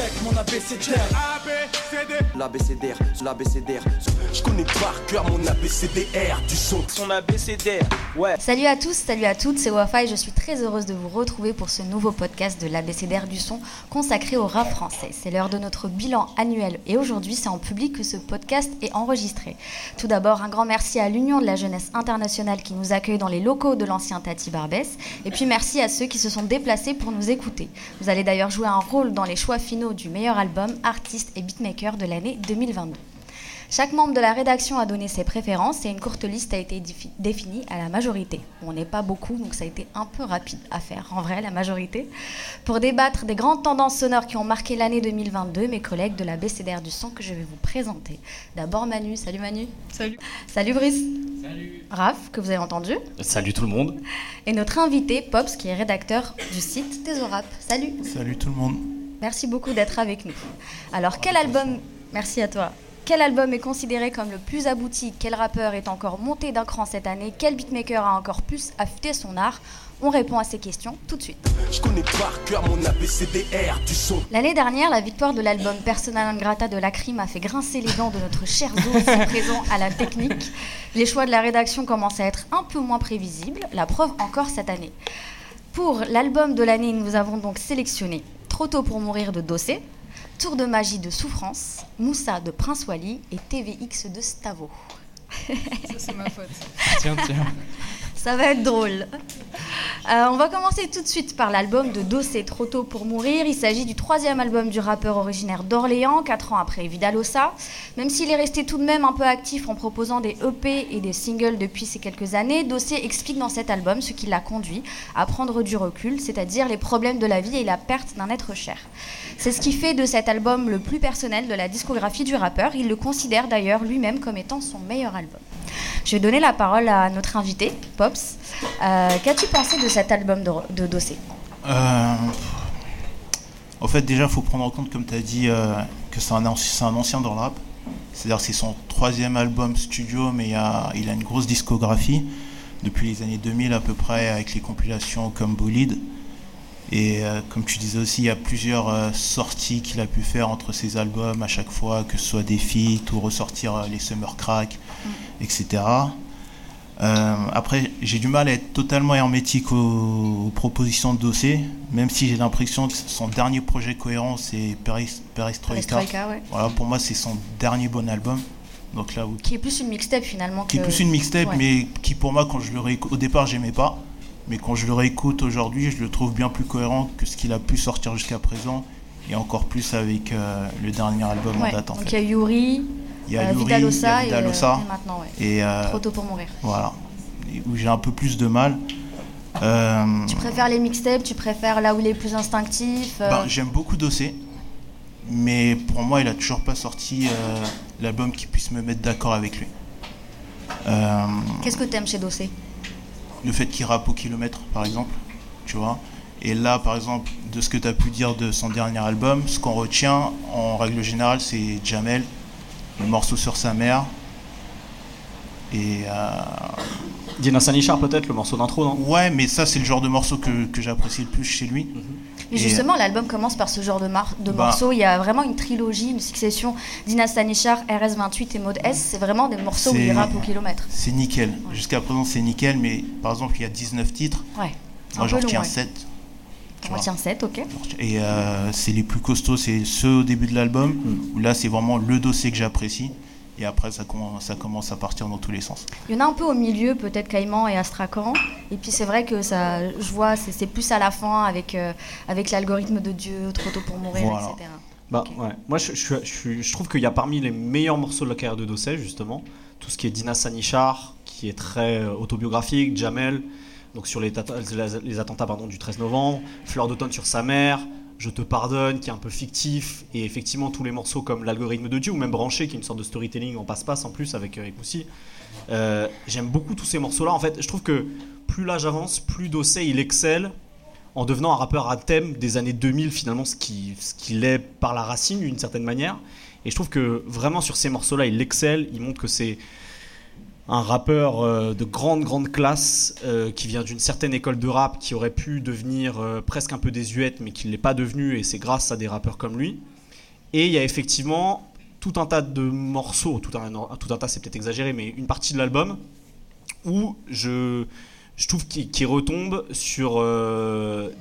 check mon abécédaire. L'abécédaire, l'abécédaire. Je connais par cœur mon abécédaire du son. Son abécédaire, ouais. Salut à tous, salut à toutes, c'est Wafa et je suis très heureuse de vous retrouver pour ce nouveau podcast de l'abécédaire du son consacré au rap français. C'est l'heure de notre bilan annuel et aujourd'hui c'est en public que ce podcast est enregistré. Tout d'abord, un grand merci à l'Union de la jeunesse internationale qui nous accueille dans les locaux de l'ancien Tati Barbès et puis merci à ceux qui se sont déplacés pour nous écouter. Vous allez d'ailleurs jouer un rôle dans les choix finaux du meilleur album, artiste et beatmaker de l'année 2022. Chaque membre de la rédaction a donné ses préférences et une courte liste a été définie à la majorité. On n'est pas beaucoup, donc ça a été un peu rapide à faire, en vrai, la majorité. Pour débattre des grandes tendances sonores qui ont marqué l'année 2022, mes collègues de la BCDR du son que je vais vous présenter. D'abord Manu, salut Manu. Salut. Salut Brice. Salut. Raph, que vous avez entendu. Salut tout le monde. Et notre invité, Pops, qui est rédacteur du site des Orap. Salut. Salut tout le monde. Merci beaucoup d'être avec nous. Alors, quel album, merci à toi, quel album est considéré comme le plus abouti? Quel rappeur est encore monté d'un cran cette année? Quel beatmaker a encore plus affûté son art? On répond à ces questions tout de suite. Je connais par cœur mon ABCDR du son. L'année dernière, la victoire de l'album Persona non grata de Lacrim a fait grincer les dents de notre cher Zo, présent à la technique. Les choix de la rédaction commencent à être un peu moins prévisibles, la preuve encore cette année. Pour l'album de l'année, nous avons donc sélectionné Trop tôt pour mourir de Dossé, Tour de magie de Souffrance, Moussa de Prince Wally et TVX de Stavo. Ça, c'est ma faute. Tiens, tiens. Ça va être drôle. Euh, on va commencer tout de suite par l'album de Dossé, Trop tôt pour mourir. Il s'agit du troisième album du rappeur originaire d'Orléans, quatre ans après Vidalosa. Même s'il est resté tout de même un peu actif en proposant des EP et des singles depuis ces quelques années, Dossé explique dans cet album ce qui l'a conduit à prendre du recul, c'est-à-dire les problèmes de la vie et la perte d'un être cher. C'est ce qui fait de cet album le plus personnel de la discographie du rappeur. Il le considère d'ailleurs lui-même comme étant son meilleur album. Je vais donner la parole à notre invité, Pops. Euh, qu'as-tu pensé de cet album de, de Dossé euh, En fait, déjà, il faut prendre en compte, comme tu as dit, euh, que c'est un, un, ancien dans le rap. C'est-à-dire c'est son troisième album studio, mais il a, il a une grosse discographie depuis les années 2000 à peu près, avec les compilations comme Bolide. Et comme tu disais aussi, il y a plusieurs sorties qu'il a pu faire entre ses albums à chaque fois, que ce soit des feats ou ressortir les Summer Crack, mm. etc. Euh, après, j'ai du mal à être totalement hermétique aux, propositions de dossier, même si j'ai l'impression que son dernier projet cohérent, c'est Perestroika. Voilà, pour moi, c'est son dernier bon album. Donc là, Qui est plus une mixtape finalement. Qui est plus une mixtape, mais qui pour moi, quand je le réécoute, au départ, j'aimais pas. Mais quand je le réécoute aujourd'hui, je le trouve bien plus cohérent que ce qu'il a pu sortir jusqu'à présent. Et encore plus avec euh, le dernier album en date. En donc il y a Yuri, il y a euh, Vidalosa, et, euh, maintenant, et Trop tôt pour mourir. Voilà, où j'ai un peu plus de mal. Tu préfères les mixtapes Tu préfères là où il est plus instinctif ben, J'aime beaucoup Dossé, mais pour moi, il a toujours pas sorti l'album qui puisse me mettre d'accord avec lui. Qu'est-ce que tu aimes chez Dossé? Le fait qu'il rappe au kilomètre, par exemple, tu vois. Et là, par exemple, de ce que tu as pu dire de son dernier album, ce qu'on retient en règle générale, c'est Jamel, le morceau sur sa mère. Et. Euh... Dina Sanichar, peut-être, le morceau d'intro, non? Ouais, mais ça, c'est le genre de morceau que, que j'apprécie le plus chez lui. Mhm. Mais justement, l'album commence par ce genre de, de bah. morceaux. Il y a vraiment une trilogie, une succession. Dina Stanichar, RS28 et Mode S, c'est vraiment des morceaux où il rappe au kilomètre. C'est nickel. Jusqu'à présent, c'est nickel, mais par exemple, il y a 19 titres. Ouais. Moi, j'en retiens 7. On retient 7, ok. Et euh, c'est les plus costauds, c'est ceux au début de l'album, mm. où là, c'est vraiment le dossier que j'apprécie. Et après, ça commence, ça commence à partir dans tous les sens. Il y en a un peu au milieu, peut-être Caïman et Astrakhan. Et puis c'est vrai que ça, je vois, c'est plus à la fin avec, euh, avec l'algorithme de Dieu, Trop tôt pour mourir, etc. Bah, ouais. Moi, je, je, je, trouve qu'il y a parmi les meilleurs morceaux de la carrière de Dossé, justement, tout ce qui est Dina Sanichar, qui est très euh, autobiographique, Jamel, donc sur les, attentats pardon, du 13 novembre, Fleur d'automne sur sa mère, Je te pardonne, qui est un peu fictif, et effectivement tous les morceaux comme L'algorithme de Dieu, ou même Branché, qui est une sorte de storytelling en passe-passe en plus avec, avec Moussi. Euh, J'aime beaucoup tous ces morceaux-là. En fait, je trouve que plus l'âge avance, plus Dossé il excelle en devenant un rappeur à thème des années 2000, finalement, ce qu'il ce est par la racine d'une certaine manière. Et je trouve que vraiment sur ces morceaux-là, il excelle, il montre que c'est un rappeur euh, de grande grande classe euh, qui vient d'une certaine école de rap qui aurait pu devenir euh, presque un peu désuète mais qui ne l'est pas devenu et c'est grâce à des rappeurs comme lui. Et il y a effectivement tout un tas de morceaux, tout un, tout un tas c'est peut-être exagéré mais une partie de l'album où je, je trouve qu'il retombe sur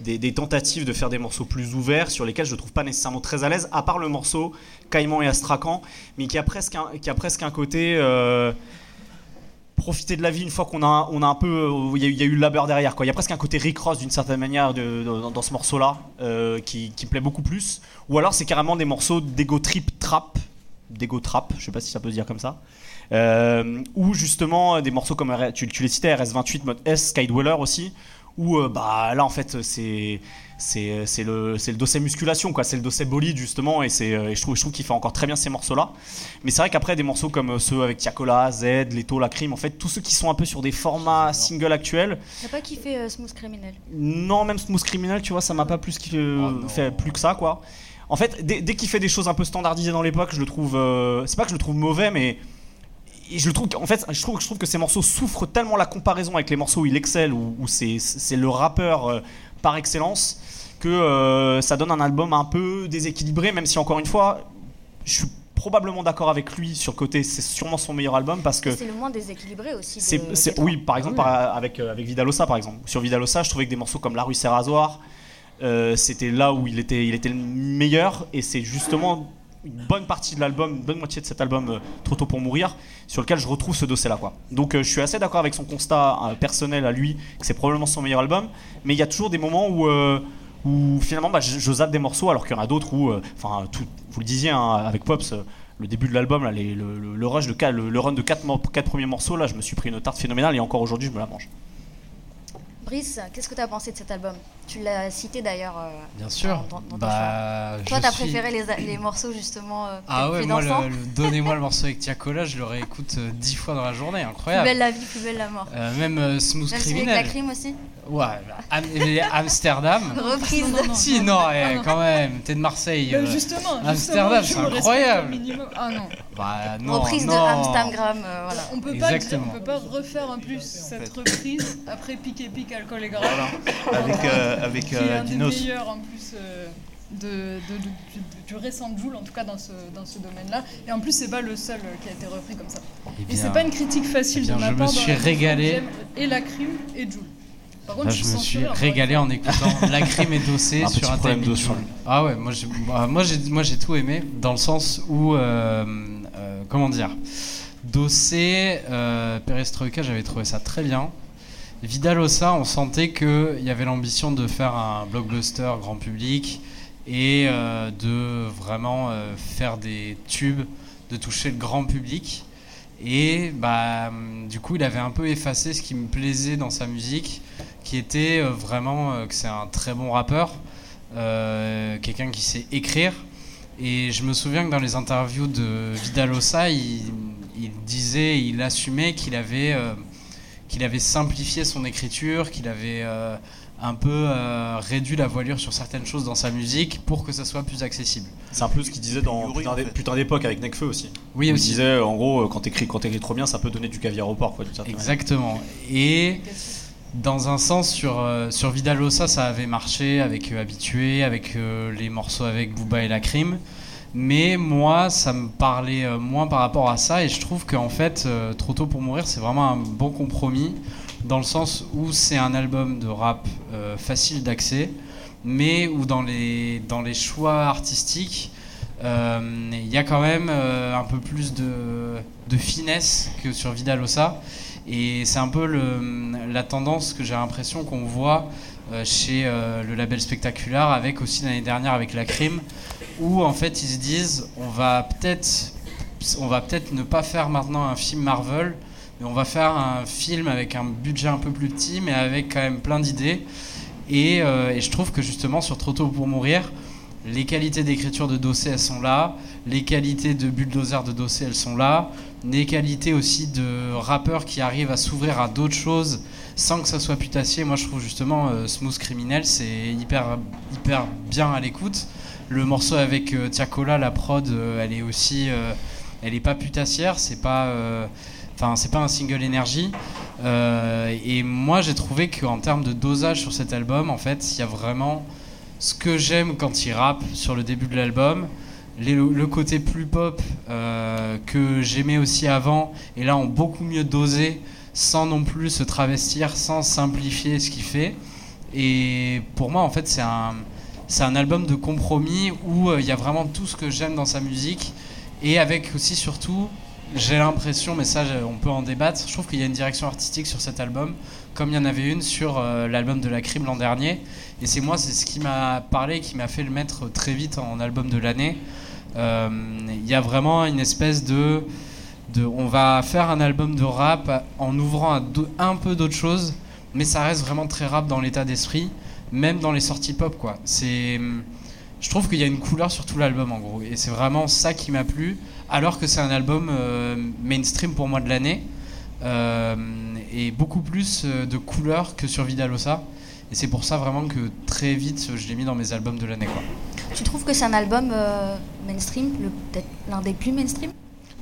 des, tentatives de faire des morceaux plus ouverts sur lesquels je ne trouve pas nécessairement très à l'aise à part le morceau Caïman et Astrakhan mais qui a presque qui a presque un côté... profiter de la vie une fois qu'on a, on a un peu. euh, Il y, a eu- il y a eu le labeur derrière. Quoi. Il y a presque un côté Rick Ross d'une certaine manière de- dans, ce morceau-là euh, qui, qui me plaît beaucoup plus. Ou alors c'est carrément des morceaux d'ego trip trap. D'ego trap, je sais pas si ça peut se dire comme ça. Euh, ou justement des morceaux comme tu, tu les citais RS28 mode S, Skydweller aussi. Où euh, bah, là en fait c'est c'est c'est le c'est le dossier musculation quoi. C'est le dossier bolide justement et c'est euh, et je trouve je trouve qu'il fait encore très bien ces morceaux là mais c'est vrai qu'après des morceaux comme euh, ceux avec Tiakola, Z, Leto, La Crime, en fait tous ceux qui sont un peu sur des formats single actuels, T'as pas kiffé euh, Smooth Criminel non même Smooth Criminal, tu vois, ça m'a pas plus euh, Oh fait plus que ça quoi. En fait, dès, dès qu'il fait des choses un peu standardisées dans l'époque, je le trouve euh, c'est pas que je le trouve mauvais mais et je le trouve en fait je trouve je trouve que ces morceaux souffrent tellement la comparaison avec les morceaux où il excelle où, où c'est c'est le rappeur euh, par excellence que euh, ça donne un album un peu déséquilibré même si encore une fois je suis probablement d'accord avec lui sur le côté c'est sûrement son meilleur album parce que C'est le moins déséquilibré aussi. de- oui, par exemple, par- avec, euh, avec Vidalosa, par exemple. Sur Vidalosa, je trouvais que des morceaux comme La rue c'est rasoir, euh, c'était là où il était, il était le meilleur, et c'est justement une bonne partie de l'album, une bonne moitié de cet album, euh, Trop tôt pour mourir, sur lequel je retrouve ce dossier-là. Quoi. Donc euh, je suis assez d'accord avec son constat personnel à lui, que c'est probablement son meilleur album, mais il y a toujours des moments où. Où finalement bah, je, je zappe des morceaux alors qu'il y en a d'autres où, euh, enfin, vous le disiez hein, avec Pops, euh, le début de l'album, le, rush de le, run de 4 quatre, premiers morceaux, là, je me suis pris une tarte phénoménale et encore aujourd'hui, je me la mange. Brice, qu'est-ce que t'as pensé de cet album? Tu l'as cité d'ailleurs. euh, Bien sûr. dans- dans- dans ton bah, Toi, t'as suis- préféré les, les morceaux justement euh, Ah ouais, plus moi, dansants le, le- donnez-moi le morceau avec Tiakola, je le réécoute euh, dix fois dans la journée, Plus incroyable. belle la vie, plus belle la mort. Euh, même euh, Smooth Même avec la Criminel. crime aussi Ouais, bah, Am- Amsterdam. Reprise. Non, non, non. si, non, eh, quand même, t'es de Marseille. Justement, Amsterdam, c'est incroyable. Ah non, Bah, non, Reprise de. Amsterdam, euh, voilà. on peut pas, on peut pas refaire en plus cette reprise après Pique et Pique, Alcool et Gras, Avec, euh, avec qui est euh, un des meilleurs en plus euh, de, de- de- du, du récent Joule, en tout cas dans ce, dans ce domaine-là. Et en plus, c'est pas le seul euh, qui a été repris comme ça. Eh Et bien, c'est pas une critique facile eh de ma je me part. suis régalé. Et la crime et Joule. Par contre, Là, je me suis une régalé en écoutant La crime et Dossé Un sur un timing de. Joule. Ah ouais, moi j'ai moi, moi, j'ai moi j'ai tout aimé dans le sens où euh, euh, comment dire? Dossé euh, Perestroika, j'avais trouvé ça très bien. Vidalosa, on sentait qu'il y avait l'ambition de faire un blockbuster grand public et euh, de vraiment euh, faire des tubes, de toucher le grand public. Et bah, du coup, il avait un peu effacé ce qui me plaisait dans sa musique, qui était euh, vraiment que c'est un très bon rappeur, quelqu'un qui sait écrire. Et je me souviens que dans les interviews de Vidalosa, il, il disait, il assumait qu'il avait, qu'il avait simplifié son écriture, qu'il avait euh, un peu euh, réduit la voilure sur certaines choses dans sa musique pour que ça soit plus accessible. C'est un peu ce qu'il disait dans Yuri, Putain en d'é- fait. Putain d'époque avec Necfeu aussi. Oui, Où il aussi. disait en gros, euh, quand t'écris, quand t'écris trop bien, ça peut donner du caviar au porc, quoi, manière. Exactement. Et dans un sens, sur, euh, sur Vidalosa, ça avait marché avec Habitué, avec euh, les morceaux avec Booba et la crime. Mais moi, ça me parlait euh, moins par rapport à ça. Et je trouve qu'en fait, euh, Trop tôt pour mourir, c'est vraiment un bon compromis. Dans le sens où c'est un album de rap euh, facile d'accès, mais où dans les, dans les choix artistiques, il y a quand même un peu plus de, de finesse que sur Vidalosa. Et c'est un peu la tendance que j'ai l'impression qu'on voit chez le label Spectaculaire, avec aussi l'année dernière avec La Crime, où en fait ils se disent on va peut-être on va peut-être ne pas faire maintenant un film Marvel, mais on va faire un film avec un budget un peu plus petit, mais avec quand même plein d'idées. Et, euh, et je trouve que justement sur Trop tôt pour mourir, les qualités d'écriture de Dossé elles sont là, les qualités de bulldozer de Dossé elles sont là, les qualités aussi de rappeur qui arrivent à s'ouvrir à d'autres choses sans que ça soit putassier. Moi je trouve justement euh, Smooth Criminel c'est hyper, hyper bien à l'écoute. Le morceau avec euh, Tiakola, la prod, euh, elle est aussi, euh, elle est pas putassière, c'est pas, Enfin, c'est pas un single énergie. Et moi, j'ai trouvé qu'en termes de dosage sur cet album, en fait, il y a vraiment ce que j'aime quand il rappe sur le début de l'album. Le côté plus pop que j'aimais aussi avant, et là, ont beaucoup mieux dosé, sans non plus se travestir, sans simplifier ce qu'il fait. Et pour moi, en fait, c'est un, c'est un album de compromis où euh, il y a vraiment tout ce que j'aime dans sa musique, et avec aussi, surtout, j'ai l'impression, mais ça on peut en débattre, je trouve qu'il y a une direction artistique sur cet album, comme il y en avait une sur euh, l'album de la crime l'an dernier. Et c'est moi, c'est ce qui m'a parlé qui m'a fait le mettre très vite en album de l'année. Euh, Il y a vraiment une espèce de. On va faire un album de rap en ouvrant un peu d'autres choses, mais ça reste vraiment très rap dans l'état d'esprit, même dans les sorties pop, quoi. C'est... Je trouve qu'il y a une couleur sur tout l'album en gros, et c'est vraiment ça qui m'a plu, alors que c'est un album euh, mainstream pour moi de l'année, euh, et beaucoup plus euh, de couleurs que sur Vidalosa, et c'est pour ça vraiment que très vite je l'ai mis dans mes albums de l'année quoi. Tu trouves que c'est un album euh, mainstream, le- peut-être l'un des plus mainstream?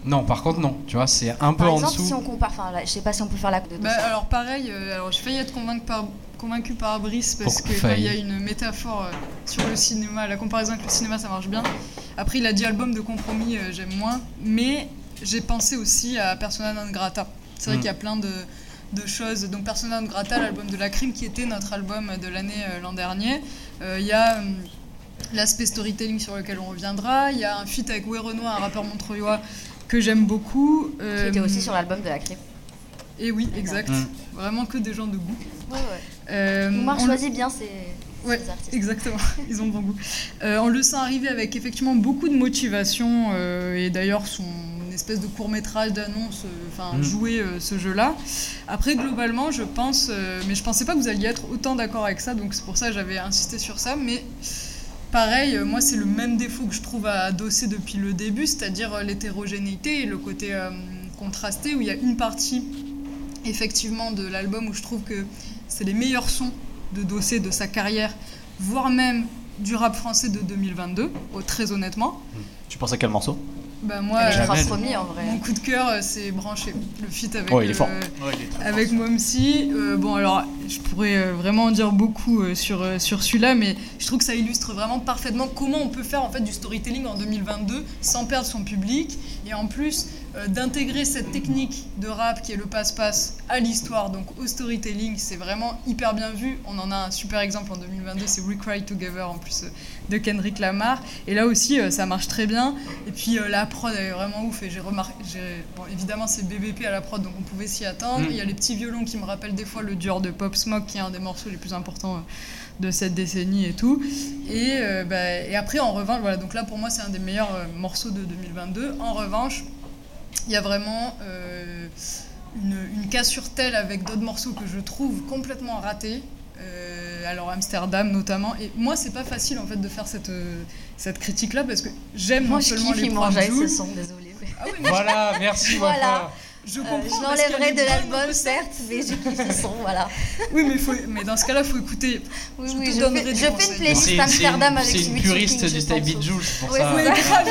Non, par contre non, tu vois, c'est un peu Par en exemple, dessous. si on compare, enfin, je sais pas si on peut faire la de Bah, alors pareil, euh, alors j'ai failli être convaincu par, convaincu par Brice parce que il y a une métaphore euh, sur le cinéma, la comparaison avec le cinéma ça marche bien. Après il a dit album de compromis, euh, j'aime moins, mais j'ai pensé aussi à Persona non grata. C'est vrai Mm. qu'il y a plein de, de choses. Donc Persona non grata, l'album de la crime qui était notre album de l'année euh, l'an dernier. Euh, Il y a hum, l'aspect storytelling sur lequel on reviendra. Il y a un feat avec Oué Renoir, un rappeur montreuillois que j'aime beaucoup. qui était aussi sur l'album de la crime. Et oui, exact. Mm. Vraiment que des gens de goût. Ouais, ouais. Euh, choisit bien ses, Ouais. Exactement, ils ont bon goût. Euh, on le sent arriver avec effectivement beaucoup de motivation euh, et d'ailleurs son espèce de court métrage d'annonce, euh, enfin Mm. jouer euh, ce jeu-là. Après globalement, je pense, euh, mais je pensais pas que vous alliez être autant d'accord avec ça, donc c'est pour ça que j'avais insisté sur ça. Mais pareil, euh, moi c'est le même défaut que je trouve à Dossé depuis le début, c'est-à-dire euh, l'hétérogénéité et le côté euh, contrasté où il y a une partie effectivement de l'album où je trouve que c'est les meilleurs sons de Dossé de sa carrière, voire même du rap français de 2022, oh, très honnêtement. Tu penses à quel morceau? Bah moi, euh, premiers en vrai. mon coup de cœur, euh, c'est branché. Le feat avec, Ouais, il est fort. euh, avec Momsi. Euh, bon, alors, je pourrais vraiment en dire beaucoup euh, sur, euh, sur celui-là, mais je trouve que ça illustre vraiment parfaitement comment on peut faire en fait du storytelling en 2022 sans perdre son public et en plus euh, d'intégrer cette technique de rap qui est le passe-passe à l'histoire, donc au storytelling. C'est vraiment hyper bien vu. On en a un super exemple en 2022, c'est We Cry Together en plus euh, de Kendrick Lamar. Et là aussi, euh, ça marche très bien. Et puis euh, la prod elle est vraiment ouf. Et j'ai remarqué, bon, évidemment, c'est BBP à la prod, donc on pouvait s'y attendre. Mm. Il y a les petits violons qui me rappellent des fois le duo de Pop Smoke, qui est un des morceaux les plus importants euh, de cette décennie et tout. Et, euh, bah, et après, en revanche, voilà, donc là pour moi, c'est un des meilleurs euh, morceaux de 2022. En revanche, il y a vraiment euh, une, une cassure telle avec d'autres morceaux que je trouve complètement ratés. Euh, alors Amsterdam notamment. Et moi, c'est pas facile en fait de faire cette, euh, cette critique-là parce que j'aime non je seulement les ce son, désolé. Ah oui, Voilà, merci Voilà. Wafa. je Euh, comprends. je l'enlèverai de l'album, certes, mais j'ai kiffé son, voilà. Oui, mais, faut, mais dans ce cas-là, il faut écouter. Oui, Je oui, te je donnerai fais, des je fais conseils. une playlist c'est Amsterdam avec c'est une puriste du dessous. Jules, c'est pour Ouais, ça. grave.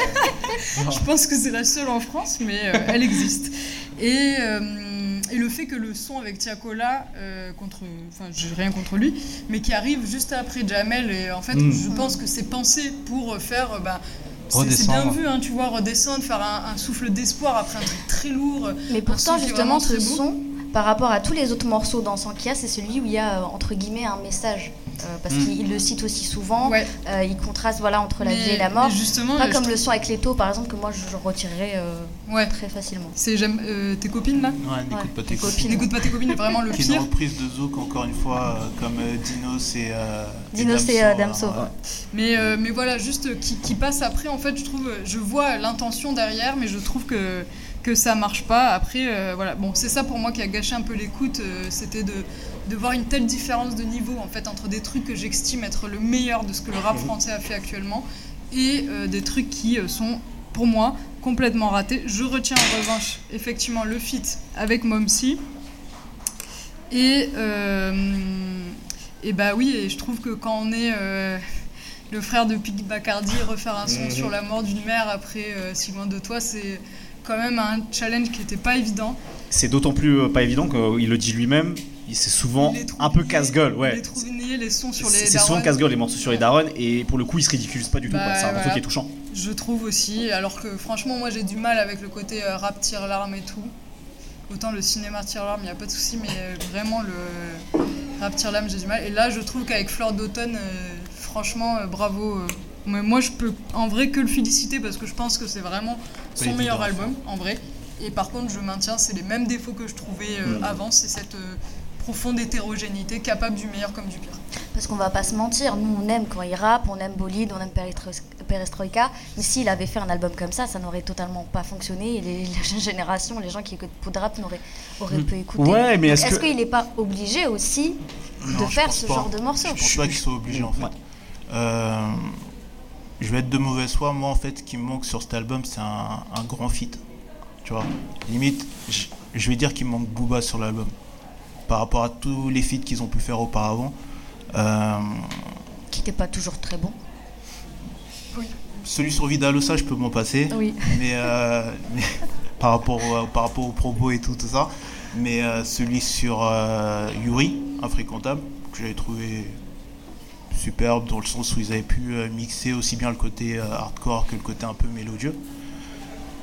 Je pense que c'est la seule en France, mais euh, elle existe. Et, euh, et le fait que le son avec Tiakola, euh, contre, enfin, j'ai rien contre lui, mais qui arrive juste après Jamel, et en fait, Mm. je pense que c'est pensé pour faire. euh, bah, c'est- c'est bien Redescendre. vu, hein, tu vois, redescendre, faire un, un souffle d'espoir après un truc très lourd. Mais pourtant, justement, ce son, par rapport à tous les autres morceaux dansants qu'il y a, c'est celui où il y a, euh, entre guillemets, un message. Euh, parce Mm. qu'il le cite aussi souvent. Ouais. Euh, il contraste voilà, entre la Mais- vie et la mort. justement, Pas je comme trouve- le son avec les taux, par exemple, que moi je retirerais euh, Ouais. très facilement. C'est j'aime euh, tes copines là? Ouais, n'écoute Ouais, pas tes copines. N'écoute pas tes copines, vraiment le Qui est une pire. reprise de Zouk, encore une fois, euh, comme euh, euh, et, euh, Damso, Damso, hein, ouais. Mais, euh, mais voilà, juste euh, qui, qui passe après, en fait, je trouve, euh, je vois l'intention derrière, mais je trouve que, que ça marche pas. Après, euh, voilà, bon, c'est ça pour moi qui a gâché un peu l'écoute, euh, c'était de, de voir une telle différence de niveau, en fait, entre des trucs que j'estime être le meilleur de ce que le rap français a fait actuellement, et euh, des trucs qui sont, pour moi, complètement ratés. Je retiens en revanche, effectivement, le feat avec Momsi. Et, et bah oui, et je trouve que quand on est le frère de Pete Bacardi, refaire un son sur la mort d'une mère après Si loin de toi, c'est quand même un challenge qui était pas évident. C'est d'autant plus euh, pas évident qu'il le dit lui-même. il- C'est souvent un peu casse-gueule, Les ouais. niais, les sons sur les C'est souvent casse-gueule les morceaux sur les darons et pour le coup il se ridiculise pas du tout. Bah, quoi. C'est un morceau qui est touchant. Je trouve aussi, alors que franchement, moi j'ai du mal avec le côté euh, rap tire larme et tout. Autant le cinéma tire larme, il n'y a pas de souci, mais euh, vraiment le rap tire larme, j'ai du mal. Et là, je trouve qu'avec Fleur d'automne, franchement, bravo. Mais moi, je peux en vrai que le féliciter parce que je pense que c'est vraiment son évident, meilleur ça. album, en vrai. Et par contre, je maintiens, c'est les mêmes défauts que je trouvais euh, Mm. avant, c'est cette euh, profonde hétérogénéité, capable du meilleur comme du pire. Parce qu'on va pas se mentir, nous on aime quand il rappe, on aime Bolide, on aime Perestro- Perestroika, mais s'il avait fait un album comme ça, ça n'aurait totalement pas fonctionné et les, la jeune génération, les gens qui écoutent Pou de Rap n'auraient auraient peu écouté. Ouais, mais est-ce Est-ce que. qu'il n'est pas obligé aussi Non, de faire ce pas. genre de morceaux Je pense pas qu'il soit obligé en fait. Ouais. Euh, je vais être de mauvaise foi. Moi, en fait, ce qui me manque sur cet album, c'est un, un grand feat. Tu vois, limite, je, je vais dire qu'il me manque Booba sur l'album. Par rapport à tous les feats qu'ils ont pu faire auparavant. Euh, Qui n'était pas toujours très bon. celui sur Vidalosa, je peux m'en passer. Oui. mais, euh, mais par, rapport au, par rapport aux propos et tout, tout ça. Mais euh, celui sur euh, Yuri, infréquentable, que j'avais trouvé superbe dans le sens où ils avaient pu euh, mixer aussi bien le côté euh, hardcore que le côté un peu mélodieux.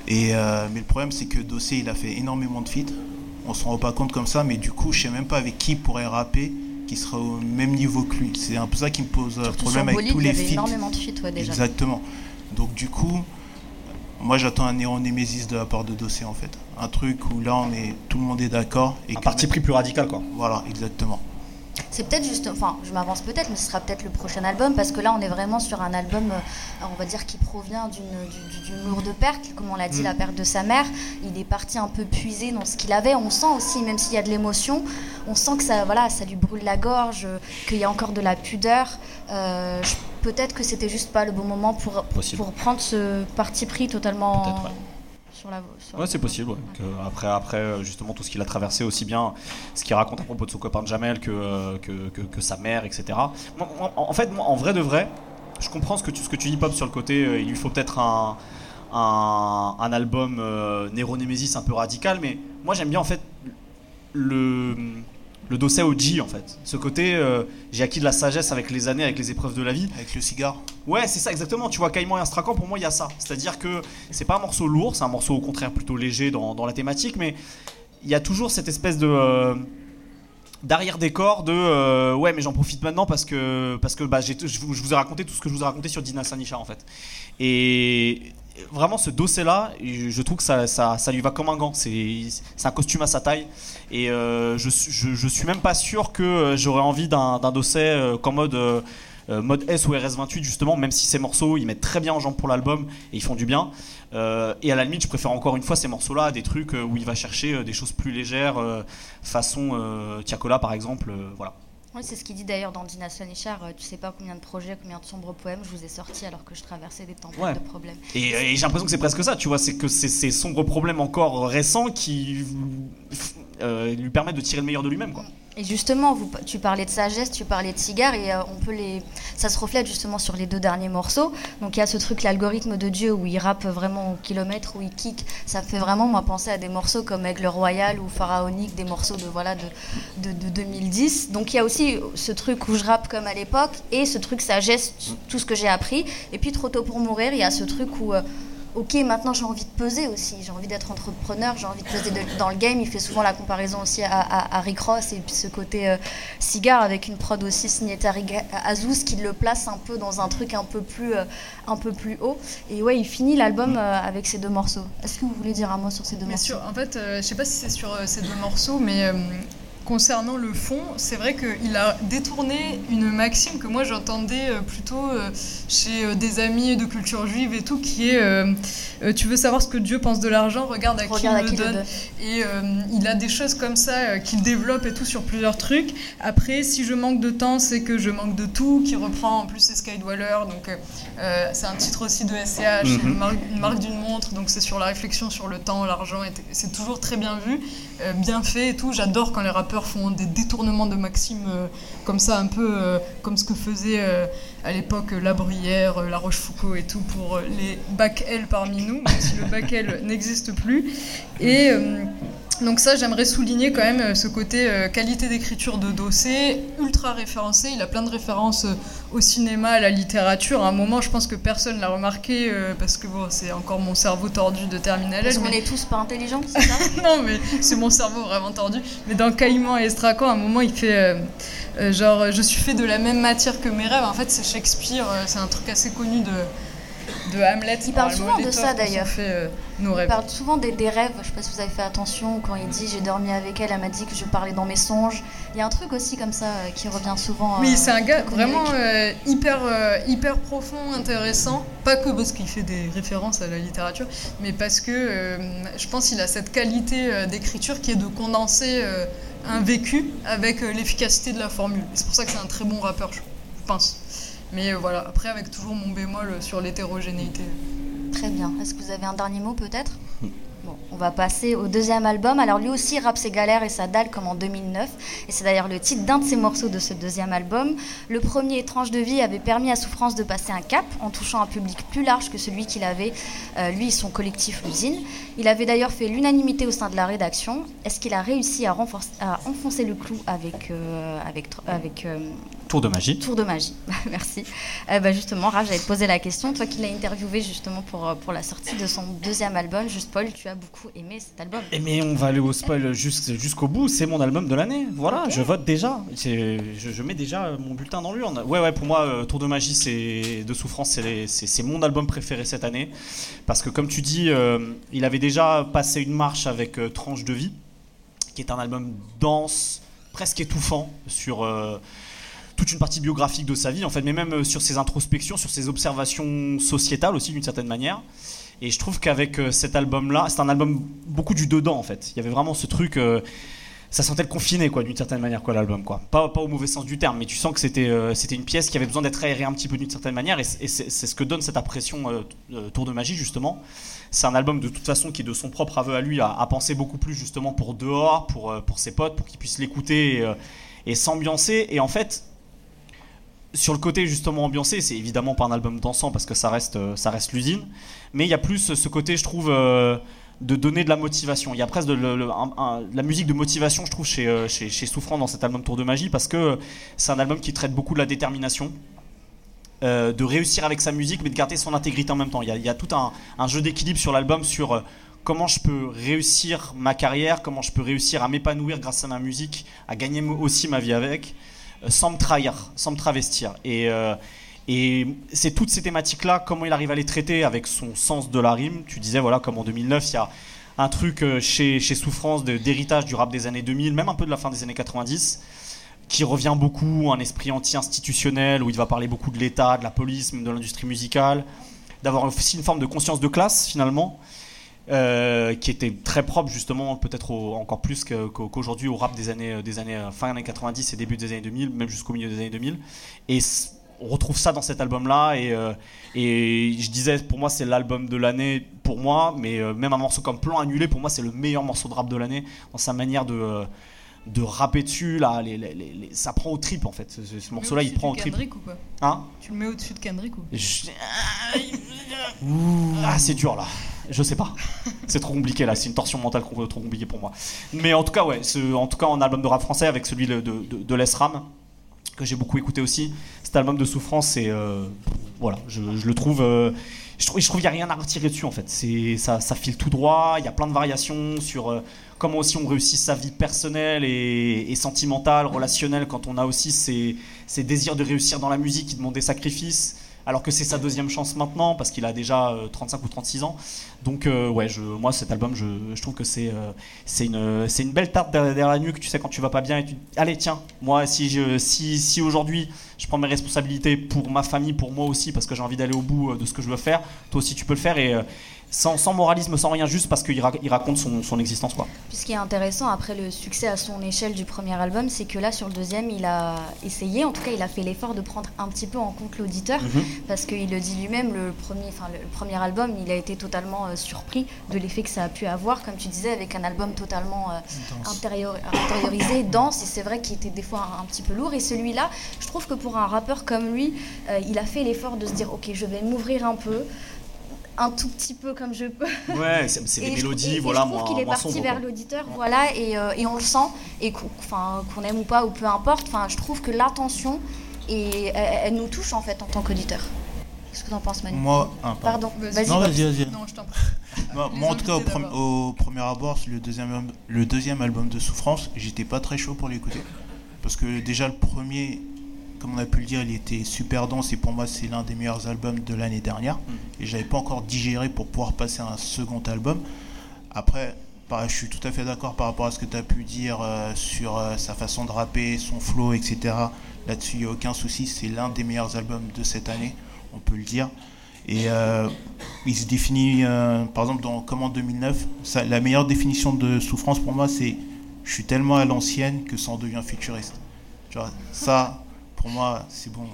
Et, euh, mais le problème, c'est que Dossé, il a fait énormément de feats. On se rend pas compte comme ça, mais du coup, je sais même pas avec qui il pourrait rapper qui sera au même niveau que lui. C'est un peu ça qui me pose Surtout problème avec Bolide, tous les feats. énormément de feats ouais, déjà. Exactement. Donc du coup, moi j'attends un Néron Némésis de la part de Dossé en fait. Un truc où là on est, tout le monde est d'accord. et Un que- parti pris plus radical quoi. Voilà, exactement. C'est peut-être juste, enfin, je m'avance peut-être, mais ce sera peut-être le prochain album parce que là, on est vraiment sur un album, euh, on va dire, qui provient d'une du- du- d'une lourde perte, comme on l'a dit, Mm. la perte de sa mère. Il est parti un peu puiser dans ce qu'il avait. On sent aussi, même s'il y a de l'émotion, on sent que ça, voilà, ça lui brûle la gorge, qu'il y a encore de la pudeur. Euh, peut-être que c'était juste pas le bon moment pour pour prendre ce parti pris totalement Peut-être, ouais. Sur la. sur- Ouais, c'est possible. ouais. Que après, après, euh, justement, tout ce qu'il a traversé, aussi bien ce qu'il raconte à propos de son copain Jamel que, euh, que, que, que sa mère, etc. Moi, moi, en fait, moi, en vrai de vrai, je comprends ce que tu, ce que tu dis, Pop, sur le côté. euh, il lui faut peut-être un, un, un album euh, un peu radical, mais moi, j'aime bien, en fait, le. Le dossier OG en fait. Ce côté, euh, j'ai acquis de la sagesse avec les années, avec les épreuves de la vie. Avec le cigare. Ouais, c'est ça exactement. Tu vois, Caïman et Astrakhan, pour moi, il y a ça. C'est-à-dire que c'est pas un morceau lourd, c'est un morceau au contraire plutôt léger dans, dans la thématique, mais il y a toujours cette espèce de euh, d'arrière-décor de euh, ouais, mais j'en profite maintenant parce que parce que bah, j'ai- je, vous, je vous ai raconté tout ce que je vous ai raconté sur Dina Sanisha en fait. Et vraiment, ce dossier-là, je trouve que ça, ça, lui va comme un gant. C'est un costume à sa taille. Et euh, je, je, suis même pas sûr que euh, j'aurais envie d'un dossier euh, qu'en mode. euh, mode S ou RS28 justement même si ces morceaux ils mettent très bien en jambe pour l'album et ils font du bien et à la limite je préfère encore une fois ces morceaux là à des trucs où il va chercher des choses plus légères façon Tiakola par exemple voilà Oui, c'est ce qu'il dit d'ailleurs dans Dina Sonichar. euh, Tu sais pas combien de projets, combien de sombres poèmes je vous ai sortis alors que je traversais des tempêtes Ouais. de problèmes. Et, et j'ai l'impression que c'est presque ça, tu vois, c'est que c'est ces sombres problèmes encore récents qui euh, lui permettent de tirer le meilleur de lui-même, quoi. Et justement, tu parlais de sagesse, tu parlais de cigares, et euh, on peut les, ça se reflète justement sur les deux derniers morceaux. Donc il y a ce truc, l'algorithme de Dieu, où il rappe vraiment au kilomètre, où il kick. Ça fait vraiment moi penser à des morceaux comme Aigle Royal ou Pharaonique, des morceaux de voilà de, de, de 2010. Donc il y a aussi ce truc où je rappe comme à l'époque, et ce truc sagesse, tout ce que j'ai appris. Et puis trop tôt pour mourir, il y a ce truc où euh, Ok, maintenant j'ai envie de peser aussi, j'ai envie d'être entrepreneur, j'ai envie de peser de- dans le game. Il fait souvent la comparaison aussi à, à, à Rick Ross et puis ce côté euh, cigare avec une prod aussi signée Tariq Azouz qui le place un peu dans un truc un peu plus, euh, un peu plus haut. Et ouais, il finit l'album euh, avec ces deux morceaux. Est-ce que vous voulez dire un mot sur ces deux morceaux? sur, en fait, euh, je sais pas si c'est sur ces deux morceaux, mais concernant le fond, c'est vrai qu'il a détourné une maxime que moi j'entendais euh, plutôt euh, chez euh, des amis de culture juive et tout, qui est euh, tu veux savoir ce que Dieu pense de l'argent, regarde à Regarde à qui qui il le donne. Et euh, il a des choses comme ça qu'il développe et tout sur plusieurs trucs. Après, si je manque de temps, c'est que je manque de tout, qui reprend en plus c'est Skydweller. Donc euh, c'est un titre aussi de SCH, Mhm. une marque, une marque d'une montre, donc c'est sur la réflexion sur le temps, l'argent. C'est toujours très bien vu, bien fait et tout. J'adore quand les rappeurs font des détournements de maximes euh, comme ça, un peu euh, comme ce que faisait euh, à l'époque La Bruyère, La Rochefoucauld et tout pour les bac L parmi nous, même si le bac L n'existe plus. Et donc ça, j'aimerais souligner quand même euh, ce côté euh, qualité d'écriture de Dossé, ultra référencé. Il a plein de références euh, au cinéma, à la littérature. À un moment, je pense que personne l'a remarqué euh, parce que bon, c'est encore mon cerveau tordu de terminale Parce qu'on mais- est tous pas intelligents, c'est ça non, mais c'est mon cerveau vraiment tordu. Mais dans Caïman et Estracan, à un moment, il fait genre, je suis fait de la même matière que mes rêves. En fait, c'est Shakespeare, c'est un truc assez connu de, de Hamlet. Il parle par souvent de ça, d'ailleurs. euh, Il parle souvent des, des rêves. Je sais pas si vous avez fait attention quand il dit j'ai dormi avec elle, elle m'a dit que je parlais dans mes songes. Il y a un truc aussi comme ça euh, qui revient souvent. Oui, euh, c'est un gars vraiment hyper, hyper profond, intéressant. Pas que parce qu'il fait des références à la littérature, mais parce que je pense qu'il a cette qualité d'écriture qui est de condenser un vécu avec l'efficacité de la formule. C'est pour ça que c'est un très bon rappeur, je pense. Mais euh, voilà, après avec toujours mon bémol sur l'hétérogénéité. Très bien. Est-ce que vous avez un dernier mot peut-être? Bon, on va passer au deuxième album. Alors lui aussi rappe ses galères et sa dalle comme en 2009. Et c'est d'ailleurs le titre d'un de ses morceaux de ce deuxième album. Le premier, Tranche de vie, avait permis à Souffrance de passer un cap en touchant un public plus large que celui qu'il avait, euh, lui et son collectif L'usine. Il avait d'ailleurs fait l'unanimité au sein de la rédaction. Est-ce qu'il a réussi à, renforcer- à enfoncer le clou avec, euh, avec, avec euh, Tour de magie. Tour de magie, merci. Euh, bah, justement, Raph, j'allais te poser la question. Toi qui l'as interviewé justement pour, pour la sortie de son deuxième album, Juste Paul, tu as beaucoup aimé cet album. Eh, mais on va aller au spoil jusqu'- jusqu'au bout. C'est mon album de l'année. Voilà, je vote déjà. Je, je mets déjà mon bulletin dans l'urne. Ouais, ouais, pour moi, euh, Tour de magie, c'est de souffrance, c'est mon album préféré cette année. Parce que comme tu dis, euh, il avait déjà passé une marche avec euh, Tranche de vie, qui est un album dense, presque étouffant sur. euh, toute une partie biographique de sa vie, en fait, mais même sur ses introspections, sur ses observations sociétales aussi, d'une certaine manière. Et je trouve qu'avec euh, cet album-là, c'est un album beaucoup du dedans, en fait. Il y avait vraiment ce truc. euh, ça sentait le confiné, quoi, d'une certaine manière, quoi, l'album, quoi. Pas, au mauvais sens du terme, mais tu sens que c'était euh, c'était une pièce qui avait besoin d'être aérée un petit peu d'une certaine manière, et, c'est ce que donne cette impression Tour de Magie, justement. C'est un album, de toute façon, qui de son propre aveu à lui, à penser beaucoup plus, justement, pour dehors, pour, pour ses potes, pour qu'ils puissent l'écouter et s'ambiancer. Et en fait, sur le côté justement ambiancé, c'est évidemment pas un album dansant parce que ça reste, euh, ça reste l'usine, mais il y a plus ce côté, je trouve, euh, de donner de la motivation. Il y a presque de, la musique de motivation, je trouve, chez, euh, chez, Souffrant dans cet album Tour de Magie parce que c'est un album qui traite beaucoup de la détermination. euh, de réussir avec sa musique mais de garder son intégrité en même temps. Il y a, tout un, un jeu d'équilibre sur l'album sur euh, comment je peux réussir ma carrière, comment je peux réussir à m'épanouir grâce à ma musique, à gagner aussi ma vie avec, euh, sans me trahir, sans me travestir. Et, euh, et c'est toutes ces thématiques-là, comment il arrive à les traiter avec son sens de la rime. Tu disais, voilà, comme en 2009, il y a un truc euh, chez, Souffrance d'héritage du rap des années 2000, même un peu de la fin des années 90, qui revient beaucoup, un esprit anti-institutionnel, où il va parler beaucoup de l'État, de la police, même de l'industrie musicale, d'avoir aussi une forme de conscience de classe, finalement. Euh, qui était très propre justement peut-être encore plus qu'aujourd'hui au rap des années des années euh, fin années 90 et début des années 2000 même jusqu'au milieu des années 2000 et on retrouve ça dans cet album là et euh, et je disais pour moi c'est l'album de l'année pour moi mais euh, même un morceau comme Plan annulé pour moi c'est le meilleur morceau de rap de l'année dans sa manière de euh, de rapper dessus là les, les- les- les- ça prend au trip en fait ce, ce- ce morceau là il prend au trip. Kendrick ou pas? Hein? Tu le mets au-dessus de Kendrick ou je- Ah, c'est dur là. Je sais pas. C'est trop compliqué là. C'est une torsion mentale trop compliquée pour moi. Mais en tout cas, ouais. en tout cas, en album de rap français avec celui de, de, de, de Les Ram, que j'ai beaucoup écouté aussi. Cet album de souffrance, c'est euh, voilà. Je, le trouve. euh, je trouve, je trouve qu'il n'y a rien à retirer dessus en fait. C'est ça, ça file tout droit. Il y a plein de variations sur euh, comment aussi on réussit sa vie personnelle et, et sentimentale, relationnelle, quand on a aussi ses, ses désirs de réussir dans la musique qui demandent des sacrifices alors que c'est sa deuxième chance maintenant parce qu'il a déjà euh, 35 ou 36 ans. Donc euh, ouais, moi cet album, je, trouve que c'est euh, c'est une belle tarte derrière la nuque. Tu sais quand tu vas pas bien et tu allez tiens, moi si je si si aujourd'hui je prends mes responsabilités pour ma famille, pour moi aussi, parce que j'ai envie d'aller au bout euh, de ce que je veux faire. Toi aussi, tu peux le faire et euh, sans, sans moralisme, sans rien, juste parce qu'il ra- il raconte son, son existence, quoi. Puis ce qui est intéressant après le succès à son échelle du premier album, c'est que là sur le deuxième, il a essayé, en tout cas il a fait l'effort de prendre un petit peu en compte l'auditeur, Mhm. parce qu'il le dit lui-même, le premier, enfin, le premier album, il a été totalement euh, surpris de l'effet que ça a pu avoir, comme tu disais, avec un album totalement euh, intérieur- intériorisé, dense, et c'est vrai qu'il était des fois un, un petit peu lourd. Et celui-là, je trouve que pour un rappeur comme lui, euh, il a fait l'effort de se dire, ok, je vais m'ouvrir un peu. Un tout petit peu comme je peux. Ouais, c'est des mélodies, voilà, je trouve qu'il est parti vers l'auditeur, voilà, et, euh, et on le sent, et qu'on aime ou pas, ou peu importe, enfin, je trouve que l'intention, et elle, elle nous touche en fait en tant qu'auditeur. Qu'est-ce que t'en penses, Manu? Moi, ah, pardon. Pardon, Vas-y. vas-y. Non, vas-y, vas-y. Non, je t'en prie. Moi, moi, en tout cas, au, au premier abord, le deuxième, le deuxième album de Souffrance, j'étais pas très chaud pour l'écouter. Parce que déjà, le premier, comme on a pu le dire, il était super dense et pour moi, c'est l'un des meilleurs albums de l'année dernière. Et j'avais pas encore digéré pour pouvoir passer à un second album. Après, pareil, je suis tout à fait d'accord par rapport à ce que tu as pu dire euh, sur euh, sa façon de rapper, son flow, etc. Là-dessus, il n'y a aucun souci. C'est l'un des meilleurs albums de cette année, on peut le dire. Et euh, il se définit, par exemple, dans Comme en 2009, ça- la meilleure définition de souffrance pour moi, c'est je suis tellement à l'ancienne que ça en devient futuriste. Tu vois, ça, pour moi, c'est bon.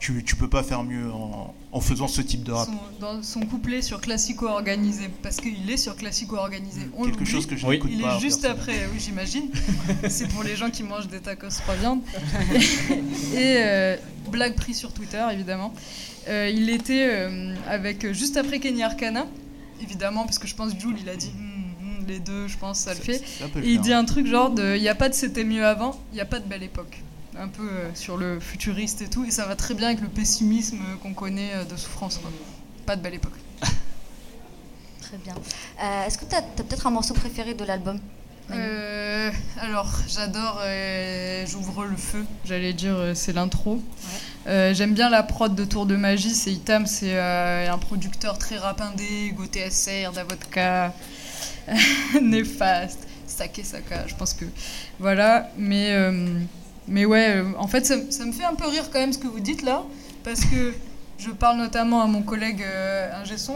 Tu, tu peux pas faire mieux en, en faisant ce type de rap. Son, dans son couplet sur Classico organisé, parce qu'il est sur Classico organisé. On Quelque chose que je Oui. n'écoute Il pas. est juste après, oui j'imagine. C'est pour les gens qui mangent des tacos trois viandes. Et euh, blague prise sur Twitter évidemment. Euh, il était euh, avec euh, juste après Kenny Arcana, évidemment parce que je pense Jules il a dit Hmm, hmm, les deux, je pense ça le fait. Ça Et il dit un truc genre de il n'y a pas de c'était mieux avant, il n'y a pas de belle époque. Un peu euh, sur le futuriste et tout, et ça va très bien avec le pessimisme euh, qu'on connaît euh, de souffrance. quoi. Pas de belle époque. Très bien. Euh, Est-ce que tu as, peut-être un morceau préféré de l'album? Euh, alors, j'adore euh, J'ouvre le feu, j'allais dire, c'est l'intro. Euh, J'aime bien la prod de Tour de Magie, c'est Itam, c'est un producteur très rapindé, Go TSR, Davodka, néfaste, Sake Saka, je pense que. Voilà, mais, mais ouais, euh, en fait, ça, me fait un peu rire quand même ce que vous dites là, parce que. Je parle notamment à mon collègue euh,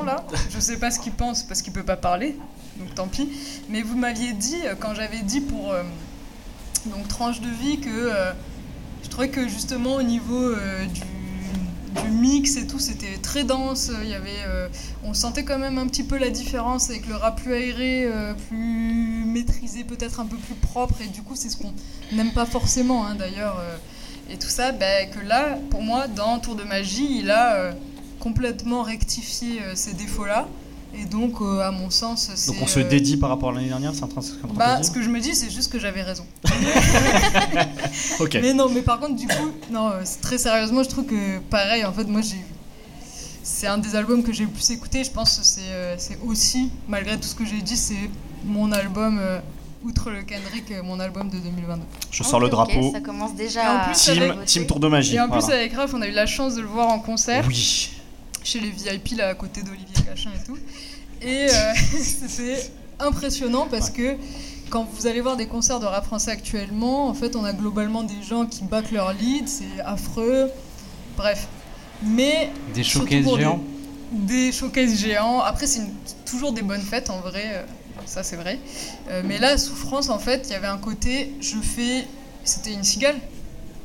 là. Je sais pas ce qu'il pense parce qu'il peut pas parler, donc tant pis. Mais vous m'aviez dit, euh, quand j'avais dit pour euh, donc tranche de vie, que je trouvais que justement au niveau du, du mix et tout, c'était très dense. Il y avait, euh, on sentait quand même un petit peu la différence avec le rap plus aéré, euh, plus maîtrisé, peut-être un peu plus propre. Et du coup, c'est ce qu'on n'aime pas forcément hein, d'ailleurs. euh, et tout ça, ben, que là, pour moi, dans Tour de Magie, il a complètement rectifié ces défauts-là. Et donc, euh, à mon sens, c'est. Donc on se euh, dédie par rapport à l'année dernière, c'est un train de bah, ce que je me dis, c'est juste que j'avais raison. Ok. Mais non, mais par contre, du coup, non, euh, très sérieusement, je trouve que pareil, en fait, moi, j'ai. C'est un des albums que j'ai le plus écouté. Je pense que c'est c'est aussi, malgré tout ce que j'ai dit, c'est mon album, euh, outre le Kendrick, mon album de 2022. Je sors le drapeau. ça commence déjà en plus, à Team, voter. team Tour de Magie. Et en plus, voilà. avec Raph, on a eu la chance de le voir en concert Oui. chez les VIP, là, à côté d'Olivier Cachin et tout. Et euh, c'était impressionnant parce que quand vous allez voir des concerts de rap français actuellement, en fait, on a globalement des gens qui backent leur lead, c'est affreux. Bref. Mais Des showcases pour des- géants. des showcases géants. Après, c'est toujours des bonnes fêtes en vrai, euh, ça c'est vrai. Euh, mais là, Souffrance, en fait, il y avait un côté, je fais. C'était une cigale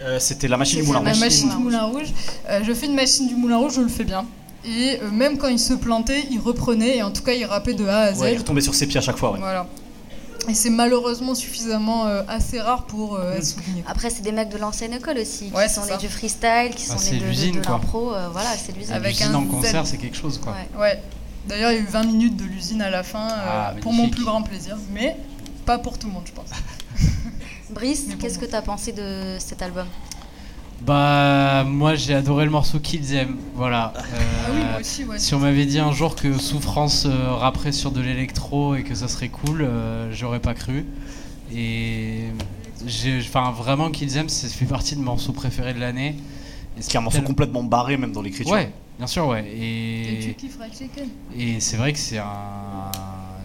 Euh, C'était la machine du C'est moulin la La rouge. machine machine du Moulin Rouge. Euh, je fais une machine du Moulin Rouge, je le fais bien. Et euh, même quand il se plantait, il reprenait, et en tout cas, il rappait de A à Z. Ouais, il retombait sur ses pieds à chaque fois. Ouais. Voilà. Et c'est malheureusement suffisamment euh, assez rare pour euh, être souligné. Après, c'est des mecs de l'ancienne école aussi, Ouais, qui sont ça. du freestyle, qui Ah, sont nés de, de, l'usine, de l'impro. euh, voilà, c'est l'usine. Avec L'usine un en concert, c'est quelque chose, quoi. Ouais. Ouais. D'ailleurs, il y a eu 20 minutes de l'usine à la fin, euh, Ah, pour mon plus grand plaisir. Mais pas pour tout le monde, je pense. Brice, qu'est-ce que tu as pensé de cet album? Bah, moi j'ai adoré le morceau Kids Aime. Voilà. Ah oui, Euh, moi aussi, ouais. Si on m'avait dit un jour que Souffrance euh, rapperait sur de l'électro et que ça serait cool, euh, j'aurais pas cru. Et j'ai, enfin vraiment Kids Aime, ça fait partie de mes morceaux préférés de l'année. Et Ce qui est un morceau complètement barré, même dans l'écriture. Ouais, bien sûr, ouais. Et et c'est vrai que c'est un.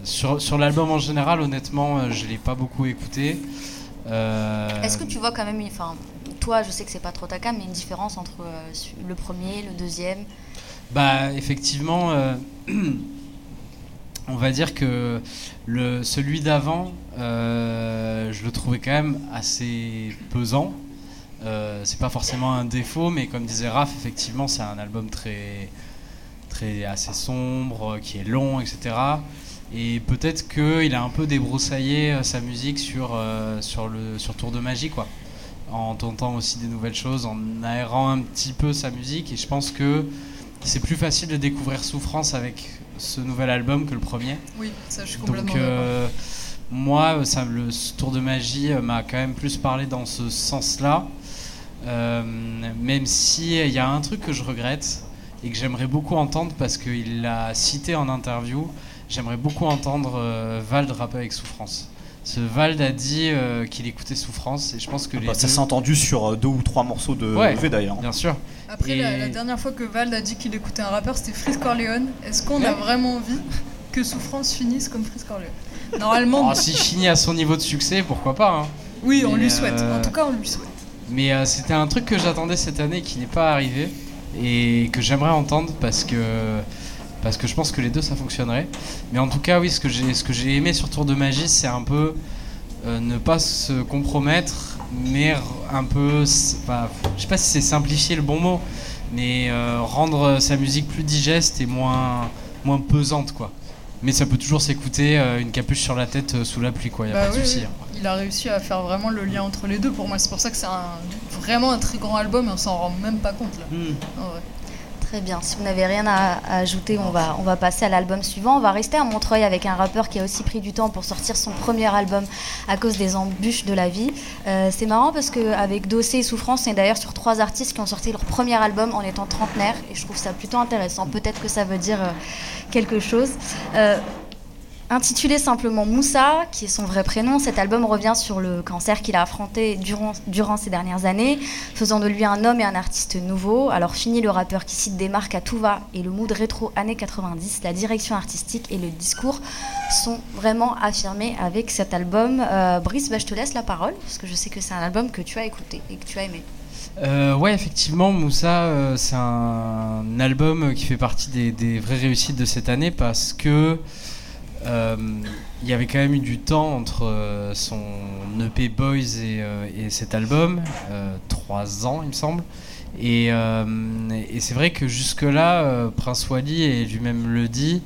Sur, sur l'album en général, honnêtement, euh, je l'ai pas beaucoup écouté. Euh, Est-ce que tu vois quand même, une- enfin, toi, je sais que c'est pas trop ta cam, mais une différence entre euh, le premier, le deuxième? Bah, effectivement, euh, on va dire que le, celui d'avant, je le trouvais quand même assez pesant. Euh, c'est pas forcément un défaut, mais comme disait Raph, effectivement, c'est un album très, très assez sombre, qui est long, etc. Et peut-être qu'il a un peu débroussaillé euh, sa musique sur, euh, sur, le, sur Tour de Magie, quoi. En tentant aussi des nouvelles choses, en aérant un petit peu sa musique. Et je pense que c'est plus facile de découvrir Souffrance avec ce nouvel album que le premier. Oui, ça, je suis complètement Donc euh, moi, ça, le tour de magie m'a quand même plus parlé dans ce sens-là. Euh, même si il y a un truc que je regrette et que j'aimerais beaucoup entendre parce qu'il l'a cité en interview. J'aimerais beaucoup entendre euh, Vald rapper avec Souffrance. Ce Vald a dit euh, qu'il écoutait Souffrance et je pense que les Bah, ça s'est entendu sur euh, deux ou trois morceaux de Ouais. EV d'ailleurs. bien sûr. Après, Et- la, la dernière fois que Vald a dit qu'il écoutait un rappeur, c'était Freeze Corleone. Est-ce qu'on a vraiment envie que Souffrance finisse comme Freeze Corleone? Normalement, Oh, S'il finit à son niveau de succès, pourquoi pas hein. oui, on mais, lui souhaite. euh, En tout cas, on lui souhaite. Mais euh, c'était un truc que j'attendais cette année qui n'est pas arrivé et que j'aimerais entendre parce que parce que je pense que les deux ça fonctionnerait. Mais en tout cas, oui, ce que j'ai ce que j'ai aimé sur Tour de Magie, c'est un peu euh, ne pas se compromettre, mais un peu, pas, je sais pas si c'est simplifier le bon mot, mais euh, rendre sa musique plus digeste et moins moins pesante quoi. Mais ça peut toujours s'écouter euh, une capuche sur la tête euh, sous la pluie quoi, y a Bah pas de souci. hein. Il a réussi à faire vraiment le lien entre les deux pour moi. C'est pour ça que c'est un, vraiment un très grand album et on s'en rend même pas compte là. Hmm. en vrai. Très bien. Si vous n'avez rien à, ajouter, on va, on va passer à l'album suivant. On va rester à Montreuil avec un rappeur qui a aussi pris du temps pour sortir son premier album à cause des embûches de la vie. Euh, c'est marrant parce qu'avec Dossé et Souffrance, c'est d'ailleurs sur trois artistes qui ont sorti leur premier album en étant trentenaires. Et je trouve ça plutôt intéressant. Peut-être que ça veut dire euh, quelque chose. Euh, Intitulé simplement Moussa, qui est son vrai prénom, cet album revient sur le cancer qu'il a affronté durant, ces dernières années, faisant de lui un homme et un artiste nouveau. Alors fini le rappeur qui cite des marques à tout va et le mood rétro années 90, la direction artistique et le discours sont vraiment affirmés avec cet album. Euh, Brice, bah, je te laisse la parole, parce que je sais que c'est un album que tu as écouté et que tu as aimé. Euh, effectivement, Moussa, euh, c'est un album qui fait partie des, vraies réussites de cette année parce que il y avait quand même eu du temps entre euh, son EP Boys et, euh, et cet album, euh, trois ans, il me semble. Et, euh, et c'est vrai que jusque-là, euh, Prince Wally, et lui-même le dit,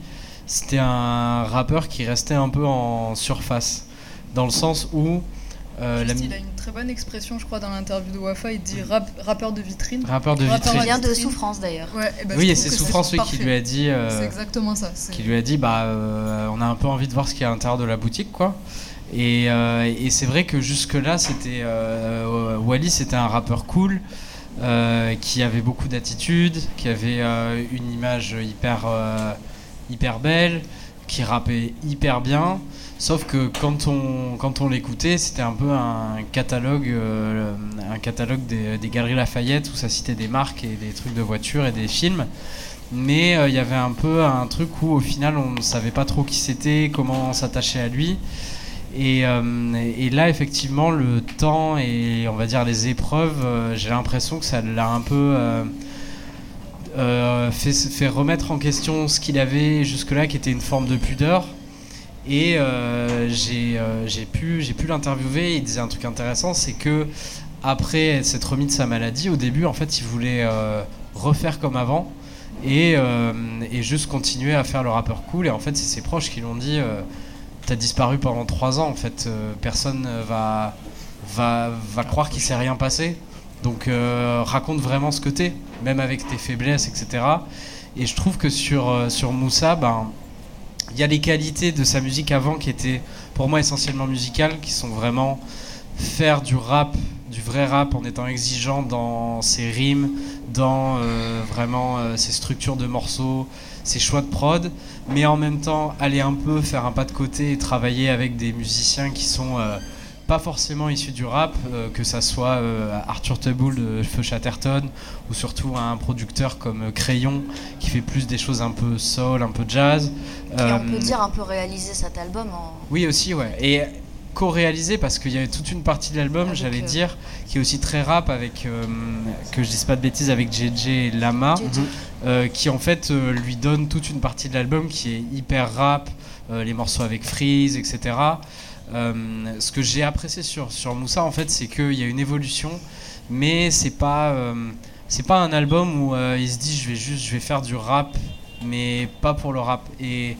c'était un rappeur qui restait un peu en surface, dans le sens où euh, Juste, il a une très bonne expression, je crois, dans l'interview de Wafa. Il dit rap- rappeur de vitrine. rappeur de Rappeur vitrine. Il vient de. Souffrance d'ailleurs. Ouais, bah, Oui, et c'est Souffrance oui, qui lui a dit. euh, C'est exactement ça. c'est- qui lui a dit bah euh, on a un peu envie de voir ce qu'il y a à l'intérieur de la boutique quoi et, euh, et c'est vrai que jusque là c'était euh, Wally c'était un rappeur cool euh, qui avait beaucoup d'attitude qui avait euh, une image hyper euh, hyper belle qui rappait hyper bien sauf que quand on quand on l'écoutait c'était un peu un catalogue euh, un catalogue des, galeries Lafayette où ça citait des marques et des trucs de voitures et des films mais euh, il y avait un peu un truc où au final on ne savait pas trop qui c'était, comment s'attacher à lui. Et, euh, et là effectivement le temps et on va dire les épreuves, j'ai l'impression que ça l'a un peu fait, fait remettre en question ce qu'il avait jusque-là qui était une forme de pudeur. Et euh, j'ai euh, j'ai pu, pu l'interviewer, il disait un truc intéressant, c'est que après s'être remis de sa maladie, au début en fait il voulait euh, refaire comme avant et, et juste continuer à faire le rappeur cool. Et en fait, c'est ses proches qui l'ont dit T'as disparu pendant trois ans, en fait, personne va, va, va croire qu'il s'est rien passé. Donc raconte vraiment ce que t'es, même avec tes faiblesses, etc. Et je trouve que sur, sur Moussa, ben, il y a les qualités de sa musique avant qui étaient pour moi essentiellement musicales, qui sont vraiment faire du rap, du vrai rap en étant exigeant dans ses rimes, dans euh, vraiment euh, ses structures de morceaux, ses choix de prod, mais en même temps aller un peu faire un pas de côté et travailler avec des musiciens qui sont euh, pas forcément issus du rap, euh, que ça soit euh, Arthur Teboul de Feu Chatterton ou surtout un producteur comme euh, Crayon qui fait plus des choses un peu soul, un peu jazz. Qui, on peut dire, un peu réalisé cet album en... oui aussi, ouais. Et co-réalisé parce qu'il y avait toute une partie de l'album, j'allais dire, qui est aussi très rap avec, que je dise pas de bêtises, avec JJ et Lama, qui en fait lui donne toute une partie de l'album qui est hyper rap, les morceaux avec Freeze, etc. Euh, ce que j'ai apprécié sur, Moussa, en fait, c'est qu'il y a une évolution, mais c'est pas, euh, c'est pas un album où euh, il se dit je vais juste je vais faire du rap, mais pas pour le rap. Et,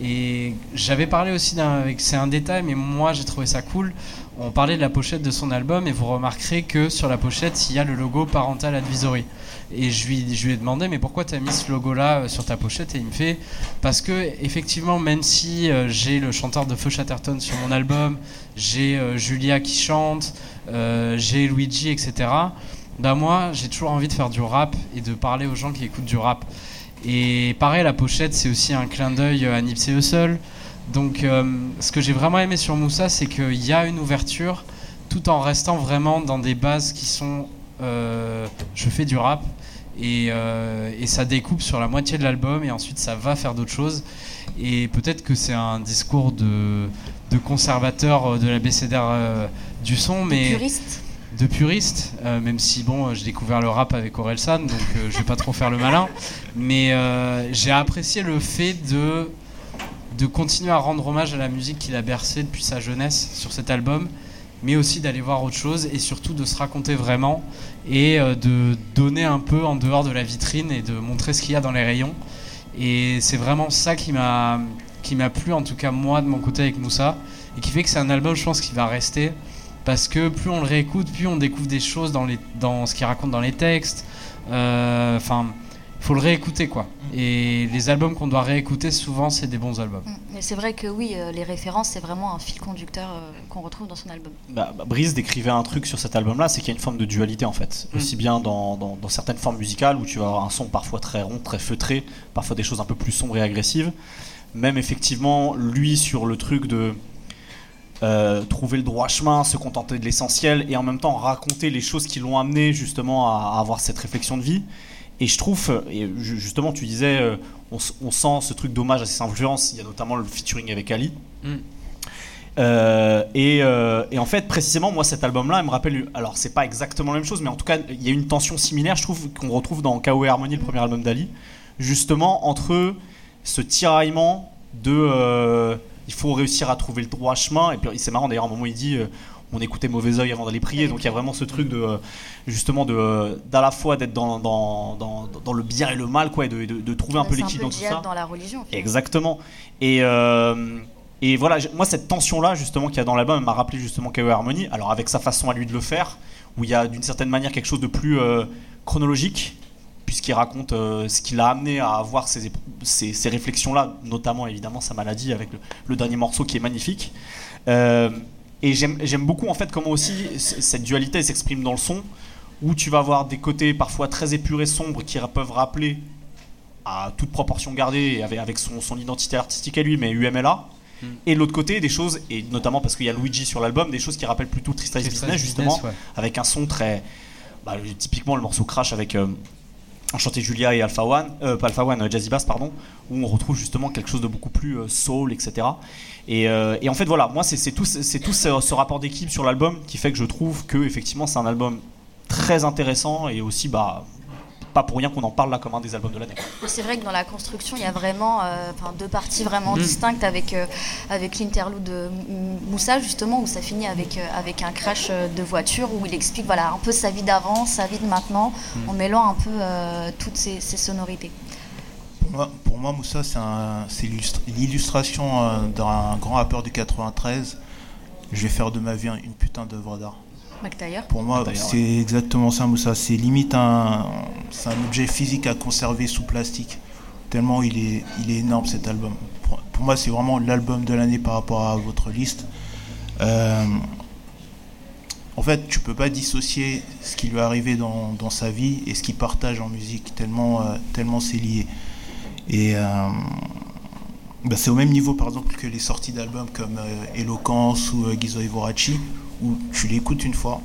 et j'avais parlé aussi avec- c'est un détail, mais moi j'ai trouvé ça cool. On parlait de la pochette de son album et vous remarquerez que sur la pochette il y a le logo Parental Advisory. Et je lui, ai demandé mais pourquoi tu as mis ce logo là sur ta pochette? Et il me fait parce que effectivement même si euh, j'ai le chanteur de Feu Chatterton sur mon album, j'ai euh, Julia qui chante, euh, j'ai Luigi etc. Bah moi j'ai toujours envie de faire du rap et de parler aux gens qui écoutent du rap. Et pareil, la pochette, c'est aussi un clin d'œil à Nipsey Hussle. Donc, euh, ce que j'ai vraiment aimé sur Moussa, c'est qu'il y a une ouverture, tout en restant vraiment dans des bases qui sont euh, je fais du rap, et, euh, et ça découpe sur la moitié de l'album, et ensuite ça va faire d'autres choses. Et peut-être que c'est un discours de, de conservateur euh, de la euh, du son, mais Puriste. de puriste, euh, même si bon, j'ai découvert le rap avec Orelsan, donc euh, je vais pas trop faire le malin, mais j'ai apprécié le fait de de continuer à rendre hommage à la musique qu'il a bercée depuis sa jeunesse sur cet album, mais aussi d'aller voir autre chose et surtout de se raconter vraiment et euh, de donner un peu en dehors de la vitrine et de montrer ce qu'il y a dans les rayons. Et c'est vraiment ça qui m'a qui m'a plu en tout cas moi de mon côté avec Moussa et qui fait que c'est un album je pense qui va rester parce que plus on le réécoute, plus on découvre des choses dans, les, dans ce qu'il raconte dans les textes. Euh, Enfin, faut le réécouter quoi. Et les albums qu'on doit réécouter, souvent, c'est des bons albums. Mm. Mais c'est vrai que oui, euh, les références, c'est vraiment un fil conducteur euh, qu'on retrouve dans son album. Bah, bah, Brice décrivait un truc sur cet album-là, c'est qu'il y a une forme de dualité en fait. Mm. Aussi bien dans, dans- dans certaines formes musicales où tu vas avoir un son parfois très rond, très feutré, parfois des choses un peu plus sombres et agressives. Même effectivement, lui sur le truc de euh, trouver le droit chemin, se contenter de l'essentiel et en même temps raconter les choses qui l'ont amené justement à, à avoir cette réflexion de vie. Et je trouve, et ju- justement, tu disais, euh, on, sent ce truc d'hommage à ses influences. Il y a notamment le featuring avec Ali. Mm. Euh, et, euh, et en fait, précisément, moi, cet album-là, il me rappelle. Alors, c'est pas exactement la même chose, mais en tout cas, il y a une tension similaire, je trouve, qu'on retrouve dans K.O. et Harmony, le premier album d'Ali, justement entre ce tiraillement de. euh, il faut réussir à trouver le droit chemin. Et puis, c'est marrant d'ailleurs, à un moment, il dit. On écoutait mauvais oeil avant d'aller prier, donc il y a vraiment ce truc de euh, justement de euh, d'à la fois d'être dans, dans, dans, dans le bien et le mal, quoi, et de, de, de trouver un peu l'équilibre dans tout ça. dans la religion. Exactement. Et, euh, et voilà, moi, cette tension-là, justement, qu'il y a dans l'album, elle m'a rappelé justement K.O. Harmony. Alors, avec sa façon à lui de le faire, où il y a d'une certaine manière quelque chose de plus euh, chronologique, puisqu'il raconte euh, ce qui l'a amené à avoir ces, ép- ces, ces réflexions-là, notamment évidemment sa maladie avec le, le dernier morceau qui est magnifique. Euh, et j'aime beaucoup en fait comment aussi cette dualité s'exprime dans le son, où tu vas avoir des côtés parfois très épurés, sombres, qui peuvent rappeler à toute proportion gardée, avec, avec son, son identité artistique à lui, mais UMLA. Mm. Et de l'autre côté, des choses, et notamment parce qu'il y a Luigi sur l'album, des choses qui rappellent plutôt Tristesse Business, justement, ouais. avec un son très. bah, typiquement le morceau Crash avec euh, Enchanté Julia et Alpha One, euh, pas Alpha One, euh, Jazzy Bass, pardon, où on retrouve justement quelque chose de beaucoup plus euh, soul, etc. Et, en fait, voilà, moi, c'est tout, tout ce, ce rapport d'équipe sur l'album qui fait que je trouve que, effectivement, c'est un album très intéressant et aussi, bah, pas pour rien qu'on en parle là comme un des albums de l'année. C'est vrai que dans la construction, il y a vraiment euh, enfin, deux parties vraiment Mm. distinctes avec, euh, avec l'interlude de Moussa, justement, où ça finit avec, euh, avec un crash euh, de voiture, où il explique voilà, un peu sa vie d'avant, sa vie de maintenant, Mm. en mêlant un peu euh, toutes ces, ces sonorités. Pour moi, pour moi, Moussa, c'est l'illustration euh, d'un grand rappeur du 93. Je vais faire de ma vie un- une putain d'œuvre d'art. McTayer. Pour moi, c'est exactement ça, Moussa. C'est limite un, c'est un objet physique à conserver sous plastique. Tellement il est, il est énorme cet album. Pour, pour moi, c'est vraiment l'album de l'année par rapport à votre liste. Euh, en fait, tu peux pas dissocier ce qui lui est arrivé dans, dans sa vie et ce qu'il partage en musique, tellement, euh, tellement c'est lié. Et euh, bah, c'est au même niveau, par exemple, que les sorties d'albums comme euh, Eloquence ou euh, Gizo Ivorachi, où tu l'écoutes une fois,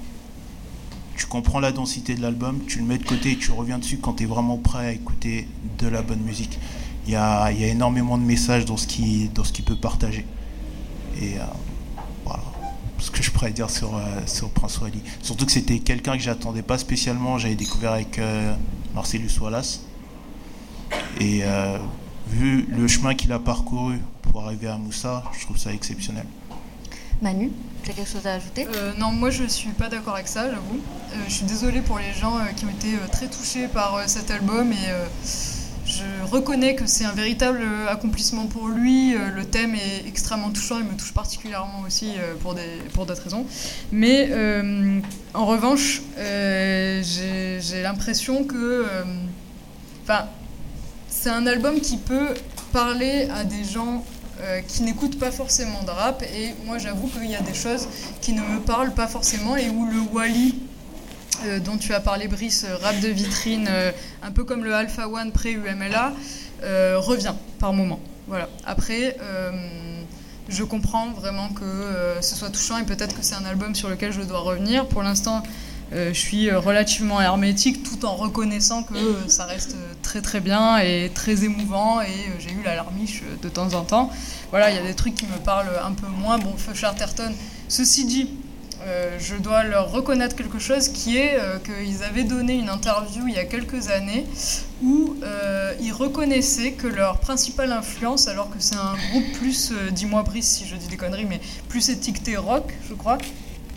tu comprends la densité de l'album, tu le mets de côté et tu reviens dessus quand tu es vraiment prêt à écouter de la bonne musique. Il y a, y a énormément de messages dans ce qu'il dans ce qu'il peut partager. Et euh, voilà. ce que je pourrais dire sur, euh, sur Prince Wally. Surtout que c'était quelqu'un que j'attendais pas spécialement. J'avais découvert avec euh, Marcellus Wallace. Et euh, vu le chemin qu'il a parcouru pour arriver à Moussa, je trouve ça exceptionnel. Manu, quelque chose à ajouter? Euh, non, moi je suis pas d'accord avec ça, j'avoue. Euh, je suis désolée pour les gens euh, qui ont été très touchés par cet album et je reconnais que c'est un véritable accomplissement pour lui. Le thème est extrêmement touchant, il me touche particulièrement aussi pour d'autres raisons. Mais en revanche, j'ai l'impression que, c'est un album qui peut parler à des gens euh, qui n'écoutent pas forcément de rap. Et moi, j'avoue qu'il y a des choses qui ne me parlent pas forcément et où le Wally euh, dont tu as parlé, Brice, euh, rap de vitrine, un peu comme le Alpha One pré-UMLA, revient par moment. Voilà. Après, je comprends vraiment que ce soit touchant et peut-être que c'est un album sur lequel je dois revenir. Pour l'instant, je suis euh, relativement hermétique tout en reconnaissant que euh, ça reste euh, très très bien et très émouvant et euh, j'ai eu la larmiche euh, de temps en temps. Voilà, il y a des trucs qui me parlent un peu moins. Bon, Feu Charterton, ceci dit, euh, je dois leur reconnaître quelque chose qui est euh, qu'ils avaient donné une interview il y a quelques années où euh, ils reconnaissaient que leur principale influence, alors que c'est un groupe plus, euh, dis-moi Brice si je dis des conneries, mais plus étiqueté rock, je crois,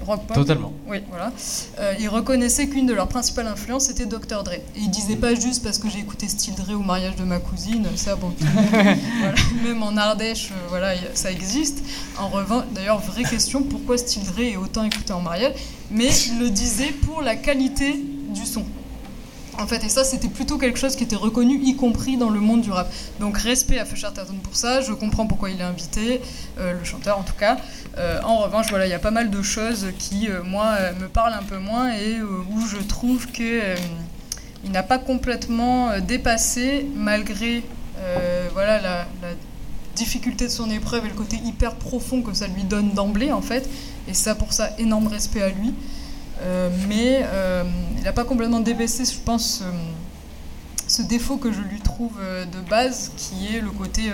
rock pop. Totalement. Oui, voilà. Euh, ils reconnaissaient qu'une de leurs principales influences était Dr. Dre. Et ils disaient pas juste parce que j'ai écouté Style Dre au mariage de ma cousine, ça bon. voilà. Même en Ardèche, euh, voilà, ça existe. En revanche, d'ailleurs, vraie question, pourquoi Style Dre est autant écouté en mariage? Mais ils le disaient pour la qualité du son. En fait, et ça, c'était plutôt quelque chose qui était reconnu, y compris dans le monde du rap. Donc, respect à Feu Chatterton pour ça. Je comprends pourquoi il est invité, euh, le chanteur en tout cas. Euh, en revanche, voilà, il y a pas mal de choses qui, euh, moi, me parlent un peu moins et où je trouve que il n'a pas complètement dépassé, malgré voilà la, la difficulté de son épreuve et le côté hyper profond que ça lui donne d'emblée, en fait. Et ça, pour ça, énorme respect à lui. Euh, mais euh, il n'a pas complètement débaissé, je pense, euh, ce défaut que je lui trouve de base, qui est le côté,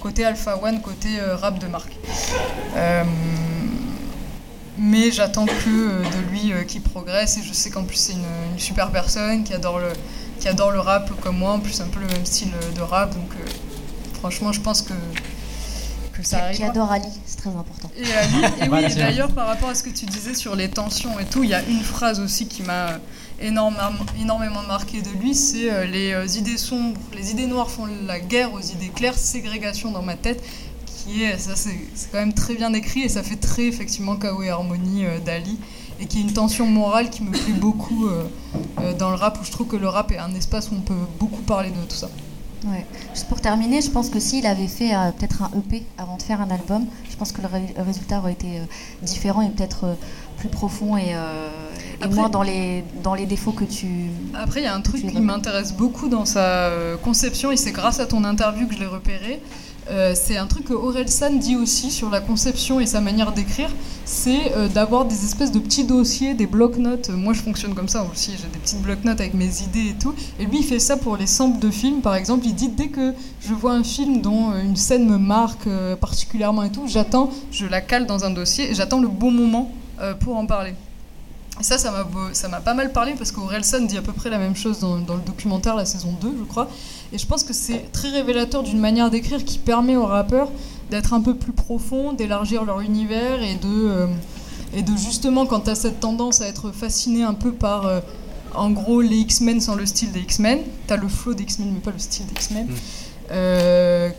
côté Alpha One, côté rap de marque. Mais j'attends que de lui qu'il progresse et je sais qu'en plus c'est une, super personne qui adore, le, qui adore le rap comme moi, en plus un peu le même style de rap, donc franchement je pense que, que ça arrive. Qui adore Ali, c'est très important. Et, Ali- et oui, Voilà, et c'est d'ailleurs, par rapport à ce que tu disais sur les tensions et tout, il y a une phrase aussi qui m'a énormément, énormément marqué de lui, c'est euh, les euh, idées sombres, les idées noires font la guerre aux idées claires, ségrégation dans ma tête, qui est, ça c'est c'est quand même très bien écrit et ça fait très effectivement chaos et harmonie euh, d'Ali, et qui est une tension morale qui me plaît beaucoup euh, euh, dans le rap, où je trouve que le rap est un espace où on peut beaucoup parler de tout ça. Ouais. Juste pour terminer, je pense que s'il avait fait euh, peut-être un EP avant de faire un album, je pense que le ré- le résultat aurait été euh, différent et peut-être euh, plus profond et, et Après- moins dans les, dans les défauts que tu. Après, il y a un truc qui m'intéresse beaucoup dans sa conception, et c'est grâce à ton interview que je l'ai repéré. Euh, c'est un truc que Orelsan dit aussi sur la conception et sa manière d'écrire, c'est euh, d'avoir des espèces de petits dossiers, des bloc-notes. Euh, Moi, je fonctionne comme ça aussi, j'ai des petites bloc-notes avec mes idées et tout. Et lui, il fait ça pour les samples de films, par exemple. Il dit dès que je vois un film dont une scène me marque particulièrement et tout, j'attends, je la cale dans un dossier et j'attends le bon moment pour en parler. Et ça, ça m'a, beau- ça m'a pas mal parlé parce qu'Orelsan dit à peu près la même chose dans, dans le documentaire, la saison 2, je crois. Et je pense que c'est très révélateur d'une manière d'écrire qui permet aux rappeurs d'être un peu plus profonds, d'élargir leur univers et de, euh, et de justement, quand tu as cette tendance à être fasciné un peu par, euh, en gros, les X-Men sans le style des X-Men, tu as le flow des X-Men mais pas le style des X-Men, Mm. euh,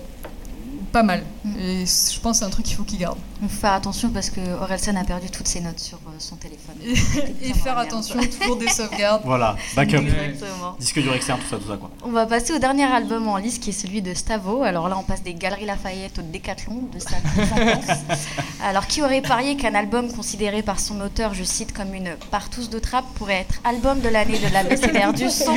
pas mal. Mm. Et je pense que c'est un truc qu'il faut qu'il garde. Il faut faire attention parce que Orelsan a perdu toutes ses notes sur euh, son téléphone. Et, et faire attention, toujours des sauvegardes. Voilà, backup. Exactement. Disque dur externe, tout ça, tout ça quoi. On va passer au dernier album en liste qui est celui de Stavo. Alors là, on passe des Galeries Lafayette au Décathlon de sa. Alors, qui aurait parié qu'un album considéré par son auteur, je cite, comme une partouze de trappe, pourrait être album de l'année de la BCDR du son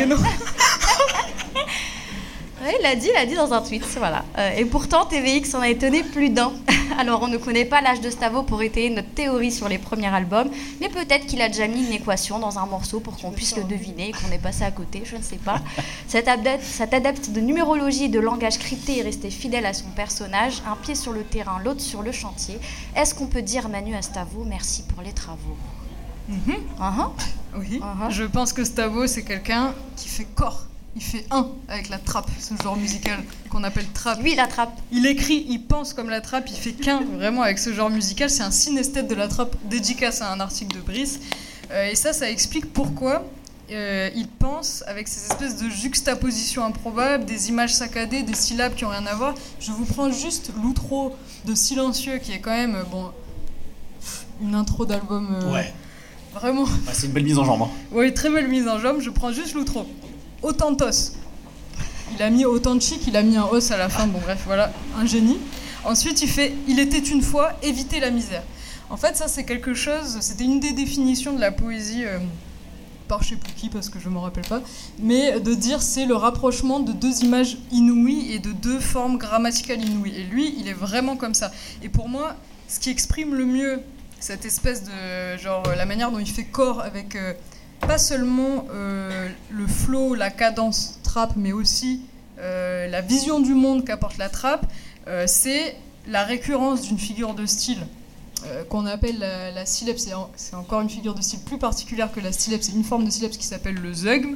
Ouais, il l'a dit, il l'a dit dans un tweet, voilà. Euh, et pourtant, TVX en a étonné plus d'un. Alors, on ne connaît pas l'âge de Stavo pour étayer notre théorie sur les premiers albums, mais peut-être qu'il a déjà mis une équation dans un morceau pour qu'on puisse le deviner et qu'on ait passé à côté, je ne sais pas. Cet adepte, cet adepte de numérologie et de langage crypté est resté fidèle à son personnage, un pied sur le terrain, l'autre sur le chantier. Est-ce qu'on peut dire, Manu, à Stavo, merci pour les travaux? Mhm. Uhum. Oui. Uh-huh. Je pense que Stavo, c'est quelqu'un qui fait corps. Il fait un avec la trappe, ce genre musical qu'on appelle trap. Lui, il attrape. Il écrit, il pense comme la trappe, il fait qu'un vraiment avec ce genre musical. C'est un synesthète de la trappe, dédicace à un article de Brice. Euh, et ça, ça explique pourquoi euh, il pense avec ces espèces de juxtapositions improbables, des images saccadées, des syllabes qui ont rien à voir. Je vous prends juste l'outro de Silencieux, qui est quand même, euh, bon, une intro d'album. euh, Vraiment. Bah, c'est une belle mise en jambe. hein. Oui, très belle mise en jambe. Je prends juste l'outro. Autantos. Il a mis autant de chic, il a mis un os à la fin. Bon, bref, voilà, un génie. Ensuite, il fait Il était une fois, éviter la misère. En fait, ça, c'est quelque chose. C'était une des définitions de la poésie. euh, par je sais plus qui, parce que je m'en rappelle pas. Mais de dire c'est le rapprochement de deux images inouïes et de deux formes grammaticales inouïes. Et lui, il est vraiment comme ça. Et pour moi, ce qui exprime le mieux cette espèce de genre la manière dont il fait corps avec euh, pas seulement euh, le flow, la cadence trap, mais aussi euh, la vision du monde qu'apporte la trap, euh, c'est la récurrence d'une figure de style qu'on appelle la, la. C'est en- c'est encore une figure de style plus particulière que la syllabe. C'est une forme de syllabe qui s'appelle le zeugme,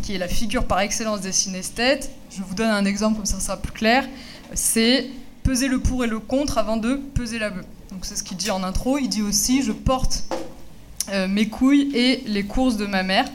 qui est la figure par excellence des synesthètes. Je vous donne un exemple comme ça, ça sera plus clair. C'est peser le pour et le contre avant de peser la bœuf. Donc c'est ce qu'il dit en intro. Il dit aussi je porte mes couilles et les courses de ma mère.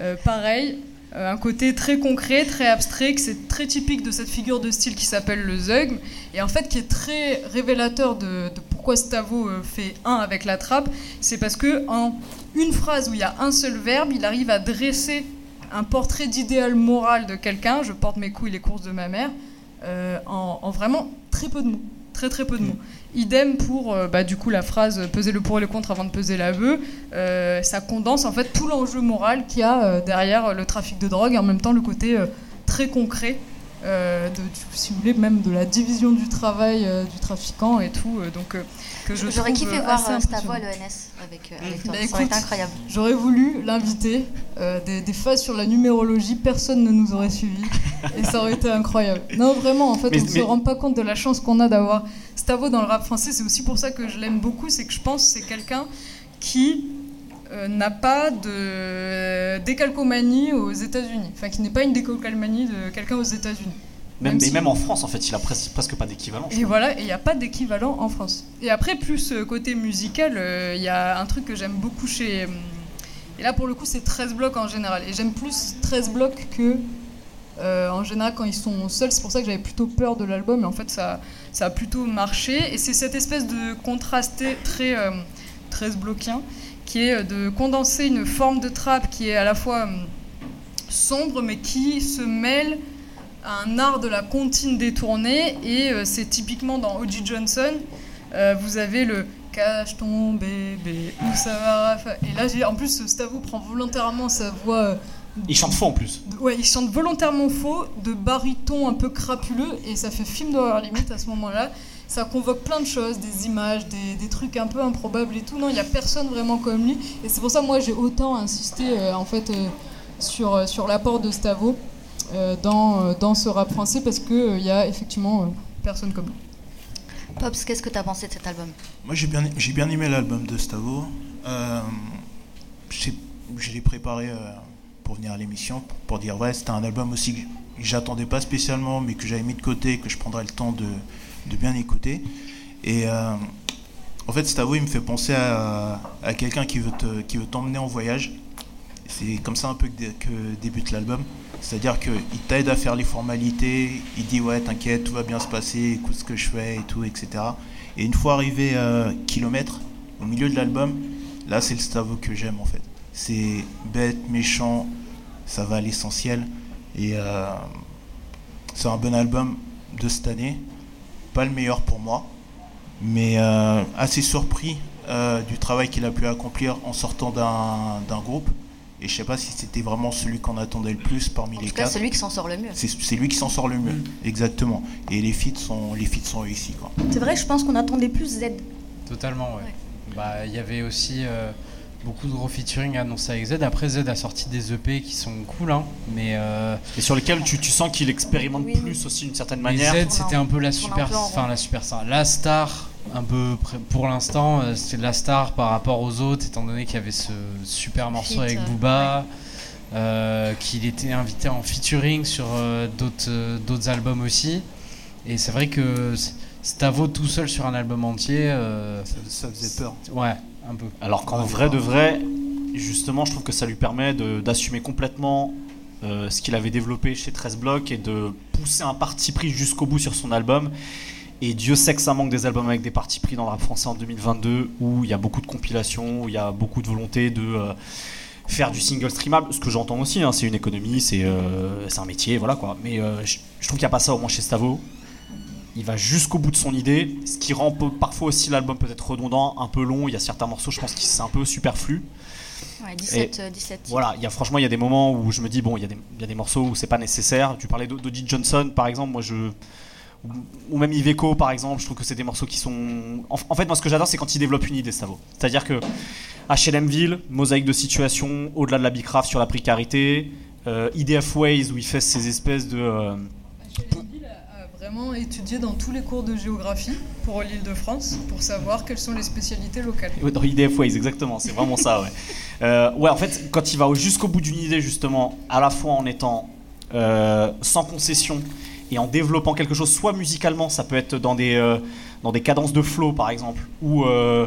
Euh, pareil, euh, un côté très concret, très abstrait, que c'est très typique de cette figure de style qui s'appelle le zeugme, et en fait qui est très révélateur de, de pourquoi Stavo euh, fait un avec la trappe, c'est parce que en une phrase où il y a un seul verbe, il arrive à dresser un portrait d'idéal moral de quelqu'un, je porte mes couilles les courses de ma mère, euh, en, en vraiment très peu de mots. Très très peu de mots. Idem pour euh, bah, du coup la phrase peser le pour et le contre avant de peser la bœuf. Euh, ça condense en fait tout l'enjeu moral qu'il y a euh, derrière le trafic de drogue et en même temps le côté très concret de, si vous voulez même de la division du travail du trafiquant et tout. donc J'aurais kiffé euh, voir euh, Stavo à l'ENS avec, euh, avec toi. Bah, ça aurait été écoute, incroyable. J'aurais voulu l'inviter. euh, des, des phases sur la numérologie, personne ne nous aurait suivis. et ça aurait été incroyable. Non, vraiment, en fait, Mais- on ne se rend pas compte de la chance qu'on a d'avoir Stavo dans le rap français. C'est aussi pour ça que je l'aime beaucoup. C'est que je pense que c'est quelqu'un qui euh, n'a pas de décalcomanie aux États-Unis. Enfin, qui n'est pas une décalcomanie de quelqu'un aux États-Unis. Même, Même mais si- même en France, en fait, il a presque, presque pas d'équivalent. Et trouve. voilà, il n'y a pas d'équivalent en France. Et après, plus euh, côté musical, euh, il y a un truc que j'aime beaucoup chez. hum, Et là, pour le coup, c'est 13 blocs en général. Et j'aime plus 13 blocs que. euh, en général, quand ils sont seuls, c'est pour ça que j'avais plutôt peur de l'album, mais en fait, ça, ça a plutôt marché. Et c'est cette espèce de contrasté très euh, 13 bloquien qui est euh, de condenser une forme de trap qui est à la fois sombre, mais qui se mêle un art de la comptine détournée. Et euh, c'est typiquement dans O.J. Johnson, euh, vous avez le cache ton bébé, où ça va Et là, en plus, Stavo prend volontairement sa voix. euh, Il chante faux en plus. de- Ouais, il chante volontairement faux, de baryton un peu crapuleux, et ça fait film d'horreur limite à ce moment-là. Ça convoque plein de choses, des images, des, des trucs un peu improbables et tout. Non, il n'y a personne vraiment comme lui. Et c'est pour ça, moi, j'ai autant insisté euh, en fait euh, sur, euh, sur l'apport de Stavo dans, euh, dans ce rap français, parce qu'il il y a effectivement euh, personne comme lui. Pops, qu'est-ce que t'as pensé de cet album? Moi, j'ai bien, j'ai bien aimé l'album de Stavo. Euh, j'ai- je l'ai préparé euh, pour venir à l'émission, pour, pour dire, ouais, c'était un album aussi que j'attendais pas spécialement, mais que j'avais mis de côté, que je prendrais le temps de, de bien écouter. Et euh, en fait, Stavo, il me fait penser à, à quelqu'un qui veut te- qui veut t'emmener en voyage. C'est comme ça un peu que, dé- que débute l'album. C'est-à-dire qu'il t'aide à faire les formalités, il dit ouais t'inquiète, tout va bien se passer, écoute ce que je fais et tout, etc. Et une fois arrivé à kilomètre, au milieu de l'album, là c'est le Stavo que j'aime en fait. C'est bête, méchant, ça va à l'essentiel. Et euh, c'est un bon album de cette année. Pas le meilleur pour moi, mais euh, assez surpris euh, du travail qu'il a pu accomplir en sortant d'un groupe Et je sais pas si c'était vraiment celui qu'on attendait le plus parmi En les tout cas, quatre. celui qui s'en sort le mieux. C'est c'est lui qui s'en sort le mieux, Mm. exactement. Et les feats sont, les feats sont réussis, quoi. C'est vrai, je pense qu'on attendait plus Z. Totalement, ouais. Ouais. Bah, il y avait aussi euh, beaucoup de gros featuring annoncés avec Z. Après, Z a sorti des EP qui sont cool, hein, mais, euh, Et sur lesquels tu, tu sens qu'il expérimente Oui. plus aussi d'une certaine mais manière. Z, c'était un- peu la super, enfin la super star, la star. Un peu pour l'instant, euh, c'est la star par rapport aux autres, étant donné qu'il y avait ce super morceau avec Booba, euh, qu'il était invité en featuring sur euh, d'autres d'autres albums aussi. Et c'est vrai que Stavo tout seul sur un album entier, euh, Ça, ça faisait peur. ouais, un peu. Alors qu'en vrai de vrai, justement, je trouve que ça lui permet d'assumer complètement euh, ce qu'il avait développé chez 13 Blocs et de pousser un parti pris jusqu'au bout sur son album. Et Dieu sait que ça manque des albums avec des partis pris dans le rap français en 2022 où il y a beaucoup de compilations, où il y a beaucoup de volonté de euh, faire du single streamable. Ce que j'entends aussi, hein, c'est une économie, c'est euh, c'est un métier, voilà quoi. Mais euh, je, je trouve qu'il n'y a pas ça au moins chez Stavo. Il va jusqu'au bout de son idée, ce qui rend peu- parfois aussi l'album peut-être redondant, un peu long. Il y a certains morceaux, je pense que c'est un peu superflu. Ouais, 17, euh, 17 titres. Voilà, il y a franchement il y a des moments où je me dis bon, il y a des, il y a des morceaux où c'est pas nécessaire. Tu parlais d'Odie Johnson par exemple, moi je ou- même Iveco par exemple, je trouve que c'est des morceaux qui sont en, fait moi ce que j'adore c'est quand il développe une idée Stavo. C'est-à-dire que HLMville, mosaïque de situation, au-delà de la bicraft sur la précarité, euh, IDF Ways où il fait ces espèces de euh, Chéléville a a vraiment étudié dans tous les cours de géographie pour l'île de France pour savoir quelles sont les spécialités locales. Dans IDF Ways, exactement, c'est vraiment ça, ouais. Euh, ouais, en fait, quand il va au- jusqu'au bout d'une idée, justement, à la fois en étant euh, sans concession et en développant quelque chose, soit musicalement, ça peut être dans des, euh, dans des cadences de flow, par exemple, ou, euh,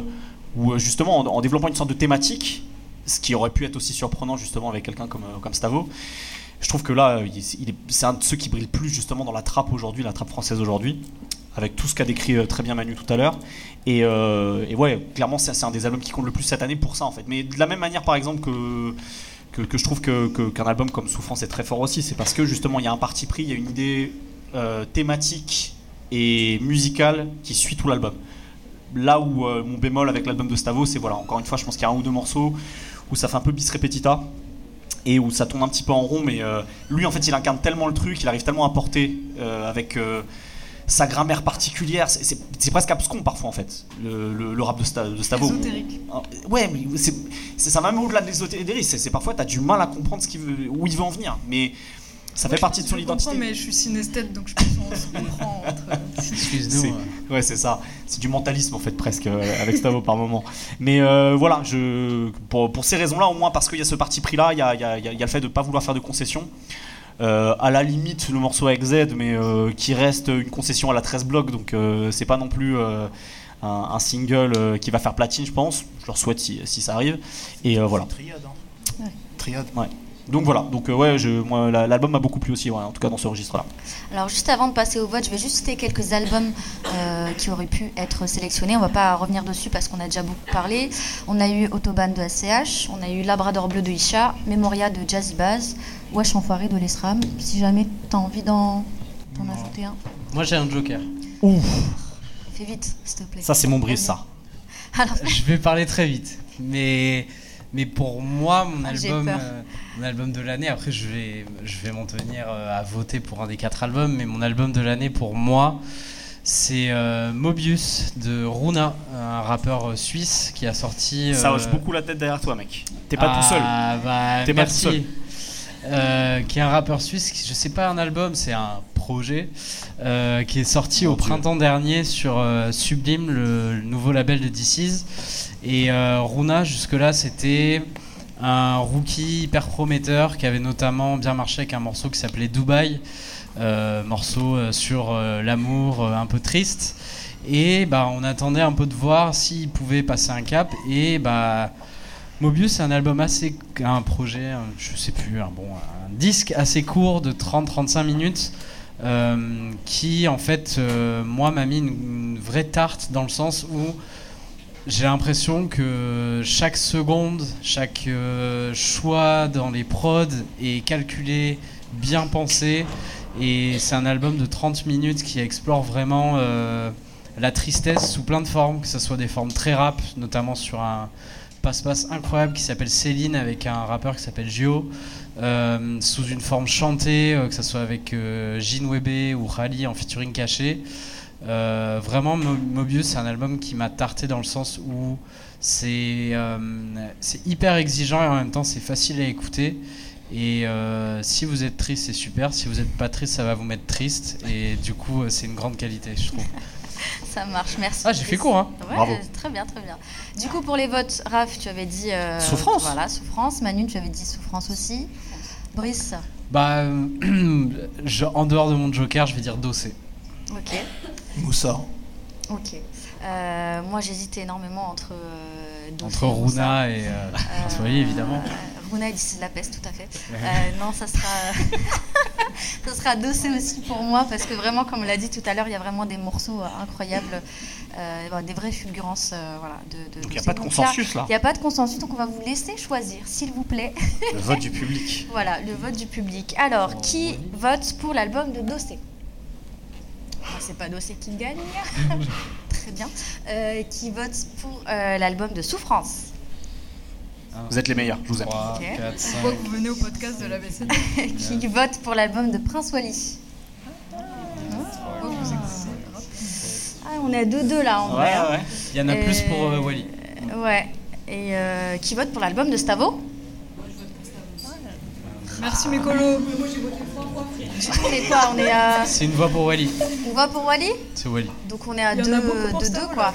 ou euh, justement en, développant une sorte de thématique, ce qui aurait pu être aussi surprenant, justement, avec quelqu'un comme, comme Stavo. Je trouve que là, c'est un de ceux qui brille le plus, justement, dans la trappe aujourd'hui, la trappe française aujourd'hui avec tout ce qu'a décrit très bien Manu tout à l'heure. Et, euh, et ouais, clairement, c'est un des albums qui compte le plus cette année pour ça, en fait. Mais de la même manière, par exemple, que, que, je trouve que- que- qu'un album comme Souffrance est très fort aussi, c'est parce que justement, il y a un parti pris, il y a une idée euh, thématique et musicale qui suit tout l'album. Là où euh, mon bémol avec l'album de Stavo, c'est voilà, encore une fois, je pense qu'il y a un ou deux morceaux où ça fait un peu bis repetita et où ça tourne un petit peu en rond, mais euh, lui, en fait, il incarne tellement le truc, il arrive tellement à porter avec sa grammaire particulière. C'est- presque abscon parfois, en fait, le, le- le rap de, Sta- de Stavo. Ésotérique. Ah, Ouais, mais ça va même au-delà de l'ésotérisme. C'est parfois, tu as du mal à comprendre ce qu'il veut, où il veut en venir, mais ça Moi, fait partie de son identité. mais je suis synesthète, donc je pense qu'on se comprend entre. Excuse-nous. Euh. Ouais, c'est ça. C'est du mentalisme en fait presque euh, avec Stavo par moment. Mais euh, voilà, je, pour, pour ces raisons-là, au moins parce qu'il y a ce parti pris-là, il y a, il y a- il y a- il y a le fait de ne pas vouloir faire de concessions. Euh, à la limite, le morceau avec Z, mais euh, qui reste une concession à la 13 blocs, donc euh, c'est pas non plus euh, un, un single qui va faire platine, je pense. Je leur souhaite si, si ça arrive. Et euh, voilà. Triade, hein. Ouais. Triade. Donc voilà, donc euh, ouais, je, moi, la- l'album m'a beaucoup plu aussi, ouais, en tout cas dans ce registre-là. Alors juste avant de passer au vote, je vais juste citer quelques albums euh, qui auraient pu être sélectionnés. On va pas revenir dessus parce qu'on a déjà beaucoup parlé. On a eu Autobahn de ACH, on a eu Labrador Bleu de Isha, Memoria de Jazzy Baz, Wesh Enfoiré de l'Esram. Si jamais tu as envie d'en ajouter un, Moi j'ai un joker. fais vite, s'il te plaît. Ça, c'est mon brise, ça. Alors, Je vais parler très vite. Mais, mais pour moi, mon Ah, album, euh, mon album de l'année, après je vais, je vais m'en tenir euh, à voter pour un des quatre albums, mais mon album de l'année pour moi, c'est euh, Mobius de Runa, un rappeur euh, suisse qui a sorti. Ça hoche beaucoup la tête derrière toi, mec. T'es pas ah, tout seul. bah, T'es pas tout seul. Euh, qui est un rappeur suisse, qui- je sais pas un album, c'est un projet euh, qui est sorti au Dieu. printemps dernier sur euh, Sublime, le, le nouveau label de DC's. Et euh, Runa, jusque-là, c'était un rookie hyper prometteur qui avait notamment bien marché avec un morceau qui s'appelait Dubaï, euh, morceau euh, sur euh, l'amour un peu triste. Et bah, on attendait un peu de voir s'il pouvait passer un cap. Et bah, Mobius, c'est un album assez. un projet, je sais plus, un, bon, un disque assez court de 30-35 minutes. qui en fait moi m'a mis une vraie tarte dans le sens où j'ai l'impression que chaque seconde, chaque euh, choix dans les prods est calculé, bien pensé. Et c'est un album de 30 minutes qui explore vraiment euh, la tristesse sous plein de formes, que ce soit des formes très rap, notamment sur un passe-passe incroyable qui s'appelle Céline avec un rappeur qui s'appelle Gio, euh, sous une forme chantée, que ce soit avec euh, Webé ou Rally en featuring caché. Euh, vraiment, Mo- Mobius, c'est un album qui m'a tarté dans le sens où c'est euh, c'est hyper exigeant et en même temps c'est facile à écouter. Et euh, si vous êtes triste, c'est super. Si vous n'êtes pas triste, ça va vous mettre triste. Et du coup, c'est une grande qualité, je trouve. Ça marche, merci. Ah, j'ai fait court, hein. Ouais, Bravo. Très bien, très bien. Du coup, pour les votes, Raph, tu avais dit. euh, Souffrance. Voilà, souffrance. Manu, tu avais dit souffrance aussi. Brice, Bah, euh, je- en dehors de mon joker, je vais dire Dossé. ok. Moussa. Ok. Euh, moi, j'hésitais énormément entre. euh, Entre et Moussa. Runa et euh, François Olivier, évidemment. Euh, Runa, c'est de la peste, tout à fait. Euh, non, ça sera. ça sera Dossé aussi pour moi, parce que vraiment, comme on l'a dit tout à l'heure, il y a vraiment des morceaux euh, incroyables, euh, voilà, des vraies fulgurances. euh, voilà, de, de Donc il n'y a pas de consensus là. Il n'y a pas de consensus, donc on va vous laisser choisir, s'il vous plaît. Le vote du public. Voilà, le vote du public. Alors, qui vote pour l'album de Dossé? Ah, C'est pas Dossé qui gagne. Très bien. Euh, qui vote pour euh, l'album de Souffrance Vous êtes les meilleurs, je vous aime. 3, Ok. 4, 5. Pourquoi vous venez au podcast de la BCD Qui vote pour l'album de Prince Wally vous existez Ah, on est à 2-2 là en vrai. hein. ouais. Il y en a plus pour euh, Euh, Wally. Ouais. Et euh, qui vote pour l'album de Stavo Merci mes colos. On est quoi On est à C'est une voix pour Wally. une voix pour Wally C'est Wally. Donc on est à Il y 2 en a beaucoup pour 2 Stavo, quoi.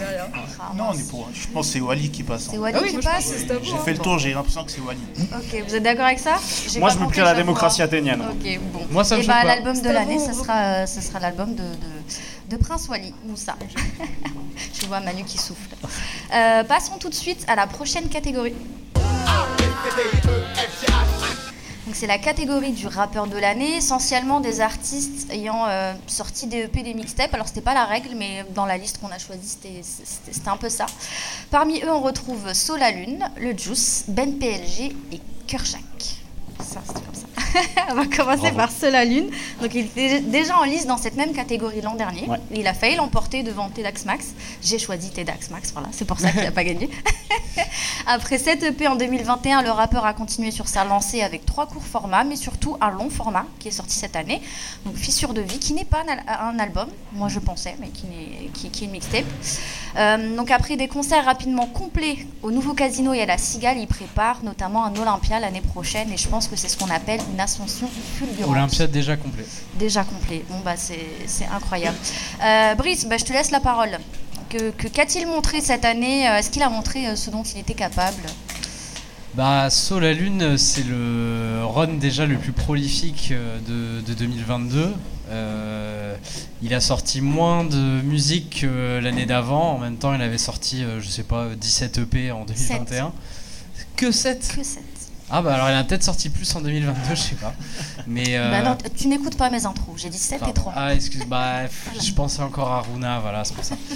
Ah, Non, on est pour. Je pense que c'est Wally qui passe. C'est hein. Wally Ah oui, qui passe c'est. J'ai hein. fait le tour, j'ai l'impression que c'est Wally. Ok, vous êtes d'accord avec ça? Moi je me plie à la démocratie athénienne. Ok, bon. Moi, ça me Et choque bah, pas. l'album de l'année, ça vous- sera, euh, ça sera l'album de, de, de Prince Wally, Moussa. Je vois Manu qui souffle. Euh, passons tout de suite à la prochaine catégorie. C'est la catégorie du rappeur de l'année, essentiellement des artistes ayant euh, sorti des EP, des mixtapes. Alors c'était pas la règle, mais dans la liste qu'on a choisie, c'était- un peu ça. Parmi eux, on retrouve Sola Lune, Le Juice, Ben PLG et Kershak. Ça, c'est comme ça. on va commencer Bravo. par Sola Lune. Donc il était déjà en liste dans cette même catégorie l'an dernier. Ouais. Il a failli l'emporter devant Tedax Max. J'ai choisi Tedax Max, voilà, c'est pour ça qu'il n'a pas gagné. Après 7 EP en 2021, le rappeur a continué sur sa lancée avec trois courts formats, mais surtout un long format qui est sorti cette année. Donc Fissure de vie, qui n'est pas un, al- un album, moi je pensais, mais qui, n'est- qui, qui est une mixtape. Euh, donc après des concerts rapidement complets au nouveau casino et à la Cigale, il prépare notamment un Olympia l'année prochaine, et je pense que c'est ce qu'on appelle une ascension fulgurante. Olympia déjà complet. Déjà complet. Bon, bah, c'est incroyable. Euh, Brice, bah, je te laisse la parole. Que qu'a-t-il montré cette année Euh, Est-ce qu'il a montré euh, ce dont il était capable? Bah, Saut la Lune, c'est le run déjà le plus prolifique de, de 2022. Euh, il a sorti moins de musique que l'année d'avant. En même temps, il avait sorti, je sais pas, 17 EP en 2021. Que 7 Que c'est Ah bah alors il a peut-être sorti plus en 2022, je sais pas. Mais euh, Bah non, tu n'écoutes pas mes intros. J'ai dit 7 et Pardon. 3. Ah, excuse, bah, je pensais encore à Runa, voilà, c'est pour ça.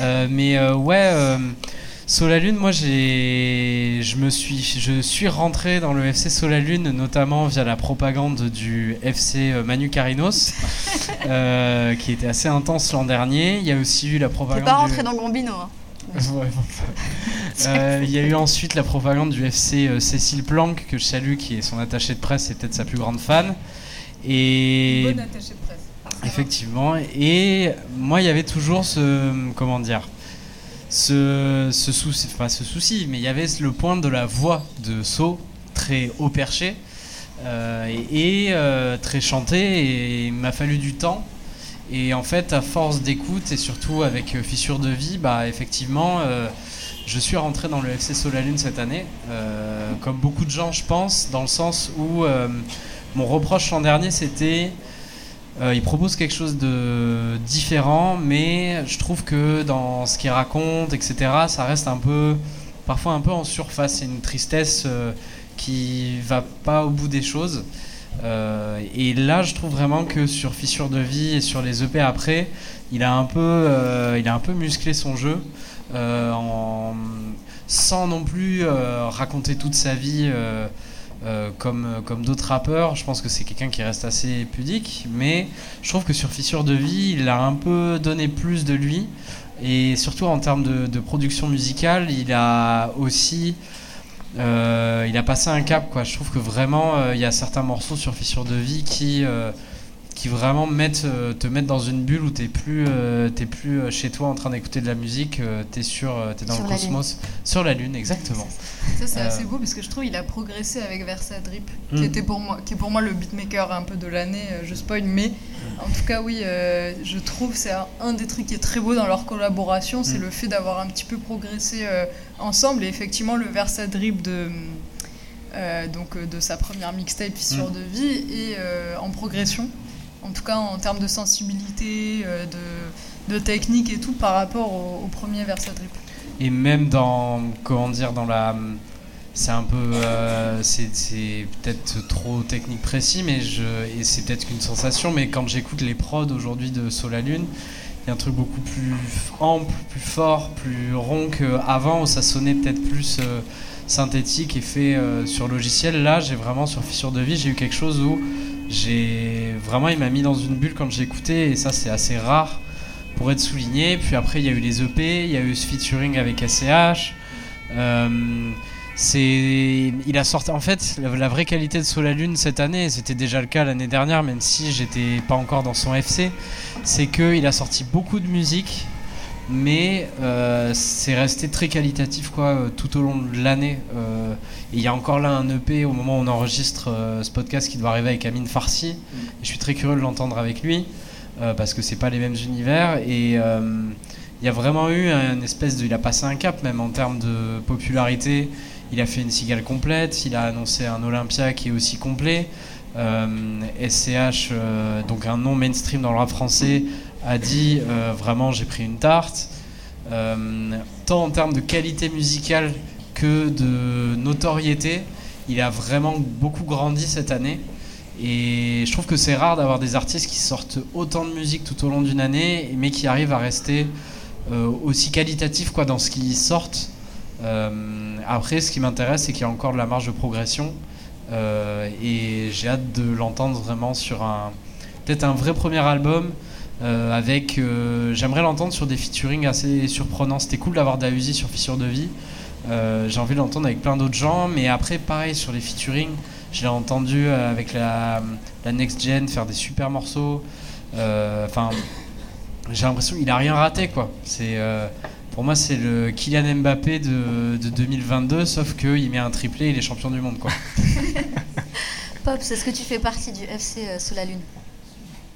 Euh, mais euh, ouais, euh, Solalune, moi, j'ai, je me suis, je suis rentré dans le FC Solalune, notamment via la propagande du FC Manu Carinos, qui était assez intense l'an dernier. Il y a aussi eu la propagande. pas du- rentré dans Gambino. hein. Euh, Il y a eu ensuite la propagande du FC euh, Cécile Planck, que je salue, qui est son attaché de presse et peut-être sa plus grande fan. Et de presse. Effectivement. Et moi, il y avait toujours ce. Comment dire ce, ce souci, pas ce souci, mais il y avait le point de la voix de So, très haut perché, euh, et, et, euh, très chanté, et il m'a fallu du temps. Et en fait, à force d'écoute, et surtout avec euh, Fissure de vie, bah, effectivement, euh, je suis rentré dans le FC Solalune cette année, euh, comme beaucoup de gens, je pense, dans le sens où mon reproche l'an dernier, c'était il propose quelque chose de différent, mais je trouve que dans ce qu'il raconte, etc., ça reste un peu, parfois un peu en surface. C'est une tristesse qui va pas au bout des choses. Euh, et là, je trouve vraiment que sur Fissure de vie et sur les EP après, il a un peu, euh, il a un peu musclé son jeu, euh, sans non plus raconter toute sa vie. comme, comme d'autres rappeurs, je pense que c'est quelqu'un qui reste assez pudique, mais je trouve que sur Fissure de vie, il a un peu donné plus de lui Et surtout en termes de production musicale, il a aussi. Euh, il a passé un cap, quoi. Je trouve que vraiment, euh, il y a certains morceaux sur Fissure de Vie qui, euh, qui vraiment mettent, euh, te mettent dans une bulle où t'es plus, euh, plus euh, chez toi en train d'écouter de la musique, t'es sur, t'es dans Sur le cosmos, sur la lune, exactement. Ça c'est assez beau parce que je trouve il a progressé avec Versa Drip, Mm. qui était pour moi, qui est pour moi le beatmaker un peu de l'année. Je spoil, mais en tout cas oui, euh, je trouve c'est un, un des trucs qui est très beau dans leur collaboration, c'est Mm. le fait d'avoir un petit peu progressé euh, ensemble et effectivement le Versa Drip de euh, donc de sa première mixtape Fissure de vie et en progression. En tout cas en termes de sensibilité, euh, de, technique et tout par rapport au, au premier Versa Drip. Et même dans, comment dire, dans la. C'est un peu. euh, c'est peut-être trop technique précis, mais je, et c'est peut-être qu'une sensation, mais quand j'écoute les prods aujourd'hui de Sola Lune, il y a un truc beaucoup plus ample, plus fort, plus rond qu'avant, où ça sonnait peut-être plus euh, synthétique et fait sur logiciel. Là, j'ai vraiment, sur Fissure de Vie, j'ai eu quelque chose où j'ai. Vraiment, il m'a mis dans une bulle quand j'ai écouté, et ça, c'est assez rare pour être souligné. Puis après, il y a eu les EP, il y a eu ce featuring avec SCH. Euh, c'est, il a sorti. En fait, la, la vraie qualité de Sola Lune cette année, c'était déjà le cas l'année dernière, même si j'étais pas encore dans son FC, c'est que il a sorti beaucoup de musique, mais euh, c'est resté très qualitatif quoi euh, tout au long de l'année. Euh, et il y a encore là un EP au moment où on enregistre ce podcast qui doit arriver avec Amine Farsi. Et je suis très curieux de l'entendre avec lui parce que c'est pas les mêmes univers et il y a vraiment eu une espèce de il a passé un cap même en termes de popularité il a fait une cigale complète il a annoncé un Olympia qui est aussi complet Euh, SCH euh, donc un nom mainstream dans le rap français a dit euh, vraiment j'ai pris une tarte Euh, tant en termes de qualité musicale que de notoriété il a vraiment beaucoup grandi cette année et je trouve que c'est rare d'avoir des artistes qui sortent autant de musique tout au long d'une année, mais qui arrivent à rester euh, aussi qualitatifs quoi, dans ce qu'ils sortent. Après, ce qui m'intéresse, c'est qu'il y a encore de la marge de progression. Et j'ai hâte de l'entendre vraiment sur un. Peut-être un vrai premier album. Euh, avec. euh, J'aimerais l'entendre sur des featuring assez surprenants. C'était cool d'avoir Dausi sur Fissure de Vie. Euh, j'ai envie de l'entendre avec plein d'autres gens, mais après, pareil, sur les featuring, je l'ai entendu avec la, la Next Gen faire des super morceaux. Enfin, j'ai l'impression qu'il a rien raté, quoi. C'est, pour moi, c'est le Kylian Mbappé de, de 2022, sauf qu'il met un triplé il est champion du monde, quoi. Pops, est-ce que tu fais partie du FC sous la lune?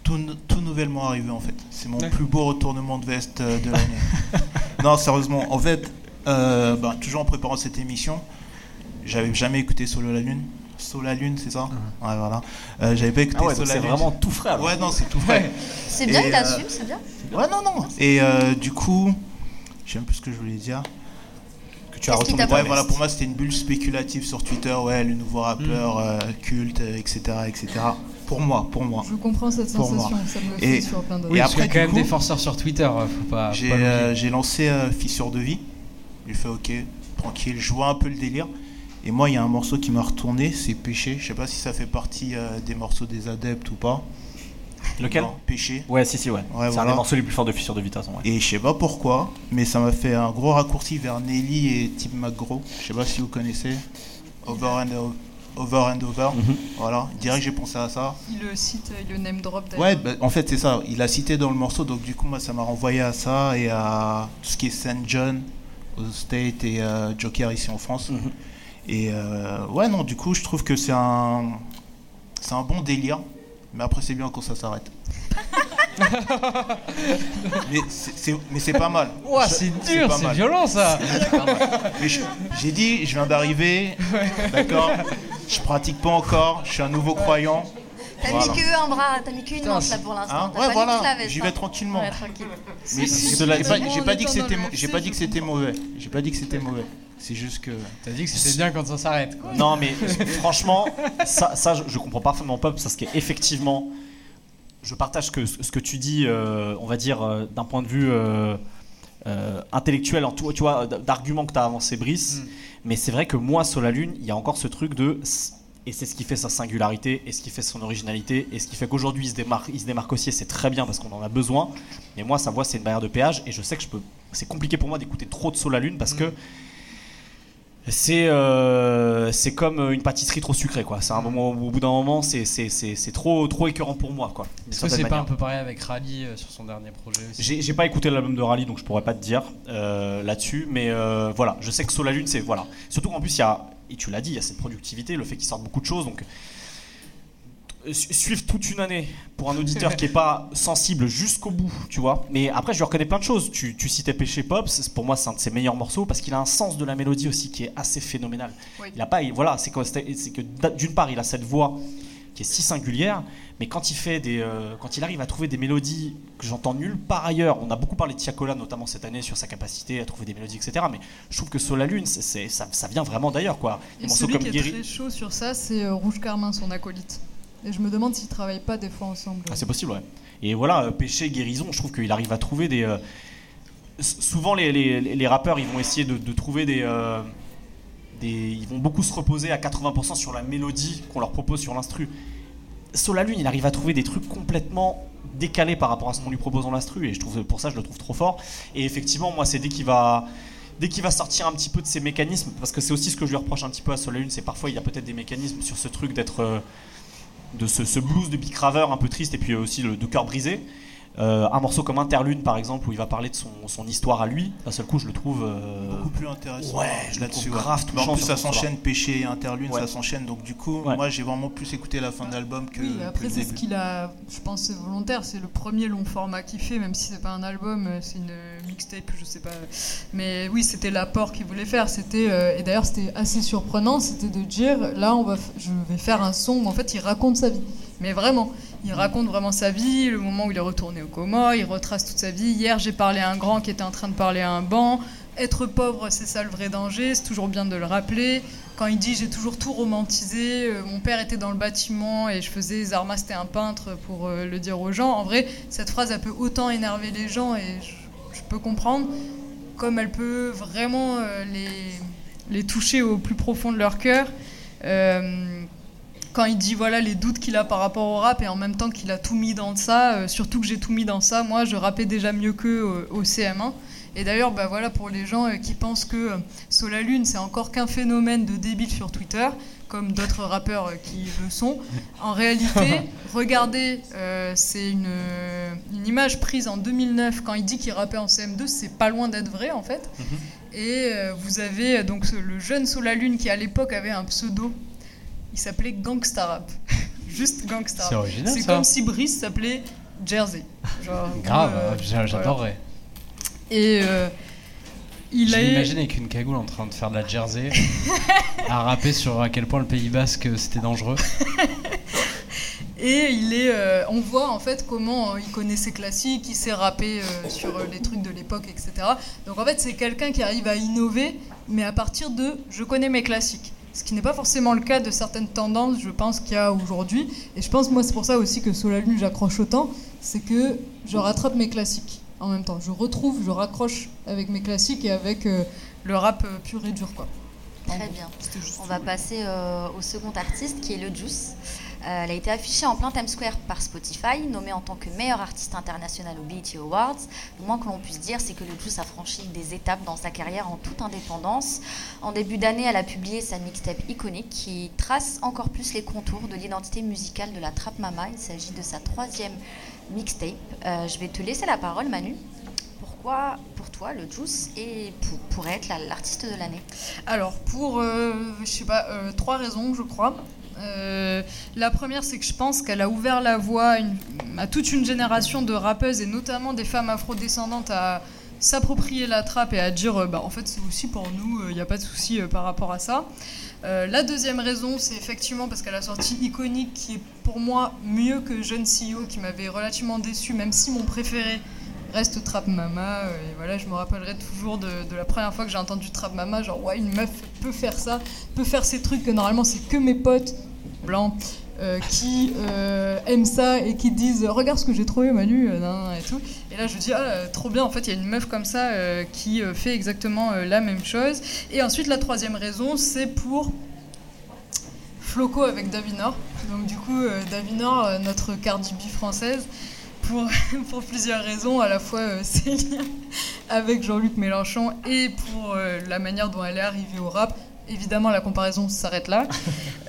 Tout, tout nouvellement arrivé en fait. C'est mon Ouais. plus beau retournement de veste euh, de l'année. non, sérieusement, en fait, euh, bah, toujours en préparant cette émission, j'avais jamais écouté Solo la Lune. Solo la Lune, c'est ça Ouais, voilà. Euh, j'avais pas écouté Ah ouais, Solo la c'est Lune. vraiment tout frais. alors. Ouais, non, c'est tout frais. C'est bien, il euh, assume, c'est bien. Ouais, non, non. Et euh, du coup, je sais même plus ce que je voulais dire. Que tu as retourné Ouais, voilà, pour moi, c'était une bulle spéculative sur Twitter. Ouais, le nouveau rappeur euh, culte, etc., etc. Pour moi, pour moi. Je comprends cette Pour moi. sensation, ça me le Et- fait sur plein d'autres. Oui, Et après, quand même des coup, forceurs sur Twitter, euh, faut pas. J'ai euh, j'ai lancé euh, Fissure de vie. J'ai fait ok, tranquille. Je vois un peu le délire. Et moi, il y a un morceau qui m'a retourné, c'est Péché. Je sais pas si ça fait partie euh, des morceaux des adeptes ou pas. Lequel Non, Péché. Ouais, si, si, ouais. Ouais, c'est un voilà. des morceaux les plus forts de Fissure de Vie, de toute façon. ouais. Et je sais pas pourquoi, mais ça m'a fait un gros raccourci vers Nelly et Tim McGraw. Je sais pas si vous connaissez. Over and o- Over and Over. Mhm. Voilà, direct j'ai pensé à ça. Il le cite, il le name drop d'ailleurs. Ouais, bah, en fait c'est ça. Il a cité dans le morceau, donc du coup moi ça m'a renvoyé à ça et à tout ce qui est Saint John aux States et euh, Joker ici en France. Mhm. Et euh, ouais non, du coup je trouve que c'est un c'est un bon délire, mais après c'est bien quand ça s'arrête. mais c'est c'est- mais c'est pas mal. Ouah, c'est dur, c'est violent ça. C'est pas mal. Mais je- j'ai dit, je viens d'arriver, d'accord. Je pratique pas encore, je suis un nouveau croyant. T'as Voilà. mis que un bras, t'as mis qu'une manche là pour l'instant. Hein ouais, pas voilà, j'y vais tranquillement. Ouais, tranquille. Mais j'ai pas, pas dit que c'était, j'ai pas dit que c'était mauvais. J'ai pas dit que c'était mauvais. C'est juste que. T'as dit que c'était bien quand ça s'arrête. Non, mais franchement, ça, ça je, je comprends parfaitement Pop, parce qu'effectivement, je partage que, ce que tu dis, euh, on va dire, euh, d'un point de vue euh, euh, intellectuel, en tout, tu vois, d'arguments que tu as avancé, Brice. Mm. Mais c'est vrai que moi, sur la Lune, il y a encore ce truc de. Et c'est ce qui fait sa singularité, et ce qui fait son originalité, et ce qui fait qu'aujourd'hui il se démarque, il se démarque aussi, et c'est très bien parce qu'on en a besoin. Mais moi, sa voix, c'est une barrière de péage, et je sais que je peux. C'est compliqué pour moi d'écouter trop de Sol à Lune parce que c'est euh, c'est comme une pâtisserie trop sucrée, quoi. C'est un moment, au bout d'un moment, c'est trop, trop écœurant pour moi, quoi. Est-ce que c'est pas un peu pareil avec Rally euh, sur son dernier projet J'ai pas écouté l'album de Rally, donc je pourrais pas te dire euh, là-dessus. Mais voilà, je sais que Soul la Lune, c'est voilà. Surtout qu'en plus, il y a, et tu l'as dit, il y a cette productivité, le fait qu'il sorte beaucoup de choses. Donc suivre toute une année pour un auditeur qui est pas sensible jusqu'au bout, tu vois. Mais après, je lui reconnais plein de choses. Tu, tu citais Péché Pop, pour moi, c'est un de ses meilleurs morceaux parce qu'il a un sens de la mélodie aussi qui est assez phénoménal. Oui. Il a pas, il- voilà, c'est que, d'une part, il a cette voix qui est si singulière, mais quand il fait des, euh, quand il arrive à trouver des mélodies que j'entends nulle part ailleurs, on a beaucoup parlé de Tiakola notamment cette année sur sa capacité à trouver des mélodies, etc. Mais je trouve que Sol la Lune, c'est- ça, ça vient vraiment d'ailleurs, quoi. Et celui comme qui est très chaud sur ça, c'est euh, Rouge Carmin, son acolyte. Et je me demande s'ils travaillent pas des fois ensemble. Ah, c'est possible, ouais. Et voilà, euh, péché, guérison, je trouve qu'il arrive à trouver des. euh, souvent, les, les- les rappeurs, ils vont essayer de, de trouver des, euh, des. Ils vont beaucoup se reposer à 80% sur la mélodie qu'on leur propose sur l'instru. Sur la Lune, il arrive à trouver des trucs complètement décalés par rapport à ce qu'on lui propose en l'instru, et je trouve pour ça, je le trouve trop fort. Et effectivement, moi, c'est dès qu'il va. Dès qu'il va sortir un petit peu de ses mécanismes, parce que c'est aussi ce que je lui reproche un petit peu à Sol la Lune, c'est parfois il y a peut-être des mécanismes sur ce truc d'être. Euh, de ce, ce blues de Big Raver un peu triste et puis aussi le, de cœur brisé. Euh, un morceau comme Interlune par exemple où il va parler de son, son histoire à lui, d'un seul coup je le trouve euh, beaucoup plus intéressant ouais, je le là-dessus. trouve ouais. grave Mais en touchant plus, ça s'enchaîne, péché et interlune, Ouais. ça s'enchaîne. Donc, du coup, Ouais. moi, j'ai vraiment plus écouté la fin de l'album que. Oui, après c'est ce qu'il a, je pense c'est volontaire, c'est le premier long format qu'il fait, même si c'est pas un album, euh, c'est une mixtape, je sais pas. Mais oui, c'était l'apport qu'il voulait faire. C'était euh, et d'ailleurs c'était assez surprenant, c'était de dire là on va, f- je vais faire un son où en fait il raconte sa vie, mais vraiment, il raconte vraiment sa vie, le moment où il est retourné au coma, il retrace toute sa vie. Hier j'ai parlé à un grand qui était en train de parler à un banc. Être pauvre, c'est ça le vrai danger, c'est toujours bien de le rappeler. Quand il dit j'ai toujours tout romantisé, euh, mon père était dans le bâtiment et je faisais Zarma c'était un peintre pour euh, le dire aux gens. En vrai, cette phrase elle peut autant énerver les gens et je, peux comprendre, comme elle peut vraiment euh, les, les toucher au plus profond de leur cœur. Quand il dit voilà les doutes qu'il a par rapport au rap et en même temps qu'il a tout mis dans ça, euh, surtout que j'ai tout mis dans ça, moi je rappais déjà mieux qu'eux au, au CM1. Et d'ailleurs, bah voilà pour les gens euh, qui pensent que euh, Sola Lune c'est encore qu'un phénomène de débile sur Twitter, comme d'autres rappeurs euh, qui le sont. En réalité, regardez, euh, c'est une, euh, une image prise en 2009 quand il dit qu'il rappait en CM2, c'est pas loin d'être vrai en fait. Et euh, vous avez euh, donc le jeune Sola Lune qui à l'époque avait un pseudo, il s'appelait Gangsta Rap. Juste Gangsta C'est Rap. original C'est comme si Brice s'appelait Jersey. Genre, Grave, euh, j'a- j'adorerais. Et euh, il Je a m'imagine avec une cagoule en train de faire de la jersey, à rapper sur à quel point le Pays Basque c'était dangereux. Et il est, euh, on voit en fait comment euh, il connaît ses classiques, il rapper euh, sur euh, les trucs de l'époque, etc. Donc en fait, c'est quelqu'un qui arrive à innover, mais à partir de je connais mes classiques. Ce qui n'est pas forcément le cas de certaines tendances, je pense, qu'il y a aujourd'hui. Et je pense, moi, c'est pour ça aussi que Sous la Lune, j'accroche autant. C'est que je rattrape mes classiques en même temps. Je retrouve, je raccroche avec mes classiques et avec euh, le rap euh, pur et dur, quoi. Très bien. On va passer euh, au second artiste qui est le Juice. Euh, elle a été affichée en plein Times Square par Spotify, nommée en tant que meilleur artiste international au BET Awards. Le moins que l'on puisse dire, c'est que le Juice a franchi des étapes dans sa carrière en toute indépendance. En début d'année, elle a publié sa mixtape iconique qui trace encore plus les contours de l'identité musicale de la Trap Mama. Il s'agit de sa troisième mixtape. Euh, je vais te laisser la parole, Manu. Pourquoi, pour toi, le Juice est, pour- être la- l'artiste de l'année? Alors, pour, euh, je sais pas, euh, trois raisons, je crois. Euh, la première, c'est que je pense qu'elle a ouvert la voie à, toute une génération de rappeuses et notamment des femmes afrodescendantes à s'approprier la trappe et à dire, euh, bah, en fait, c'est aussi pour nous, il n'y a pas de souci euh, par rapport à ça. Euh, la deuxième raison, c'est effectivement parce qu'elle a sorti Iconique, qui est pour moi mieux que Jeune CEO, qui m'avait relativement déçu, même si mon préféré reste Trap Mama. euh, Et voilà, je me rappellerai toujours de, la première fois que j'ai entendu Trap Mama, genre ouais, une meuf peut faire ça, peut faire ces trucs que normalement c'est que mes potes blancs euh, qui euh, aiment ça et qui disent regarde ce que j'ai trouvé Manu et tout. Et là je dis ah trop bien en fait il y a une meuf comme ça qui fait exactement la même chose. Et ensuite la troisième raison c'est pour Floco avec Davinor. Donc du coup, Davinor, notre Cardi B française, pour, pour plusieurs raisons, à la fois euh, ses liens avec Jean-Luc Mélenchon et pour euh, la manière dont elle est arrivée au rap. Évidemment, la comparaison s'arrête là.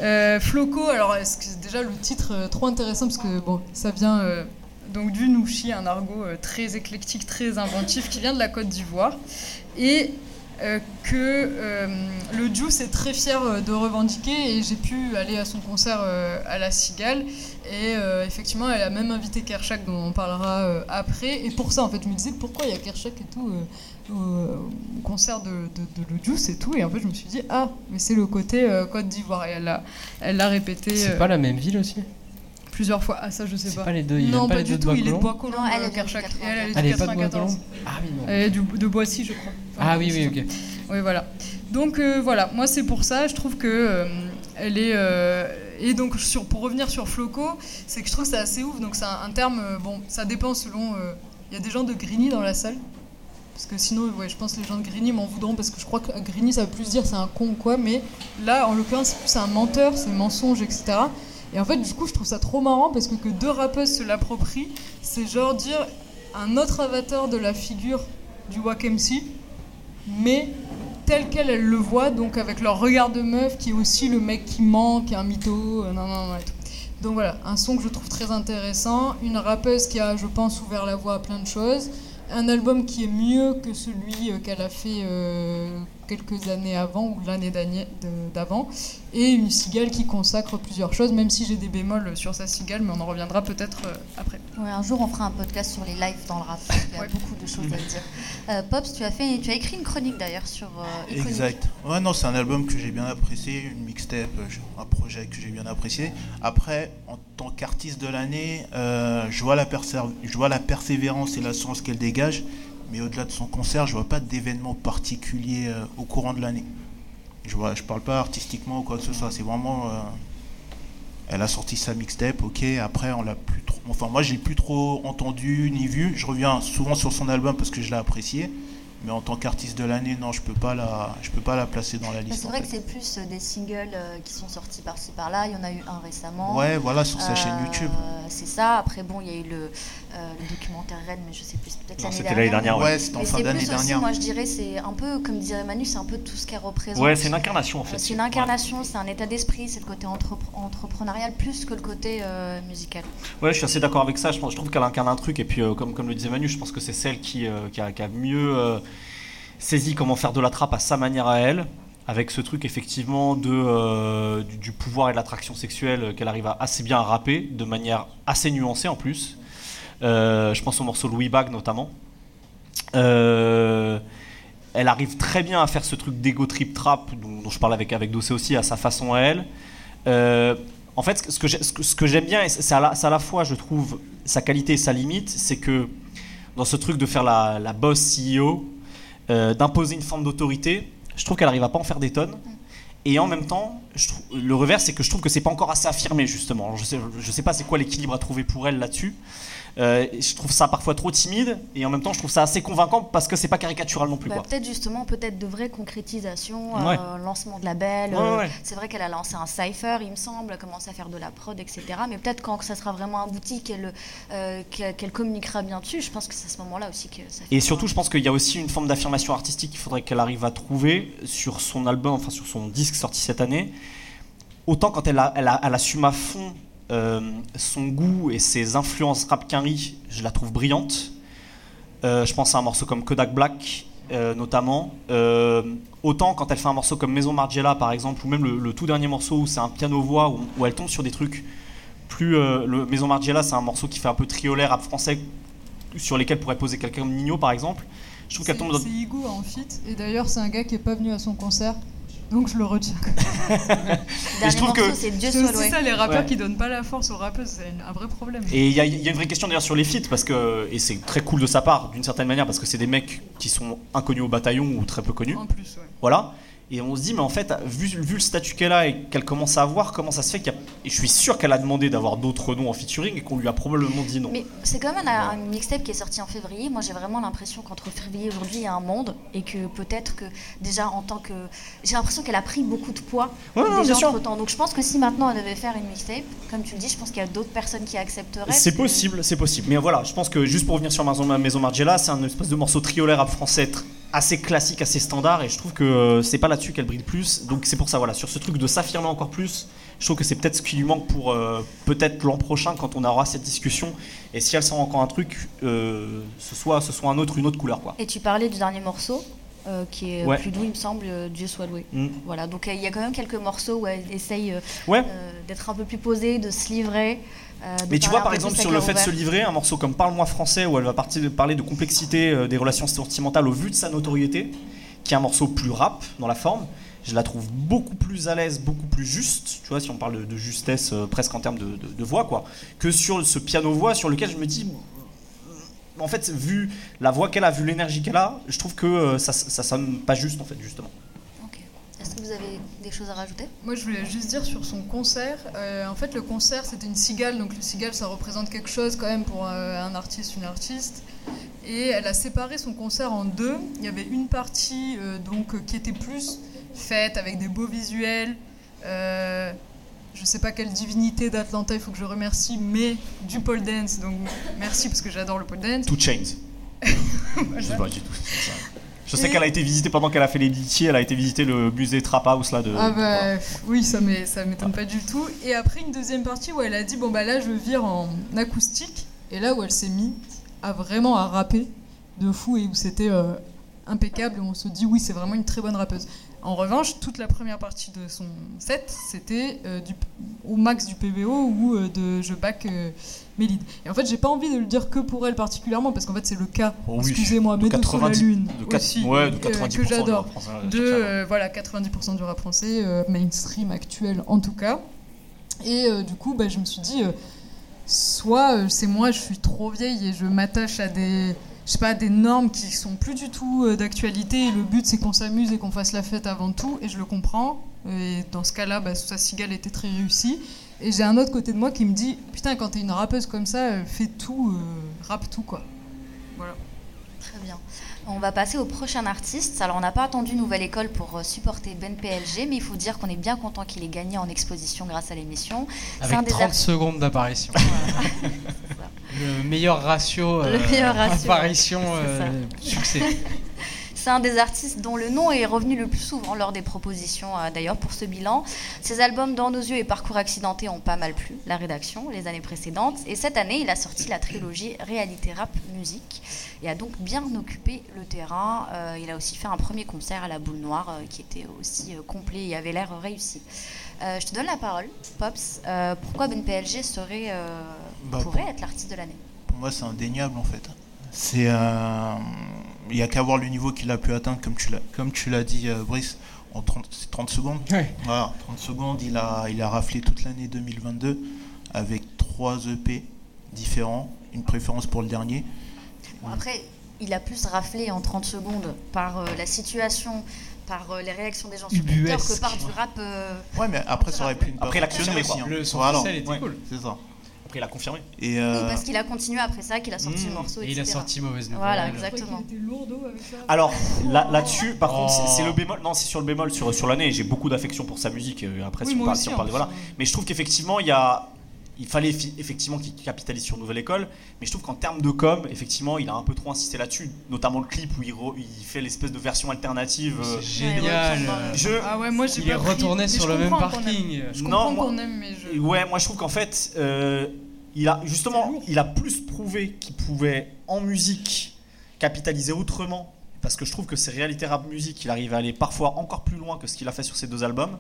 Euh, Floco, alors est-ce que déjà le titre trop intéressant parce que bon, ça vient donc du Nouchi, un argot très éclectique, très inventif qui vient de la Côte d'Ivoire et euh, que euh, le Juice est très fier euh, de revendiquer et j'ai pu aller à son concert euh, à la Cigale. Et effectivement elle a même invité Kershak dont on parlera après. Et pour ça en fait je me disais pourquoi il y a Kershak et tout au concert de, de, de le Juice et tout? Et en fait je me suis dit ah mais c'est le côté Côte d'Ivoire. Et elle l'a elle l'a répété C'est pas la même ville aussi? Plusieurs fois ah ça je sais C'est pas, pas les deux, il non pas pas les du deux de tout il est de Bois-Colombes Non, elle euh, elle, elle est Elle est de 94 Bois-Colombes Ah oui, non. elle est du, de Boissy je crois Enfin, Ah oui, oui, ok. Oui, voilà. Donc euh, voilà, moi c'est pour ça, je trouve que euh, elle est euh, et donc sur pour revenir sur Floco, c'est que je trouve que c'est assez ouf. Donc c'est un, un terme euh, bon, ça dépend selon euh, il y a des gens de Grigny dans la salle. Parce que sinon, ouais, je pense que les gens de Grigny m'en voudront parce que je crois que Grigny ça veut plus dire c'est un con ou quoi, mais là en l'occurrence c'est plus un menteur, c'est mensonge, etc. Et en fait, du coup, je trouve ça trop marrant parce que que deux rappeuses se l'approprient, c'est genre dire un autre avatar de la figure du Wack MC, mais tel quel elles le voient, donc avec leur regard de meuf qui est aussi le mec qui est un mytho, euh, non, non, non, et tout. Donc voilà, un son que je trouve très intéressant, une rappeuse qui a, je pense, ouvert la voie à plein de choses, un album qui est mieux que celui euh, qu'elle a fait euh, quelques années avant ou l'année d'avant, et une cigale qui consacre plusieurs choses, même si j'ai des bémols sur sa cigale, mais on en reviendra peut-être euh, après. Ouais, un jour, on fera un podcast sur les lives dans le rap. qu'il y a Ouais. beaucoup de choses à dire. Euh, Pops, tu as, fait, tu as écrit une chronique d'ailleurs sur euh. Exact. Ouais, non, c'est un album que j'ai bien apprécié, une mixtape, un projet que j'ai bien apprécié. Après, en tant qu'artiste de l'année, euh, je, vois la je vois la persévérance et la science qu'elle dégage, mais au-delà de son concert, je vois pas d'événement particulier euh, au courant de l'année. Je vois, je parle pas artistiquement ou quoi que ce soit, c'est vraiment. euh, elle a sorti sa mixtape, ok. Après, on l'a plus trop. Enfin, moi, j'ai plus trop entendu ni vu. Je reviens souvent sur son album parce que je l'ai apprécié. Mais en tant qu'artiste de l'année, non, je peux pas la, je peux pas la placer dans la liste. C'est vrai fait. que c'est plus euh, des singles euh, qui sont sortis par-ci par-là. Il y en a eu un récemment. Ouais, voilà, sur sa Euh, chaîne YouTube. C'est ça. Après, bon, il y a eu le, euh, le documentaire Red, mais je sais plus, peut-être l'année c'était l'année dernière, Ouais, c'était en fin d'année aussi, dernière. moi je dirais, c'est un peu, comme disait Manu, c'est un peu tout ce qu'elle représente. Ouais, c'est une incarnation en fait. Euh, C'est une incarnation, c'est un état d'esprit, c'est le côté entrepre- entrepreneurial plus que le côté euh, musical. Ouais, je suis assez d'accord avec ça. Je, pense- je trouve qu'elle incarne un truc. Et puis, euh, comme, comme le disait Manu, je pense que c'est celle qui, euh, qui, a, qui a mieux euh, saisi comment faire de la trappe à sa manière à elle. Avec ce truc, effectivement, de, euh, du, pouvoir et de l'attraction sexuelle qu'elle arrive à assez bien à rapper, de manière assez nuancée en plus. Euh, je pense au morceau Louis Bag notamment. Euh, elle arrive très bien à faire ce truc d'ego trip trap dont, je parle avec, avec Dossé aussi à sa façon à elle. En fait, ce que, ce que, j'aime bien, et c'est à, la, à la fois, je trouve, sa qualité et sa limite, c'est que dans ce truc de faire la, la boss CEO, euh, d'imposer une forme d'autorité, je trouve qu'elle arrive à en faire des tonnes. Et en même temps, le revers, c'est que je trouve que c'est pas encore assez affirmé, justement. Je sais, je sais pas c'est quoi l'équilibre à trouver pour elle là-dessus. Euh, et je trouve ça parfois trop timide, et en même temps, je trouve ça assez convaincant parce que c'est pas caricatural non plus. Bah, peut-être justement, peut-être de vraies concrétisations, Ouais. euh, lancement de label. Ouais, euh, ouais. C'est vrai qu'elle a lancé un cipher, il me semble, a commencé à faire de la prod, etc. Mais peut-être quand ça sera vraiment abouti, qu'elle qu'elle communiquera bien dessus, je pense que c'est à ce moment-là aussi que ça Et fait surtout, un- je pense qu'il y a aussi une forme d'affirmation artistique qu'il faudrait qu'elle arrive à trouver sur son album, enfin sur son disque sorti cette année. Autant quand elle, a, elle, a- elle assume à fond son goût et ses influences rap quinri, je la trouve brillante. Euh, je pense à un morceau comme Kodak Black, euh, notamment. Euh, autant quand elle fait un morceau comme Maison Margiela, par exemple, ou même le, le tout dernier morceau où c'est un piano-voix, où, où elle tombe sur des trucs plus. euh, le Maison Margiela, c'est un morceau qui fait un peu triolaire rap français, sur lesquels pourrait poser quelqu'un comme Nino, par exemple. Je trouve qu'elle tombe dans. c'est Igo en fit, et d'ailleurs c'est un gars qui est pas venu à son concert, donc je le retiens. Dernier je trouve que- c'est Dieu C'est soit aussi loué. ça, les rappeurs Ouais. qui donnent pas la force aux rappeuses, c'est un vrai problème. Et il y, a- il y a une vraie question d'ailleurs sur les feats, parce que, et c'est très cool de sa part, d'une certaine manière, parce que c'est des mecs qui sont inconnus au bataillon ou très peu connus. En plus, ouais. Voilà. Et on se dit, mais en fait, vu, vu le statut qu'elle a et qu'elle commence à avoir, comment ça se fait qu'il y a. Et je suis sûr qu'elle a demandé d'avoir d'autres noms en featuring et qu'on lui a probablement dit non. Mais c'est quand même un, mixtape qui est sorti en février. Moi, j'ai vraiment l'impression qu'entre février et aujourd'hui, il y a un monde et que peut-être que déjà en tant que. J'ai l'impression qu'elle a pris beaucoup de poids Ouais, non, déjà entre temps. Donc je pense que si maintenant elle devait faire une mixtape, comme tu le dis, je pense qu'il y a d'autres personnes qui accepteraient. C'est que- possible, c'est possible. Mais voilà, je pense que juste pour revenir sur Maison, Maison Margiela, c'est un espèce de morceau triolaire rap français assez classique, assez standard, et je trouve que euh, c'est pas là-dessus qu'elle brille le plus. Donc c'est pour ça, voilà, sur ce truc de s'affirmer encore plus, je trouve que c'est peut-être ce qui lui manque pour euh, peut-être l'an prochain quand on aura cette discussion. Et si elle sent encore un truc, euh, ce soit ce soit un autre, une autre couleur, quoi. Et tu parlais du dernier morceau. euh, qui est Ouais. plus doux, il me semble, Dieu soit loué. Mm. Voilà, donc il y a quand même quelques morceaux où elle essaye Ouais. d'être un peu plus posée, de se livrer. euh, de Mais tu vois, par exemple, sur le fait de se livrer, un morceau comme Parle-moi français, où elle va partir, parler de complexité euh, des relations sentimentales au vu de sa notoriété, qui est un morceau plus rap dans la forme, je la trouve beaucoup plus à l'aise, beaucoup plus juste, tu vois, si on parle de, de justesse euh, presque en termes de, de- de voix, quoi, que sur ce piano-voix sur lequel je me dis. mm, En fait, vu la voix qu'elle a, vu l'énergie qu'elle a, je trouve que euh, ça, ça sonne pas juste, en fait, justement. Ok. Est-ce que vous avez des choses à rajouter? Moi, je voulais juste dire sur son concert. euh, en fait, le concert, c'était une cigale. Donc, le cigale, ça représente quelque chose quand même pour euh, un artiste, une artiste. Et elle a séparé son concert en deux. Il y avait une partie euh, donc, euh, qui était plus faite avec des beaux visuels. Euh, je sais pas quelle divinité d'Atlanta il faut que je remercie, mais du pole dance. Donc, merci parce que j'adore le pole dance. Two Chains. Je sais pas du tout. Je sais Et- qu'elle a été visitée pendant qu'elle a fait les litiers, elle a été visiter le musée Trap House là de. Ah bah oui, ça ça m'étonne pas du tout. Et après une deuxième partie où elle a dit bon bah là je vire en acoustique et là où elle s'est mise à vraiment à rapper de fou et où c'était euh, impeccable et on se dit oui c'est vraiment une très bonne rappeuse. En revanche, toute la première partie de son set, c'était euh, au max du PVO ou euh, de je back Mélide. Et en fait, j'ai pas envie de le dire que pour elle particulièrement, parce qu'en fait, c'est le cas, Oh oui, excusez-moi, de mais de la 90 lune de quatre- aussi, ouais, de euh, 90% que j'adore de voilà 90% du rap français mainstream actuel en tout cas et euh, du coup bah, je me suis dit euh, soit euh, c'est moi je suis trop vieille et je m'attache à des je sais pas des normes qui sont plus du tout euh, d'actualité le but c'est qu'on s'amuse et qu'on fasse la fête avant tout et je le comprends. Et dans ce cas-là bah, sa cigale était très réussie et j'ai un autre côté de moi qui me dit putain quand t'es une rappeuse comme ça euh, fais tout euh, rappe tout quoi. Voilà. Très bien. On va passer au prochain artiste. Alors, on n'a pas attendu Nouvelle École pour euh, supporter Ben PLG, mais il faut dire qu'on est bien content qu'il ait gagné en exposition grâce à l'émission. Un Avec des 30 artistes- secondes d'apparition. Le meilleur ratio, Le euh, meilleur ratio, apparition euh, succès. C'est un des artistes dont le nom est revenu le plus souvent lors des propositions, euh, d'ailleurs, pour ce bilan. Ses albums Dans nos yeux et Parcours accidenté ont pas mal plu, la rédaction, les années précédentes. Et cette année, il a sorti la trilogie Réalité Rap Musique et a donc bien occupé le terrain. Euh, il a aussi fait un premier concert à la Boule Noire euh, qui était aussi euh, complet et avait l'air réussi. Je te donne la parole, Pops. Pourquoi Ben PLG serait, Bah, pourrait pour- être l'artiste de l'année? Pour moi, c'est indéniable en fait. C'est, euh, il y a qu'à voir le niveau qu'il a pu atteindre, comme tu l'as, comme tu l'as dit, euh, Brice, en 30, c'est 30 secondes. Ouais. Voilà, 30 secondes, il a, il a raflé toute l'année 2022 avec trois EP différents, une préférence pour le dernier. Bon, après, il a plus raflé en 30 secondes par euh, la situation, par euh, les réactions des gens sur Twitter que par du rap. euh, Ouais, mais après, ça aurait pu ne pas Après, confirmé, aussi. quoi. hein. Le son Voilà. était Ouais. cool. C'est ça. Après, il a confirmé. Et oui, euh, parce qu'il a continué après ça, qu'il a sorti le morceau, Et il a sorti Mauvaise Nouvelle. Voilà, exactement. Alors là- là-dessus, par Oh. contre, c'est- le bémol. Non, c'est sur le bémol sur, sur l'année. J'ai beaucoup d'affection pour sa musique. euh, Après, Oui, si, on parle, aussi, si on parle voilà. Mais je trouve qu'effectivement, il y a. Il fallait effectivement qu'il capitalise sur Nouvelle École, mais je trouve qu'en termes de com, effectivement, il a un peu trop insisté là-dessus, notamment le clip où il, re- il fait l'espèce de version alternative. euh, C'est génial. Je, Ah ouais, moi j'ai Il est pris, retourné sur le même parking. Je Non, comprends qu'on aime, mais je. Ouais, moi je trouve qu'en fait, euh, il a justement, il a plus prouvé qu'il pouvait en musique capitaliser autrement, parce que je trouve que ses réalités rap musique, il arrive à aller parfois encore plus loin que ce qu'il a fait sur ses deux albums,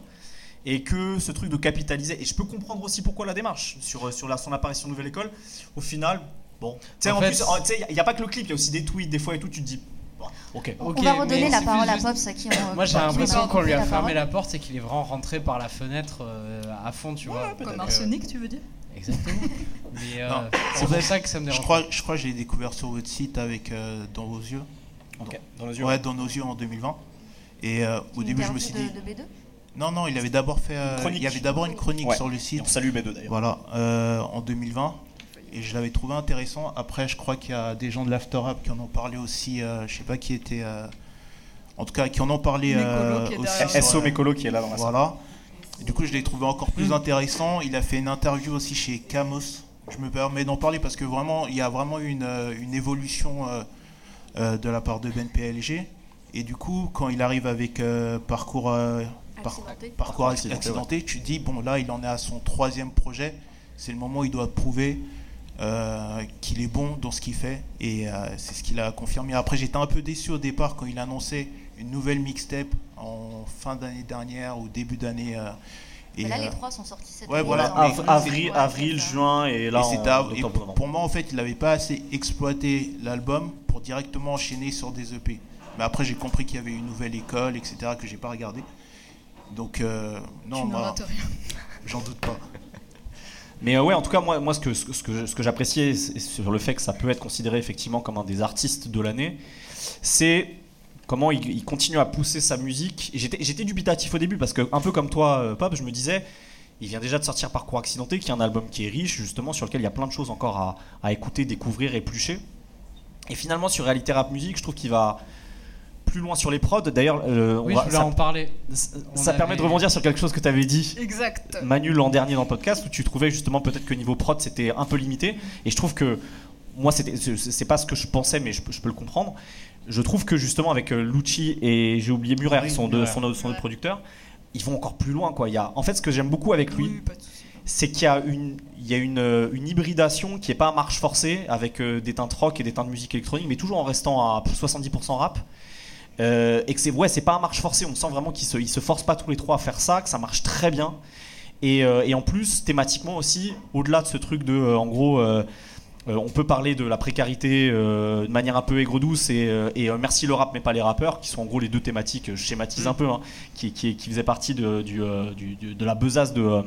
et que ce truc de capitaliser, et je peux comprendre aussi pourquoi la démarche sur sur la, son apparition Nouvelle École, au final, bon, tu sais En en, fait- plus, en- tu sais, il n'y a pas que le clip, il y a aussi des tweets des fois et tout, tu te dis, bon, ok. On Ok, va redonner la parole à Pops à qui on. Moi j'ai l'impression qu'on lui a fermé la porte et qu'il est vraiment rentré par la fenêtre euh, à fond, tu vois. Comme Donc, euh, Arsenic, tu veux dire Exactement. Mais euh, c'est pour ça que ça me je dérange. crois, je crois que j'ai découvert sur votre site avec euh, Dans vos yeux. Dans les yeux. Ouais, Dans nos yeux en 2020. Et euh, au début, je me suis de, dit. de B2 Non, non, il avait d'abord fait. euh, il y avait d'abord une chronique Ouais. sur le site. on salue B2 d'ailleurs. Voilà, euh, en 2020. Et je l'avais trouvé intéressant. Après, je crois qu'il y a des gens de l'After qui en ont parlé aussi. euh, je sais pas qui était. euh, en tout cas, qui en ont parlé Mécolo euh, qui est aussi. SO Mécolo qui est là dans la salle. Voilà. Du coup, je l'ai trouvé encore plus intéressant. Il a fait une interview aussi chez Camos. Je me permets d'en parler parce que vraiment, il y a vraiment une, euh, une évolution euh, euh, de la part de Ben PLG. Et du coup, quand il arrive avec euh, parcours, euh, par- Accidenté. parcours Accidenté, accidenté, tu te dis bon là, il en est à son troisième projet. C'est le moment où il doit prouver euh, qu'il est bon dans ce qu'il fait et euh, c'est ce qu'il a confirmé. Après, j'étais un peu déçu au départ quand il annonçait une nouvelle mixtape en fin d'année dernière ou début d'année. Et, Mais là, euh, les trois sont sortis cette ouais, année. voilà. Dans- Av- mais- avril, Ouais, avril, juin et là et en et octobre, pour, moi, en fait, il n'avait pas assez exploité l'album pour directement enchaîner sur des EP. Mais après, j'ai compris qu'il y avait une nouvelle école, etc., que j'ai pas regardé. Donc, euh, non, rien. j'en doute pas. Mais euh, ouais, en tout cas, moi, moi ce que, ce que, ce que, j'appréciais sur le fait que ça peut être considéré effectivement comme un des artistes de l'année, c'est comment il, il continue à pousser sa musique. Et J'étais j'étais dubitatif au début parce que, un peu comme toi, euh, Pop, je me disais, il vient déjà de sortir Parcours Accidenté, qui est un album qui est riche, justement, sur lequel il y a plein de choses encore à, à écouter, découvrir, éplucher. Et finalement, sur Réalité Rap Music, je trouve qu'il va plus loin sur les prods. D'ailleurs, euh, on Oui, va- je voulais ça, en parler. Ça permet de rebondir sur quelque chose que tu avais dit Exact. Manu l'an dernier dans le podcast où tu trouvais justement peut-être que niveau prod c'était un peu limité et je trouve que moi c'était c'est- pas ce que je pensais mais je peux le comprendre je trouve que justement avec euh, Lucci et j'ai oublié Murer Oui, son Murer. son, autre- son autre producteur ils vont encore plus loin quoi. Il y a en fait ce que j'aime beaucoup avec lui de c'est qu'il y a une il y a une, euh, une hybridation qui est pas à marche forcée avec euh, des teintes rock et des teintes musique électronique mais toujours en restant à 70% rap. Euh, et que c'est ouais c'est pas à marche forcée. On sent vraiment qu'ils se, ils se forcent pas tous les trois à faire ça que ça marche très bien. Et, euh, et en plus thématiquement aussi au-delà de ce truc de euh, en gros euh, on peut parler de la précarité euh, de manière un peu aigre-douce et, euh, et, euh, merci le rap mais pas les rappeurs qui sont en gros les deux thématiques je schématise un peu hein, qui, qui, qui faisaient partie de, du, euh, du- du- de la besace de, euh,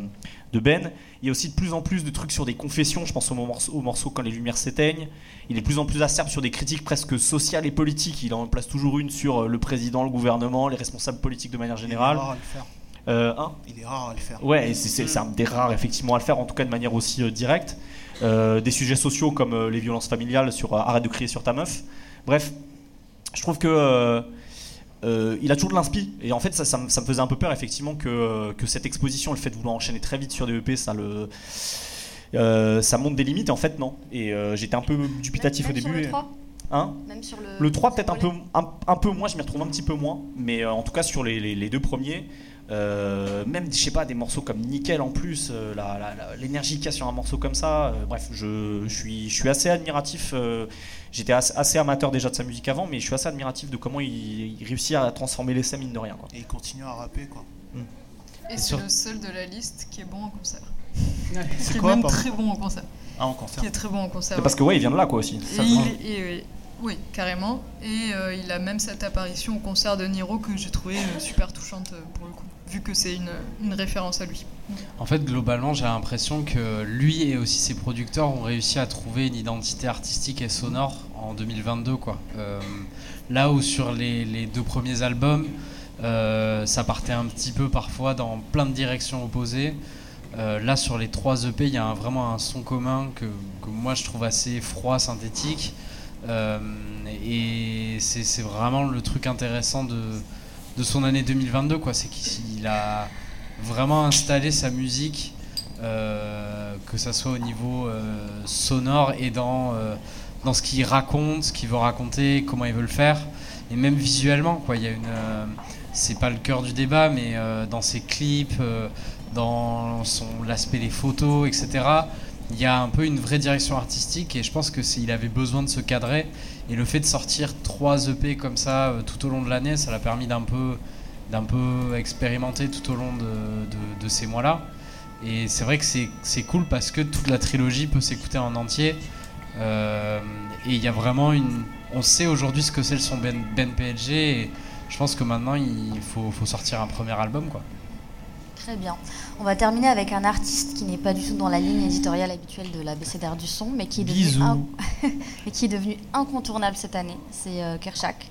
de Ben. Il y a aussi de plus en plus de trucs sur des confessions je pense au morceau, au morceau quand les lumières s'éteignent. Il est de plus en plus acerbe sur des critiques presque sociales et politiques. Il en place toujours une sur le président le gouvernement les responsables politiques de manière Il est générale rare à le faire. Euh, hein? Il est rare à le faire. Ouais, et c'est- c'est un des rares effectivement à le faire, en tout cas de manière aussi euh, directe. Euh, des sujets sociaux comme euh, les violences familiales sur euh, arrête de crier sur ta meuf. Bref, je trouve que euh, il a toujours de l'inspi et en fait ça, ça, me- ça me faisait un peu peur effectivement que, que cette exposition, le fait de vouloir enchaîner très vite sur des EP, ça le euh, ça monte des limites et en fait non? Et euh, j'étais un peu dubitatif Même au sur début. le et- 3 Hein? Même sur le. le 3 sur peut-être un peu, un, un peu moins, je m'y retrouve un petit peu moins, mais en tout cas sur les, les- les deux premiers, euh, même je sais pas des morceaux comme Nickel en plus, euh, la- la- la- l'énergie qu'il y a sur un morceau comme ça, euh, bref, je, je suis, je suis assez admiratif. euh, J'étais assez, assez amateur déjà de sa musique avant, mais je suis assez admiratif de comment il, il réussit à transformer l'essai mine de rien. Quoi. Et il continue à rapper, quoi. Et c'est sur- le seul de la liste qui est bon en concert. C'est Qui est quoi, même très bon en concert. Ah, en concert. Qui est très bon en concert. C'est parce que ouais, il vient de là quoi aussi. Et Ça, il ouais. est- et- et- oui, carrément. Et euh, il a même cette apparition au concert de Niro que j'ai trouvé euh, super touchante euh, pour le coup, vu que c'est une, référence à lui. En fait, globalement, j'ai l'impression que lui et aussi ses producteurs ont réussi à trouver une identité artistique et sonore en 2022. Quoi. Euh, là où sur les, deux premiers albums, euh, ça partait un petit peu parfois dans plein de directions opposées. Euh, là, sur les trois EP, il y a vraiment un son commun que, moi je trouve assez froid, synthétique. Et c'est vraiment le truc intéressant de, de son année 2022, quoi. C'est qu'il a vraiment installé sa musique, euh, que ça soit au niveau euh, sonore et dans, euh, dans ce qu'il raconte, ce qu'il veut raconter, comment il veut le faire, et même visuellement, quoi. Il y a une, c'est pas le cœur du débat, mais dans ses clips, dans son l'aspect des photos, etc. Il y a un peu une vraie direction artistique et je pense que il avait besoin de se cadrer et le fait de sortir trois EP comme ça euh, tout au long de l'année, ça l'a permis d'un peu d'un peu expérimenter tout au long de, ces mois-là. Et c'est vrai que c'est c'est cool parce que toute la trilogie peut s'écouter en entier. Euh, et il y a vraiment une. On sait aujourd'hui ce que c'est le son Ben, ben PLG. Et je pense que maintenant il faut, faut sortir un premier album. Quoi. Très bien. On va terminer avec un artiste qui n'est pas du tout dans la ligne éditoriale habituelle de la BCDR du son, mais qui est devenu, Bisous. un- mais qui est devenu incontournable cette année. C'est euh, Kershak.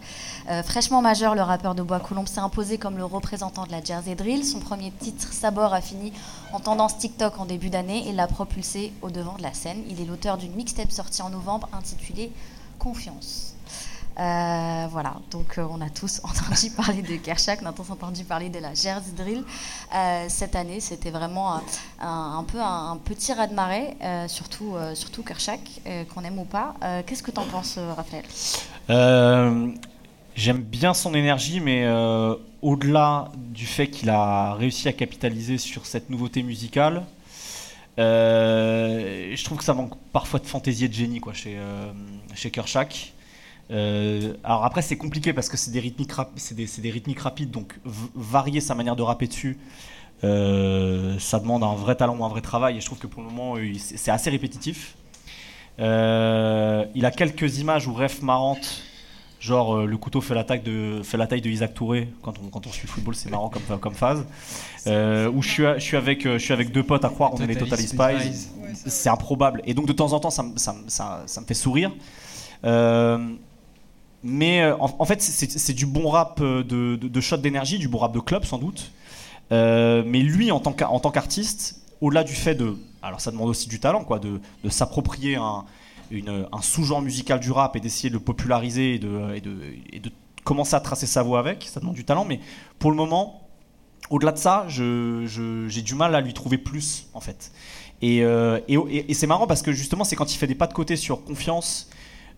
Euh, fraîchement majeur, le rappeur de Bois-Colombes s'est imposé comme le représentant de la Jersey Drill. Son premier titre, Sabor, a fini en tendance TikTok en début d'année et l'a propulsé au devant de la scène. Il est l'auteur d'une mixtape sortie en novembre intitulée Confiance. Euh, voilà, donc euh, on a tous entendu parler de Kershak, on a tous entendu parler de la Jersey Drill. Euh, cette année, c'était vraiment un, peu un, petit raz-de-marée, surtout, surtout Kershak, qu'on aime ou pas. Qu'est-ce que tu en penses, Raphaël? J'aime bien son énergie, mais au-delà du fait qu'il a réussi à capitaliser sur cette nouveauté musicale, je trouve que ça manque parfois de fantaisie et de génie quoi, chez, chez Kershak. Euh, alors après c'est compliqué parce que c'est des rythmiques c'est des, c'est des rythmiques rapides donc varier sa manière de rapper dessus euh, ça demande un vrai talent ou un vrai travail et je trouve que pour le moment c'est assez répétitif. Euh, il a quelques images ou refs marrantes genre euh, le couteau fait la taille de fait la taille de Isaac Touré quand on, quand on suit le football c'est marrant comme, comme phase. Euh, où je suis, je, suis avec, je suis avec deux potes à croire on est les Totally Spies. C'est improbable. Et donc de temps en temps, ça, me- ça, me- ça- ça me fait sourire. Euh, mais euh, en, fait, c'est du bon rap euh, de, shot d'énergie, du bon rap de club sans doute. Euh, mais lui, en tant qu'artiste, au-delà du fait de, alors ça demande aussi du talent, quoi, de, s'approprier un, sous-genre musical du rap et d'essayer de le populariser et de, commencer à tracer sa voix avec, ça demande du talent. Mais pour le moment, au-delà de ça, j'ai du mal à lui trouver plus, en fait. Et c'est marrant parce que justement, c'est quand il fait des pas de côté sur Confiance,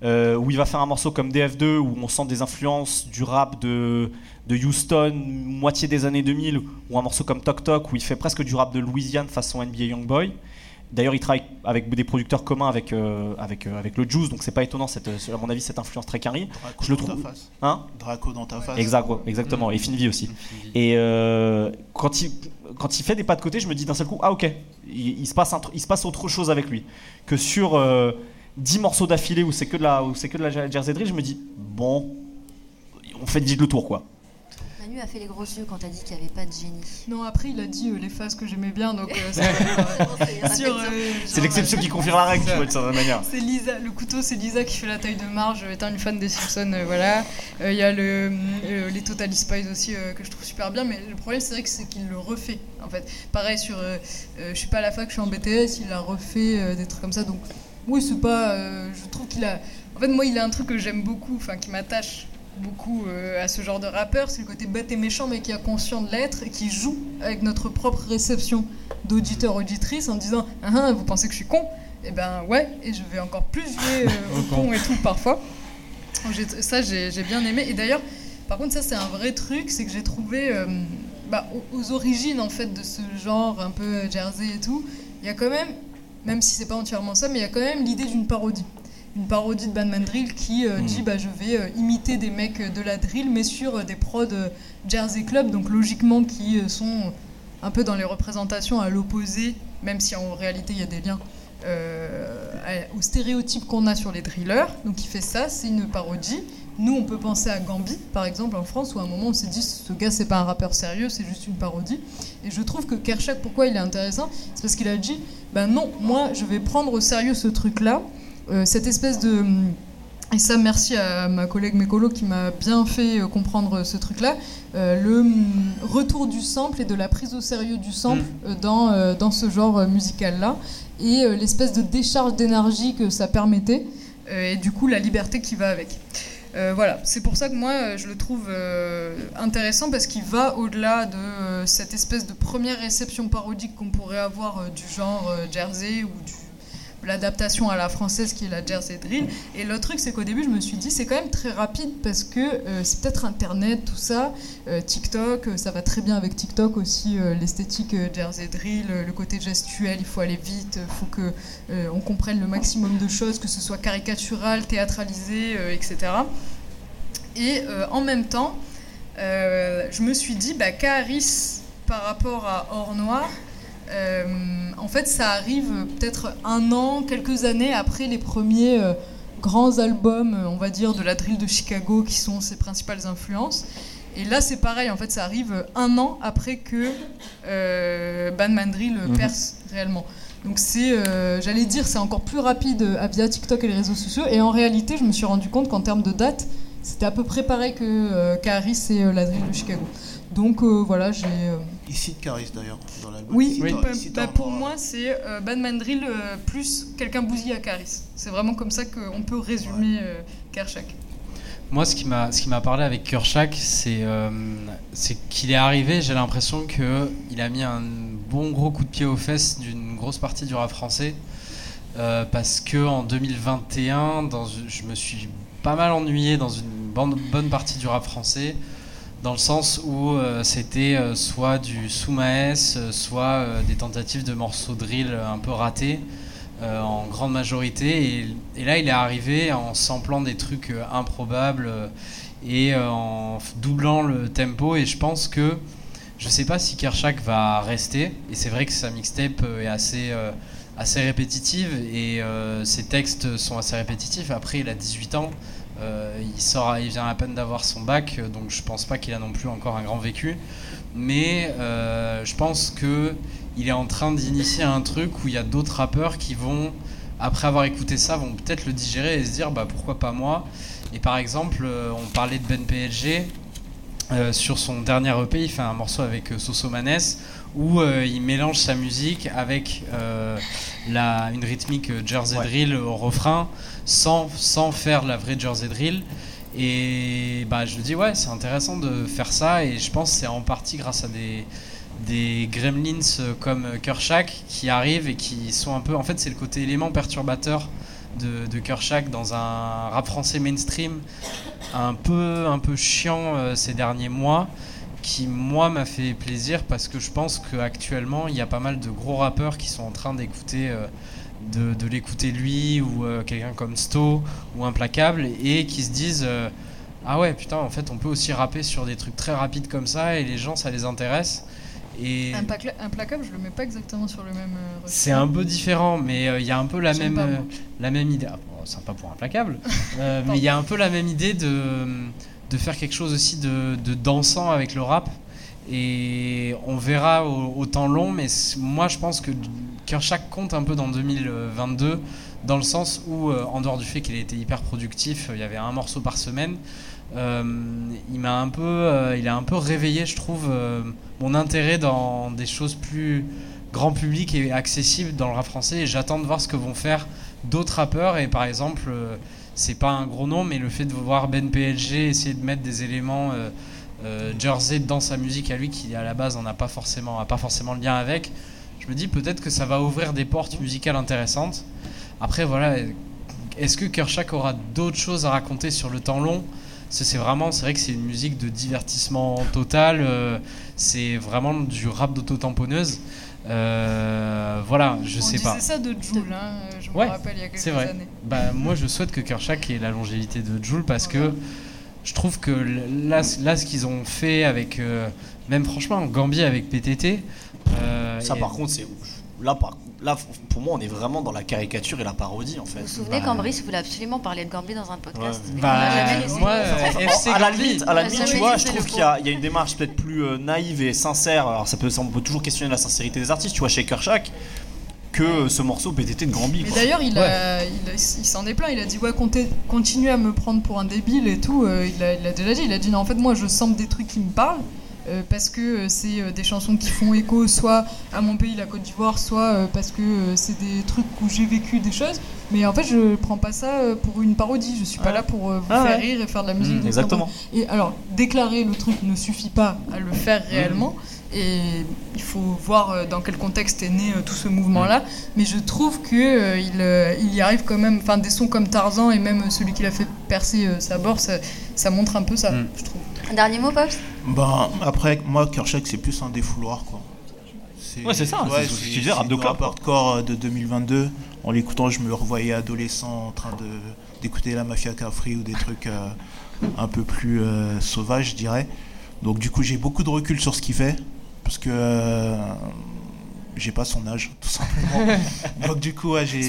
euh, où il va faire un morceau comme DF2, où on sent des influences du rap de, de Houston, moitié des années 2000, ou un morceau comme Tok Tok, où il fait presque du rap de Louisiane façon NBA Youngboy. D'ailleurs, il travaille avec des producteurs communs avec, euh, avec, euh, avec le Juice, donc c'est pas étonnant, cette, à mon avis, cette influence très carrée. Draco Je le dans trouve. ta face. Hein? Draco dans ta face. Exact, exactement. Et Finvi aussi. Et euh, quand, il, quand il fait des pas de côté, je me dis d'un seul coup, ah ok, il, il se passe un il se passe autre chose avec lui. Que sur 10 morceaux d'affilée où c'est que de la, où c'est que de la Jersey Drill, je me dis, bon, on fait le tour quoi. Manu a fait les gros yeux quand t'as dit qu'il n'y avait pas de génie. Non, après, il a dit euh, les phases que j'aimais bien, donc euh. Sur, euh, C'est l'exception qui confirme la règle, tu vois, de certaine manière. C'est Lisa, le couteau, c'est Lisa qui fait la taille de marge, euh, étant une fan des Simpsons, euh, voilà. Euh, Il y a le, euh, les Totally Spies aussi euh, que je trouve super bien, mais le problème c'est vrai que c'est qu'il le refait en fait. Pareil sur, euh, euh, je suis pas à la fac, je suis en BTS, il a refait euh, des trucs comme ça, donc oui c'est pas, euh, je trouve qu'il a, en fait moi il a un truc que j'aime beaucoup, enfin qui m'attache beaucoup euh, à ce genre de rappeur, c'est le côté bête et méchant mais qui a conscience de l'être et qui joue avec notre propre réception d'auditeur auditrice en disant ah, ah, vous pensez que je suis con? Et ben ouais, et je vais encore plus jouer euh, au con et tout parfois. Donc, Ça, j'ai bien aimé. Et d'ailleurs, par contre, ça, c'est un vrai truc, c'est que j'ai trouvé euh, bah, aux, aux origines en fait de ce genre un peu Jersey et tout, il y a quand même, même si c'est pas entièrement ça, mais il y a quand même l'idée d'une parodie. Une parodie de Bandman Drill qui euh, Mhm. dit bah, je vais euh, imiter des mecs de la drill, mais sur euh, des prods Jersey Club, donc logiquement qui sont un peu dans les représentations à l'opposé, même si en réalité il y a des liens aux stéréotypes qu'on a sur les drillers. Donc il fait ça, c'est une parodie. Nous, on peut penser à Gambi, par exemple, en France, où à un moment on s'est dit ce gars, c'est pas un rappeur sérieux, c'est juste une parodie. Et je trouve que Kershak, pourquoi il est intéressant C'est parce qu'il a dit ben non, moi, je vais prendre au sérieux ce truc-là, euh, cette espèce de. Et ça, merci à ma collègue Mécolo qui m'a bien fait euh, comprendre ce truc-là. Euh, le hum, retour du sample et de la prise au sérieux du sample euh, dans, euh, dans ce genre euh, musical-là. Et euh, l'espèce de décharge d'énergie que ça permettait. euh, et du coup, la liberté qui va avec. Euh, voilà, c'est pour ça que moi euh, je le trouve euh, intéressant parce qu'il va au-delà de cette espèce de première réception parodique qu'on pourrait avoir du genre Jersey ou du, l'adaptation à la française qui est la Jersey Drill. Et le truc, c'est qu'au début, je me suis dit, c'est quand même très rapide parce que euh, c'est peut-être Internet, tout ça, euh, TikTok, euh, ça va très bien avec TikTok aussi, l'esthétique Jersey Drill, le côté gestuel, il faut aller vite, il faut que on comprenne le maximum de choses, que ce soit caricatural, théâtralisé, etc. Et en même temps, je me suis dit, bah, Karis, par rapport à Or Noir, euh, en fait, ça arrive peut-être un an, quelques années après les premiers euh, grands albums, euh, on va dire, de la drill de Chicago, qui sont ses principales influences. Et là, c'est pareil, en fait, ça arrive un an après que euh, Ban Mandrill Mhm. perce réellement. Donc c'est, euh, j'allais dire, c'est encore plus rapide via TikTok et les réseaux sociaux. Et en réalité, je me suis rendu compte qu'en termes de date, c'était à peu près pareil que euh, Caris et euh, la drill de Chicago. Donc euh, voilà, j'ai. euh, Il cite Caris d'ailleurs dans l'album. Oui, cite- bah, bah, pour moi, c'est euh, Ban Mandrill euh, plus quelqu'un bousillé à Caris. C'est vraiment comme ça qu'on peut résumer euh, Kershak. Moi, ce qui m'a, ce qui m'a parlé avec Kershak, c'est, euh, c'est qu'il est arrivé. J'ai l'impression que il a mis un bon gros coup de pied aux fesses d'une grosse partie du rap français, Euh, parce que en 2021, dans, je me suis pas mal ennuyé dans une bonne, bonne partie du rap français, dans le sens où euh, c'était euh, soit du sous-maes, euh, soit des tentatives de morceaux drill un peu ratés en grande majorité. Et, là, il est arrivé en samplant des trucs improbables et en doublant le tempo. Et je pense que je sais pas si Kershak va rester. Et c'est vrai que sa mixtape est assez, assez répétitive et ses textes sont assez répétitifs. Après, il a 18 ans. Euh, il sort, il vient à peine d'avoir son bac, donc je pense pas qu'il a non plus encore un grand vécu. Mais euh, je pense que il est en train d'initier un truc où il y a d'autres rappeurs qui vont, après avoir écouté ça, vont peut-être le digérer et se dire bah pourquoi pas moi? Et par exemple, euh, on parlait de Ben PLG. euh, sur son dernier EP, il fait un morceau avec euh, Soso Manes où euh, il mélange sa musique avec la, une rythmique Jersey Ouais. Drill au refrain sans, sans faire la vraie Jersey Drill. Et bah, je me dis, ouais, c'est intéressant de faire ça. Et je pense que c'est en partie grâce à des, des gremlins euh, comme Kershak qui arrivent et qui sont un peu. En fait, c'est le côté élément perturbateur de, de Kershak dans un rap français mainstream un peu, un peu chiant euh, ces derniers mois qui moi m'a fait plaisir parce que je pense qu'actuellement il y a pas mal de gros rappeurs qui sont en train d'écouter euh, de, de l'écouter lui ou euh, quelqu'un comme Sto ou Implacable et qui se disent euh, ah ouais putain en fait on peut aussi rapper sur des trucs très rapides comme ça et les gens ça les intéresse. Et Implacable, je le mets pas exactement sur le même. euh, c'est un peu différent mais il y a un peu la même pas, la même idée. Ah, bon, sympa pour Implacable. Mais il y a un peu la même idée de de faire quelque chose aussi de, de dansant avec le rap. Et on verra au, au temps long mais moi je pense que Kershak compte un peu dans 2022 dans le sens où euh, en dehors du fait qu'il été hyper productif il y avait un morceau par semaine euh, il m'a un peu euh, il a un peu réveillé je trouve euh, mon intérêt dans des choses plus grand public et accessibles dans le rap français et j'attends de voir ce que vont faire d'autres rappeurs et par exemple euh, c'est pas un gros nom mais le fait de voir Ben PLG essayer de mettre des éléments euh, euh, Jersey dans sa musique à lui qui à la base en a pas forcément a pas forcément le lien avec je me dis peut-être que ça va ouvrir des portes musicales intéressantes après voilà est-ce que Kershak aura d'autres choses à raconter sur le temps long? C'est vraiment c'est vrai que c'est une musique de divertissement total euh, c'est vraiment du rap d'auto-tamponneuse Euh, voilà je On sais pas ça de Joule, hein, je me Ouais, rappelle il y a quelques c'est vrai. années. Bah, moi, je souhaite que Kershak ait la longévité de Joule parce que je trouve que là, là ce qu'ils ont fait avec, euh, même franchement, Gambier avec PTT. Euh, Ça, par contre, c'est là, par... là, pour moi, on est vraiment dans la caricature et la parodie, en fait. Vous vous souvenez Bah, quand Brice voulait absolument parler de Gambi dans un podcast Ouais. Bah, jamais moi, euh, FC à la limite, à la limite, tu vois, je trouve qu'il y, a- il y a une démarche peut-être plus euh, naïve et sincère. Alors, ça peut, ça, on peut toujours questionner la sincérité des artistes, tu vois, chez Kershak, que euh, ce morceau PTT de Gramby. Mais d'ailleurs, il, a- il, a- il s'en est plaint. Il a dit ouais, continuez à me prendre pour un débile et tout. Euh, il, a, il a déjà dit. Il a dit non, en fait, moi, je sens des trucs qui me parlent euh, parce que euh, c'est euh, des chansons qui font écho soit à mon pays, la Côte d'Ivoire, soit parce que c'est des trucs où j'ai vécu des choses. Mais en fait, je prends pas ça pour une parodie. Je suis pas Ouais. là pour vous Ah faire ouais. rire et faire de la musique. Mmh, de exactement. Et alors, déclarer le truc ne suffit pas à le faire réellement. Et il faut voir dans quel contexte est né tout ce mouvement-là. Mais je trouve que euh, il, y arrive quand même. Enfin, des sons comme Tarzan et même celui qui l'a fait percer euh, sa bord, ça, ça montre un peu ça, je trouve. Un dernier mot, Pops? Ben, après, moi, Kershak, c'est plus un défouloir, quoi. Ouais, c'est ça, c'est ce que tu disais, rap de rap quoi. hardcore euh, de 2022. En l'écoutant, je me revoyais adolescent en train de d'écouter la Mafia Cafri ou des trucs euh, un peu plus euh, sauvages, je dirais. Donc, du coup, j'ai beaucoup de recul sur ce qu'il fait. Parce que euh, j'ai pas son âge, tout simplement. Donc, du coup, ouais, j'ai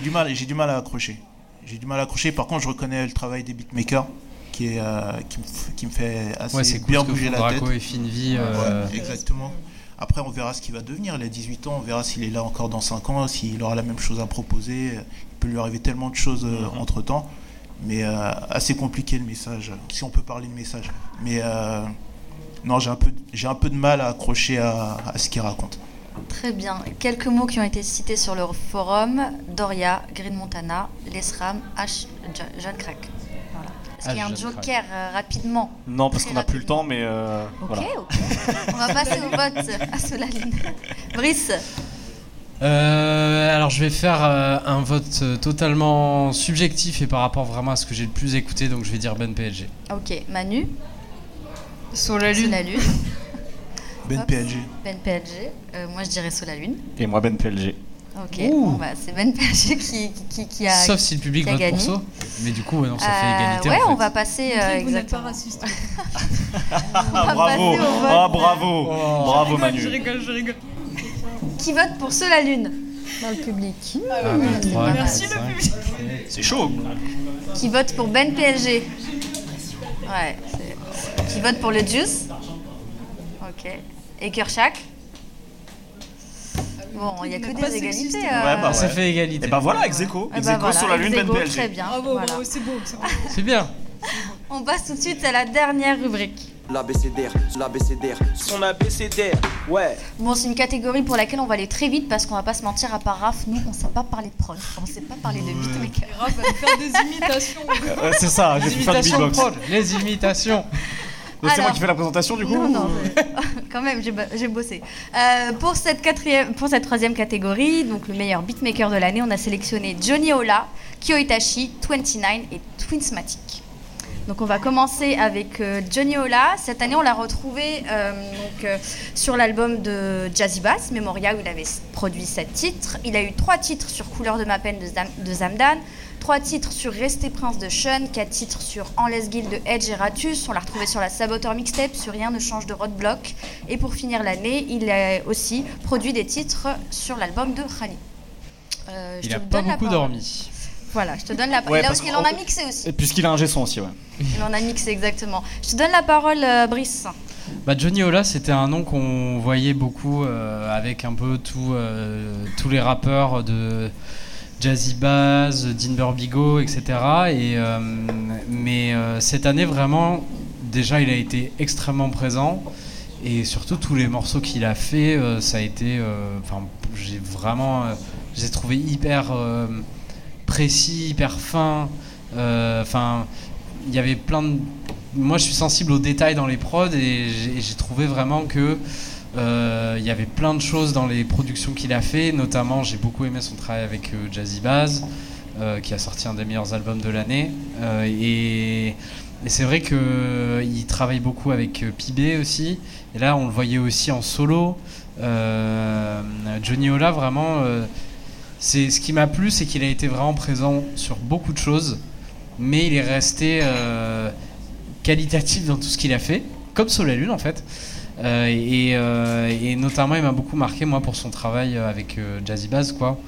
du, mal- j'ai du mal à accrocher. J'ai du mal à accrocher. Par contre, je reconnais le travail des beatmakers. Qui, est, euh, qui, me, qui me fait assez Ouais, c'est cool bien bouger la tête. Draco et Finvi. euh, Ouais, exactement. Après, on verra ce qu'il va devenir. Il a 18 ans, on verra s'il est là encore dans 5 ans, s'il aura la même chose à proposer. Il peut lui arriver tellement de choses Mhm. entre temps. Mais euh, assez compliqué le message, si on peut parler de message. Mais euh, non, j'ai un, peu- j'ai un peu de mal à accrocher à, à ce qu'il raconte. Très bien. Quelques mots qui ont été cités sur le forum Doria, Green Montana, Lesram, H, Jo- John Crack. Est-ce qu'il y a H. un joker euh, rapidement Non, parce qu'on n'a plus le temps, mais euh, Ok, voilà. ok. On va passer au vote à Solaline. Brice, Euh, alors je vais faire euh, un vote totalement subjectif et par rapport vraiment à ce que j'ai le plus écouté, donc je vais dire Ben PSG. ok. Manu, Solalune. Solalune, Ben Hop. PLG. Ben PLG. Euh, moi je dirais Solalune. Et moi, Ben PLG. Ok, Ouh. bon, bah, c'est Ben PLG qui, qui, qui a. Sauf si le public vote pour gagné. ça. Mais du coup, ouais, non, ça Euh, fait égalité. ouais, en fait. on va passer. euh, Vous n'êtes pas exactement. raciste. Bravo, ah, bravo, bravo Je Manu. rigole, je rigole. Qui vote pour Solalune dans le public? Trois, Merci, le cinq. C'est chaud. Qui vote pour Ben PLG Ouais. c'est- Qui vote pour le Juice? Ok. Et Kershak Bon, il n'y a que des égalités. euh. Ouais, bah Ça fait égalité. Et bah voilà, ex aequo. Ah Ex bah aequo voilà, sur la lune, ex Ben aequo, PLG. Très bien. Bravo, voilà. bravo, c'est beau. c'est bien. On passe tout de suite à la dernière rubrique. L'abécédaire, l'abécédaire. Son abécédaire, ouais. Bon, c'est une catégorie pour laquelle on va aller très vite parce qu'on va pas se mentir, à part Raph, nous, on sait pas parler de prod. On sait pas parler de beatmaker. Raph va nous faire des imitations. Ouais, c'est ça, j'ai Les pu faire du imitations beatbox. prod, les imitations. C'est moi qui fais la présentation du coup Non, non, quand même, j'ai bo- j'ai bossé. Euh, pour, cette quatrième, pour cette troisième catégorie, donc le meilleur beatmaker de l'année, on a sélectionné Johnny Ola, Kyo Itachi, 29 et Twinsmatic. Donc on va commencer avec euh, Johnny Ola. Cette année, on l'a retrouvé euh, donc, euh, sur l'album de Jazzy Bass, Memoria, où il avait produit sept titres. Il a eu trois titres sur Couleur de ma peine de, Zam- de Zamdan, trois titres sur Resté Prince de Sean, quatre titres sur En Let's Guild de Edge et Ratus. On l'a retrouvé sur la Saboteur Mixtape, sur Rien ne change de Roadblock. Et pour finir l'année, il a aussi produit des titres sur l'album de je Il te a pas beaucoup dormi. Voilà, je te donne la parole. Ouais, il, en a mixé aussi. Et Puisqu'il a un G-son aussi, ouais. Il en a mixé exactement. Je te donne la parole, euh, Brice. Bah, Johnny Ola, c'était un nom qu'on voyait beaucoup euh, avec un peu tout, euh, tous les rappeurs de Jazzy Bass, Dinber Bigo, etc. Et, euh, mais euh, cette année, vraiment, déjà, il a été extrêmement présent. Et surtout, tous les morceaux qu'il a fait, euh, ça a été. euh, Enfin, j'ai vraiment. euh, je les ai trouvés hyper euh, précis, hyper fins. Euh, Enfin, il y avait plein de moi je suis sensible aux détails dans les prods et j'ai trouvé vraiment que euh, il y avait plein de choses dans les productions qu'il a fait. Notamment j'ai beaucoup aimé son travail avec euh, Jazzy Bass qui a sorti un des meilleurs albums de l'année. Et, c'est vrai que euh, il travaille beaucoup avec Pibé aussi. Et là on le voyait aussi en solo. Johnny Ola vraiment c'est ce qui m'a plu c'est qu'il a été vraiment présent sur beaucoup de choses mais il est resté euh, qualitatif dans tout ce qu'il a fait, comme Solalune en fait. Euh, et, euh, et notamment, il m'a beaucoup marqué moi pour son travail avec Jazzy Bass quoi.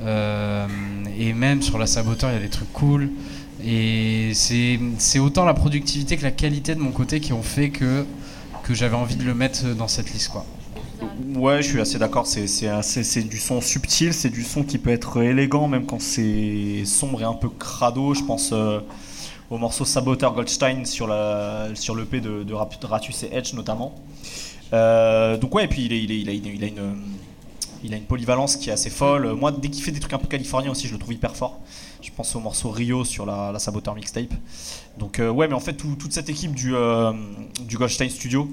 Et même sur la saboteur, il y a des trucs cool. Et c'est c'est autant la productivité que la qualité de mon côté qui ont fait que que j'avais envie de le mettre dans cette liste quoi. Ouais, je suis assez d'accord. C'est du son subtil, c'est du son qui peut être élégant même quand c'est sombre et un peu crado. Je pense euh, au morceau Saboteur Goldstein sur la sur l'EP de, de Ratus et Edge notamment. Euh, donc ouais, et puis il, a, une- polyvalence qui est assez folle. Moi, dès qu'il fait des trucs un peu californiens aussi, je le trouve hyper fort. Je pense au morceau Rio sur la, la Saboteur mixtape. Donc euh, ouais, mais en fait tout- toute cette équipe du euh, du Goldstein Studio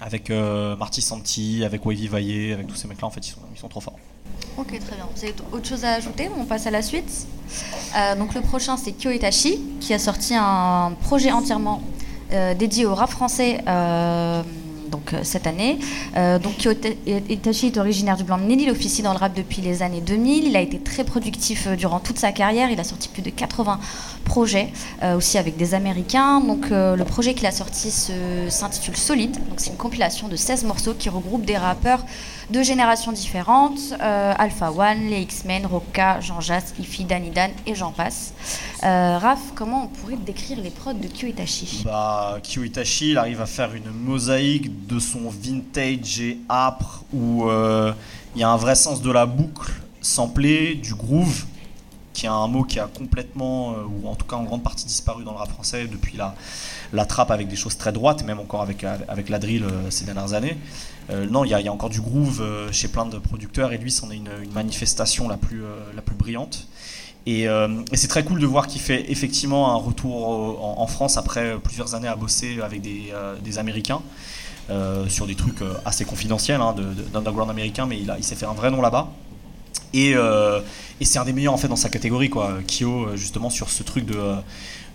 avec euh, Marty Santi, avec Wavy Vaillé, avec tous ces mecs-là, en fait, ils sont, ils sont trop forts. Ok, très bien. Vous avez autre chose à ajouter? On passe à la suite. Euh, donc le prochain, c'est Kyo Itachi, qui a sorti un projet entièrement euh, dédié au rap français. Donc euh, cette année. Euh, donc est originaire du blanc de Nil, il officie dans le rap depuis les années 2000. Il a été très productif euh, durant toute sa carrière. Il a sorti plus de 80 projets, aussi avec des Américains. Le projet qu'il a sorti s'intitule Solide. C'est une compilation de 16 morceaux qui regroupe des rappeurs de générations différentes, euh, Alpha One, les X-Men, Roca, Jean Jas, Ify, Danny Dan et j'en passe. Euh, Raph, comment on pourrait décrire les prods de Kyo Itachi Bah, Kyo il arrive à faire une mosaïque de son vintage et âpre où euh, il y a un vrai sens de la boucle samplée, du groove, qui est un mot qui a complètement, euh, ou en tout cas en grande partie disparu dans le rap français depuis la, la trappe avec des choses très droites, même encore avec, avec la drill euh, ces dernières années. Euh, non, il y, a- encore du groove chez plein de producteurs et lui, c'en est une, manifestation la plus, la plus brillante. Et, c'est très cool de voir qu'il fait effectivement un retour en, France après plusieurs années à bosser avec des, des Américains sur des trucs assez confidentiels hein, de- de- d'underground américain, mais il, il s'est fait un vrai nom là-bas. Et, euh, et c'est un des meilleurs en fait dans sa catégorie, quoi. Kyo, euh, justement, sur ce truc de, euh,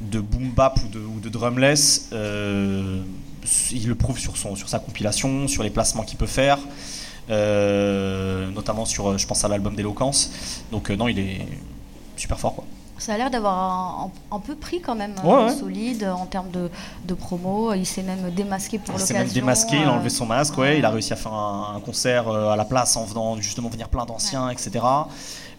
de boom bap ou de, drumless, il le prouve sur, son, sur sa compilation, sur les placements qu'il peut faire. notamment sur, je pense à l'album d'Éloquence. Donc, non, il est super fort, quoi. Ça a l'air d'avoir un, un- un peu pris quand même, Ouais, euh, ouais. solide en termes de, de promo. Il s'est même démasqué pour Il l'occasion. s'est même démasqué, il a euh, enlevé son masque, ouais, il a réussi à faire un, un concert euh, à la place en venant justement venir plein d'anciens, etc.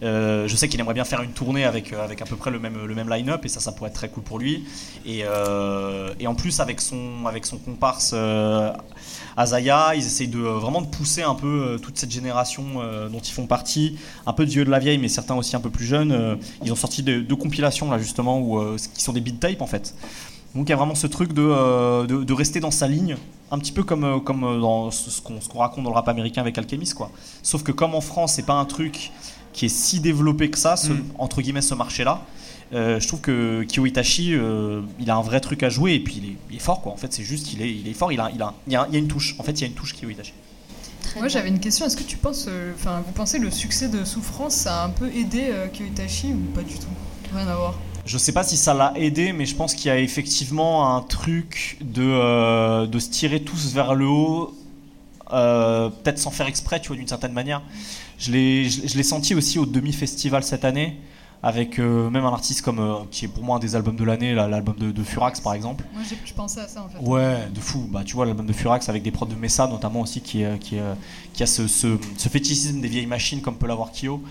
Euh, je sais qu'il aimerait bien faire une tournée avec, euh, avec à peu près le même, le même line-up et ça, ça pourrait être très cool pour lui. Et, euh, et en plus, avec son, avec son comparse euh, Azaya, ils essayent de, vraiment de pousser un peu toute cette génération dont ils font partie, un peu de vieux de la vieille, mais certains aussi un peu plus jeunes. ils ont sorti de- deux compilations là justement où, qui sont des beat tapes en fait. Donc il y a vraiment ce truc de, de, rester dans sa ligne, un petit peu comme, comme dans ce ce qu'on raconte dans le rap américain avec Alchemist. Quoi. Sauf que comme en France, c'est pas un truc qui est si développé que ça, ce- Mm. entre guillemets, ce marché-là, euh, je trouve que Kyo Itachi, euh, il a un vrai truc à jouer et puis il est, il est fort. Quoi. En fait, c'est juste, il est, il est fort, il a, il, a, il, y a, il y a une touche. En fait, il y a une touche Kyo Itachi. Très Moi j'avais une question, est-ce que tu penses, euh, enfin vous pensez le succès de Souffrance ça a un peu aidé euh, Kyo Itachi ou pas du tout? Rien à voir. Je sais pas si ça l'a aidé, mais je pense qu'il y a effectivement un truc de, euh, de se tirer tous vers le haut, euh, peut-être sans faire exprès, tu vois, d'une certaine manière. Je l'ai, je, je l'ai senti aussi au demi-festival cette année, avec euh, même un artiste comme, euh, qui est pour moi un des albums de l'année, là, l'album de, de Furax par exemple. Moi j'ai- je pensais à ça en fait. Ouais, de fou. Bah, tu vois, l'album de Furax avec des prods de Messa notamment aussi, qui, est- qui, est, qui a ce, ce, ce fétichisme des vieilles machines comme peut l'avoir Kyo.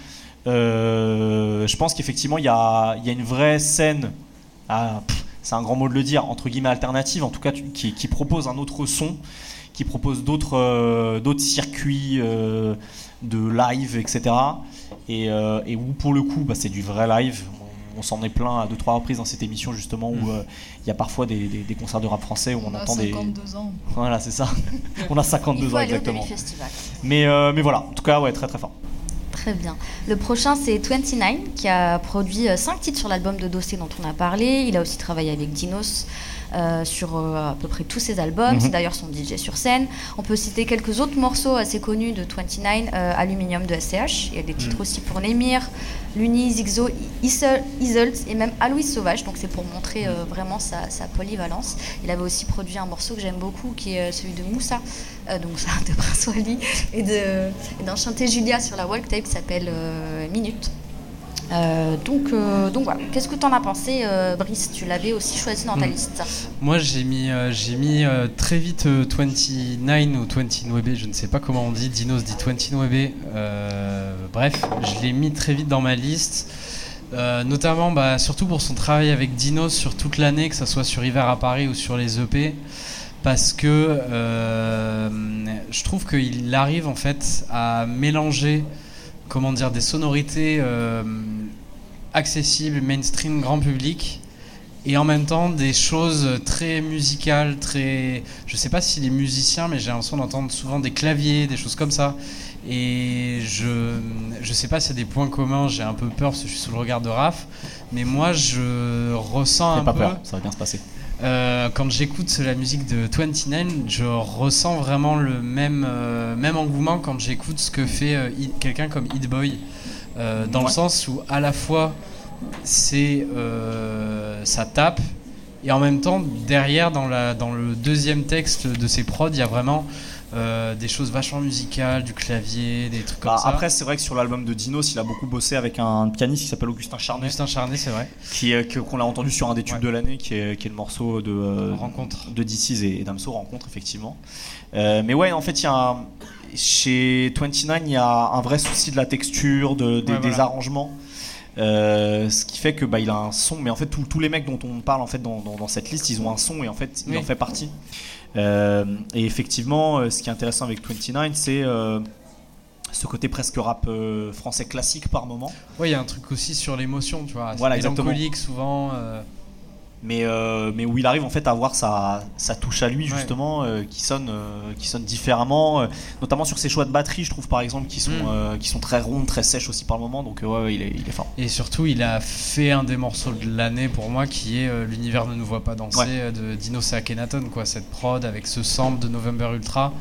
Euh, je pense qu'effectivement, il y a, y a une vraie scène, pff, c'est un grand mot de le dire, entre guillemets alternative, en tout cas, qui, qui propose un autre son, qui propose d'autres euh, d'autres circuits euh, de live, etc. Et, euh, et où, pour le coup, bah, c'est du vrai live. On, on s'en est plein à deux, trois reprises dans cette émission, justement, où euh, il y a parfois des, des- des concerts de rap français où on, On, a entend des. 52 ans. Voilà, c'est ça. on a Il 52 faut ans aller au exactement. Mais, euh, mais voilà, en tout cas, ouais, très très fort. Très bien. Le prochain, c'est 29, qui a produit 5 titres sur l'album de Dossé dont on a parlé. Il a aussi travaillé avec Dinos euh, sur euh, à peu près tous ses albums. Mhm. C'est d'ailleurs son DJ sur scène. On peut citer quelques autres morceaux assez connus de 29, euh, Aluminium de SCH. Il y a des titres aussi pour Nemir, Luni, Zigzo, Isel, Iselt et même Aloïs Sauvage. Donc c'est pour montrer vraiment sa, sa polyvalence. Il avait aussi produit un morceau que j'aime beaucoup qui est celui de Moussa, donc ça, de Prince Wally, et de- et d'un chanté Julia sur la walk tape qui s'appelle Minute. Euh, donc, euh, donc voilà. Qu'est-ce que tu en as pensé, euh, Brice? Tu l'avais aussi choisi dans ta Mm. liste. Moi, j'ai mis, j'ai mis très vite euh, 29 ou 29, je ne sais pas comment on dit. Dinos dit 29. Euh, bref, je l'ai mis très vite dans ma liste. Notamment, bah, surtout pour son travail avec Dinos sur toute l'année, que ce soit sur Hiver à Paris ou sur les EP. Parce que je trouve qu'il arrive en fait à mélanger comment dire, des sonorités euh, accessibles, mainstream, grand public, et en même temps des choses très musicales, très. Je sais pas s'il est musicien, mais j'ai l'impression d'entendre souvent des claviers, des choses comme ça. Et je je sais pas s'il y a des points communs, j'ai un peu peur parce que je suis sous le regard de Raph, mais moi je ressens Fais un pas peu. peur, ça va bien se passer. Euh, quand j'écoute la musique de 29, je ressens vraiment le même, euh, même engouement quand j'écoute ce que fait euh, quelqu'un comme Hit Boy. Dans le sens où à la fois c'est ça tape et en même temps derrière dans, la, dans le deuxième texte de ses prods il y a vraiment euh, des choses vachement musicales, du clavier, des trucs comme Bah, ça. après, c'est vrai que sur l'album de Dinos, il a beaucoup bossé avec un pianiste qui s'appelle Augustin Charnet, Augustin Charnet, c'est vrai. qui qu'on a entendu sur un des tubes Ouais. de l'année, qui est, qui est le morceau de, euh, Rencontre. de DC's et, et Damso, Rencontre, effectivement. Euh, mais ouais, en fait, il y a un- chez 29, il y a un vrai souci de la texture, de, des, Ouais, des voilà. arrangements. Euh, ce qui fait que bah, il a un son, mais en fait tous- tous les mecs dont on parle en fait dans, dans- dans cette liste, ils ont un son et en fait il Oui. en fait partie. Euh, et effectivement, euh, ce qui est intéressant avec 29, c'est euh, ce côté presque rap français classique par moment. Ouais, il y a un truc aussi sur l'émotion, tu vois. Voilà, exactement. mélancolique souvent. Mais, euh, mais où il arrive en fait à avoir sa, sa touche à lui Ouais. justement euh, qui sonne euh, qui sonne différemment notamment sur ses choix de batterie je trouve par exemple qui sont Mm. qui sont très rondes très sèches aussi par le moment donc ouais, il, est, il est fort Et surtout, il a fait un des morceaux de l'année pour moi qui est L'univers ne nous voit pas danser Ouais. de Dino Akhenaton, quoi. Cette prod avec ce sample de November Ultra.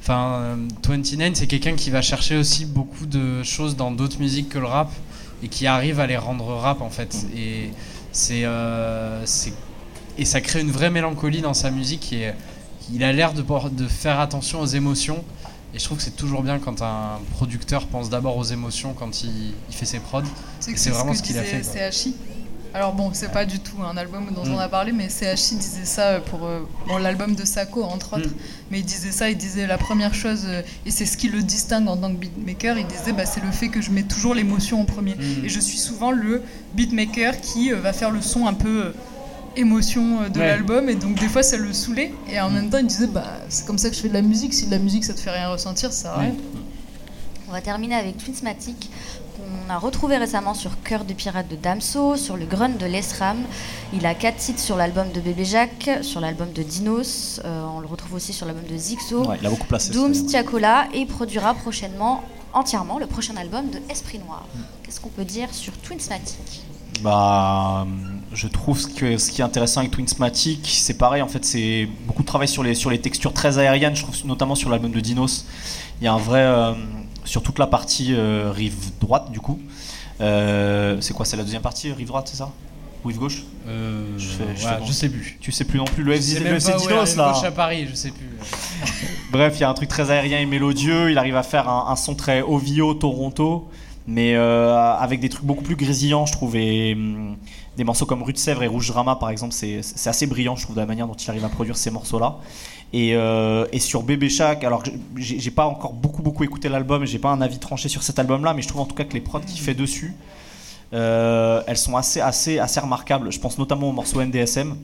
Enfin, euh, 29, c'est quelqu'un qui va chercher aussi beaucoup de choses dans d'autres musiques que le rap et qui arrive à les rendre rap en fait. Et c'est. euh, c'est- et ça crée une vraie mélancolie dans sa musique et il a l'air de, de faire attention aux émotions. Et je trouve que c'est toujours bien quand un producteur pense d'abord aux émotions quand il, il fait ses prods. C'est c'est vraiment ce qu'il a fait. CHI. Alors bon, c'est pas du tout un album dont Mm. on a parlé, mais CHI disait ça pour euh, bon, l'album de Sako entre autres. Mm. Mais il disait ça, il disait la première chose, euh, et c'est ce qui le distingue en tant que beatmaker, il disait bah, c'est le fait que je mets toujours l'émotion en premier. Mm. Et je suis souvent le beatmaker qui euh, va faire le son un peu euh, émotion euh, de Ouais. l'album, et donc des fois ça le saoulait. Et en même temps, il disait bah c'est comme ça que je fais de la musique, si de la musique ça te fait rien ressentir, ça sert à rien. On va terminer avec Twinsmatic, qu'on a retrouvé récemment sur Cœur de pirate de Damso, sur le Grunt de l'Esram. Il a quatre titres sur l'album de Bébé Jacques, sur l'album de Dinos, euh, on le retrouve aussi sur l'album de Zixo, ouais, il a beaucoup placé Dooms, ce- Tiakola et produira prochainement entièrement le prochain album de Esprit Noir. Mm. Qu'est-ce qu'on peut dire sur Twinsmatic Bah, je trouve que ce qui est intéressant avec Twinsmatic, c'est pareil, en fait, c'est beaucoup de travail sur les, sur les textures très aériennes, je trouve notamment sur l'album de Dinos. Il y a un vrai. euh, sur toute la partie euh, rive droite, du coup. Euh, c'est quoi C'est la deuxième partie, rive droite, c'est ça? Rive gauche? Euh, Je fais- je ouais, fais je sais plus. Tu sais plus non plus, le FC, le FC Dinos, là. gauche à Paris, je sais plus. Bref, il y a un truc très aérien et mélodieux. Il arrive à faire un, un son très OVO Toronto, mais euh, avec des trucs beaucoup plus grésillants, je trouve. Et hum, des morceaux comme Rue de Sèvres et Rouge Drama, par exemple, c'est assez brillant, je trouve, de la manière dont il arrive à produire ces morceaux-là. Et, euh, sur Bébé Chac, alors j'ai pas encore beaucoup beaucoup écouté l'album, j'ai pas un avis tranché sur cet album-là, mais je trouve en tout cas que les prods qu'il fait dessus, euh, elles sont assez assez assez remarquables. Je pense notamment au morceau NDSM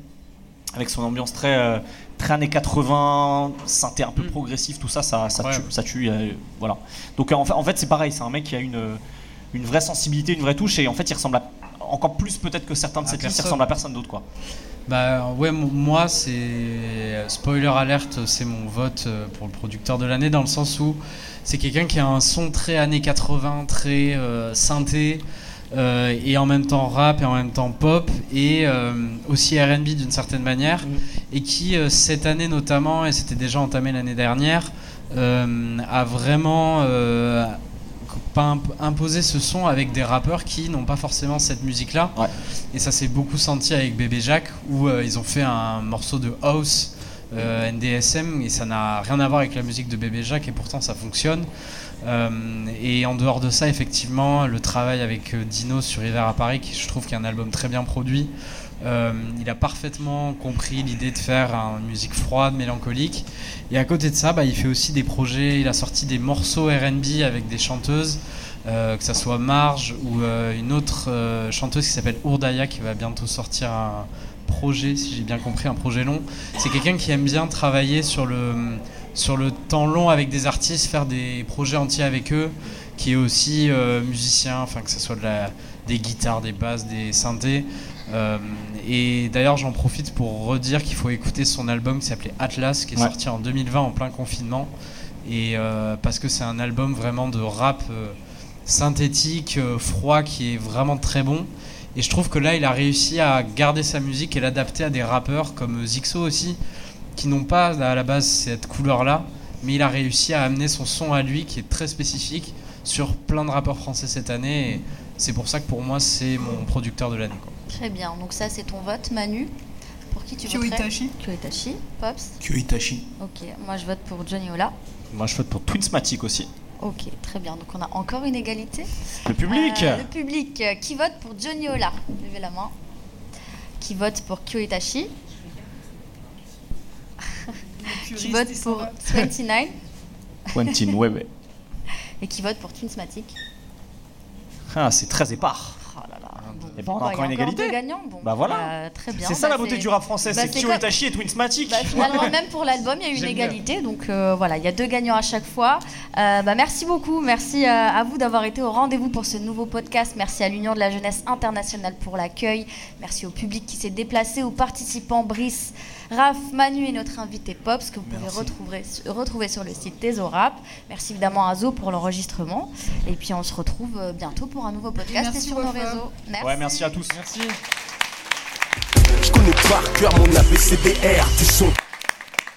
avec son ambiance très très années 80, synthé un peu Mm. progressif, tout ça, ça, ça tue, ça tue, euh, voilà. Donc euh, en fait, en fait c'est pareil, c'est un mec qui a une une vraie sensibilité, une vraie touche, et en fait il ressemble à, encore plus peut-être que certains de cette liste, il ressemble à personne d'autre quoi. Bah ouais, mo- moi c'est spoiler alerte, c'est mon vote euh, pour le producteur de l'année dans le sens où c'est quelqu'un qui a un son très années 80, très euh, synthé euh, et en même temps rap et en même temps pop et euh, aussi R&B d'une certaine manière et qui euh, cette année notamment et c'était déjà entamé l'année dernière a vraiment pas imposé ce son avec des rappeurs qui n'ont pas forcément cette musique là Ouais. et ça s'est beaucoup senti avec Bébé Jacques où ils ont fait un morceau de house NDSM et ça n'a rien à voir avec la musique de Bébé Jacques et pourtant ça fonctionne. Euh, et en dehors de ça, effectivement, le travail avec euh, Dino sur Hiver à Paris, qui je trouve a un album très bien produit. Euh, il a parfaitement compris l'idée de faire une musique froide, mélancolique. Et à côté de ça, bah, il fait aussi des projets. Il a sorti des morceaux RB avec des chanteuses, que ça soit Marge ou une autre chanteuse qui s'appelle Ourdaya qui va bientôt sortir un projet, si j'ai bien compris, un projet long. C'est quelqu'un qui aime bien travailler sur le, sur le temps long avec des artistes, faire des projets entiers avec eux, qui est aussi euh, musicien, enfin que ce soit de la, des guitares, des basses, des synthés. Euh, et d'ailleurs, j'en profite pour redire qu'il faut écouter son album qui s'appelait Atlas, qui est Ouais. sorti en 2020 en plein confinement. Et euh, parce que c'est un album vraiment de rap synthétique, froid, qui est vraiment très bon. Et je trouve que là, il a réussi à garder sa musique et l'adapter à des rappeurs comme Zixo aussi, qui n'ont pas à la base cette couleur-là, mais il a réussi à amener son son à lui, qui est très spécifique, sur plein de rappeurs français cette année. Et c'est pour ça que pour moi, c'est mon producteur de l'année. quoi. Très bien, donc ça c'est ton vote, Manu. Pour qui tu Kyo voterais? Itachi. Kyo Itachi. Pops? Que Itachi. Ok, moi je vote pour Johnny Ola. Moi, je vote pour Twinsmatic aussi. Ok, très bien. Donc on a encore une égalité. Le public Euh, le public. Qui vote pour Johnny Ola? Levez la main. Qui vote pour Kyo Itachi Qui vote pour 29 Quentin, ouais, ouais. Et qui vote pour Twinsmatic Ah, c'est très épars. Oh là là. Bon, Et pas bon, encore bah, il y a une égalité deux gagnants. Bon, Bah voilà. euh, très bien. C'est ça Bah, la beauté c'est- du rap français, bah, c'est Kyo comme- Itachi et Twinsmatic. Bah, finalement, même pour l'album, il y a eu une égalité. Donc euh, voilà, il y a deux gagnants à chaque fois. Euh, bah, merci beaucoup. Merci euh, à vous d'avoir été au rendez-vous pour ce nouveau podcast. Merci à l'Union de la Jeunesse Internationale pour l'accueil. Merci au public qui s'est déplacé, aux participants Brice, Raph, Manu et notre invité Pops que vous pouvez retrouver, retrouver sur le site Thésorap. Merci évidemment à Zo pour l'enregistrement. Et puis on se retrouve euh, bientôt pour un nouveau podcast et, sur nos réseaux. Merci. Ouais, merci à tous. Merci. Je connais par cœur mon ABCDR du son.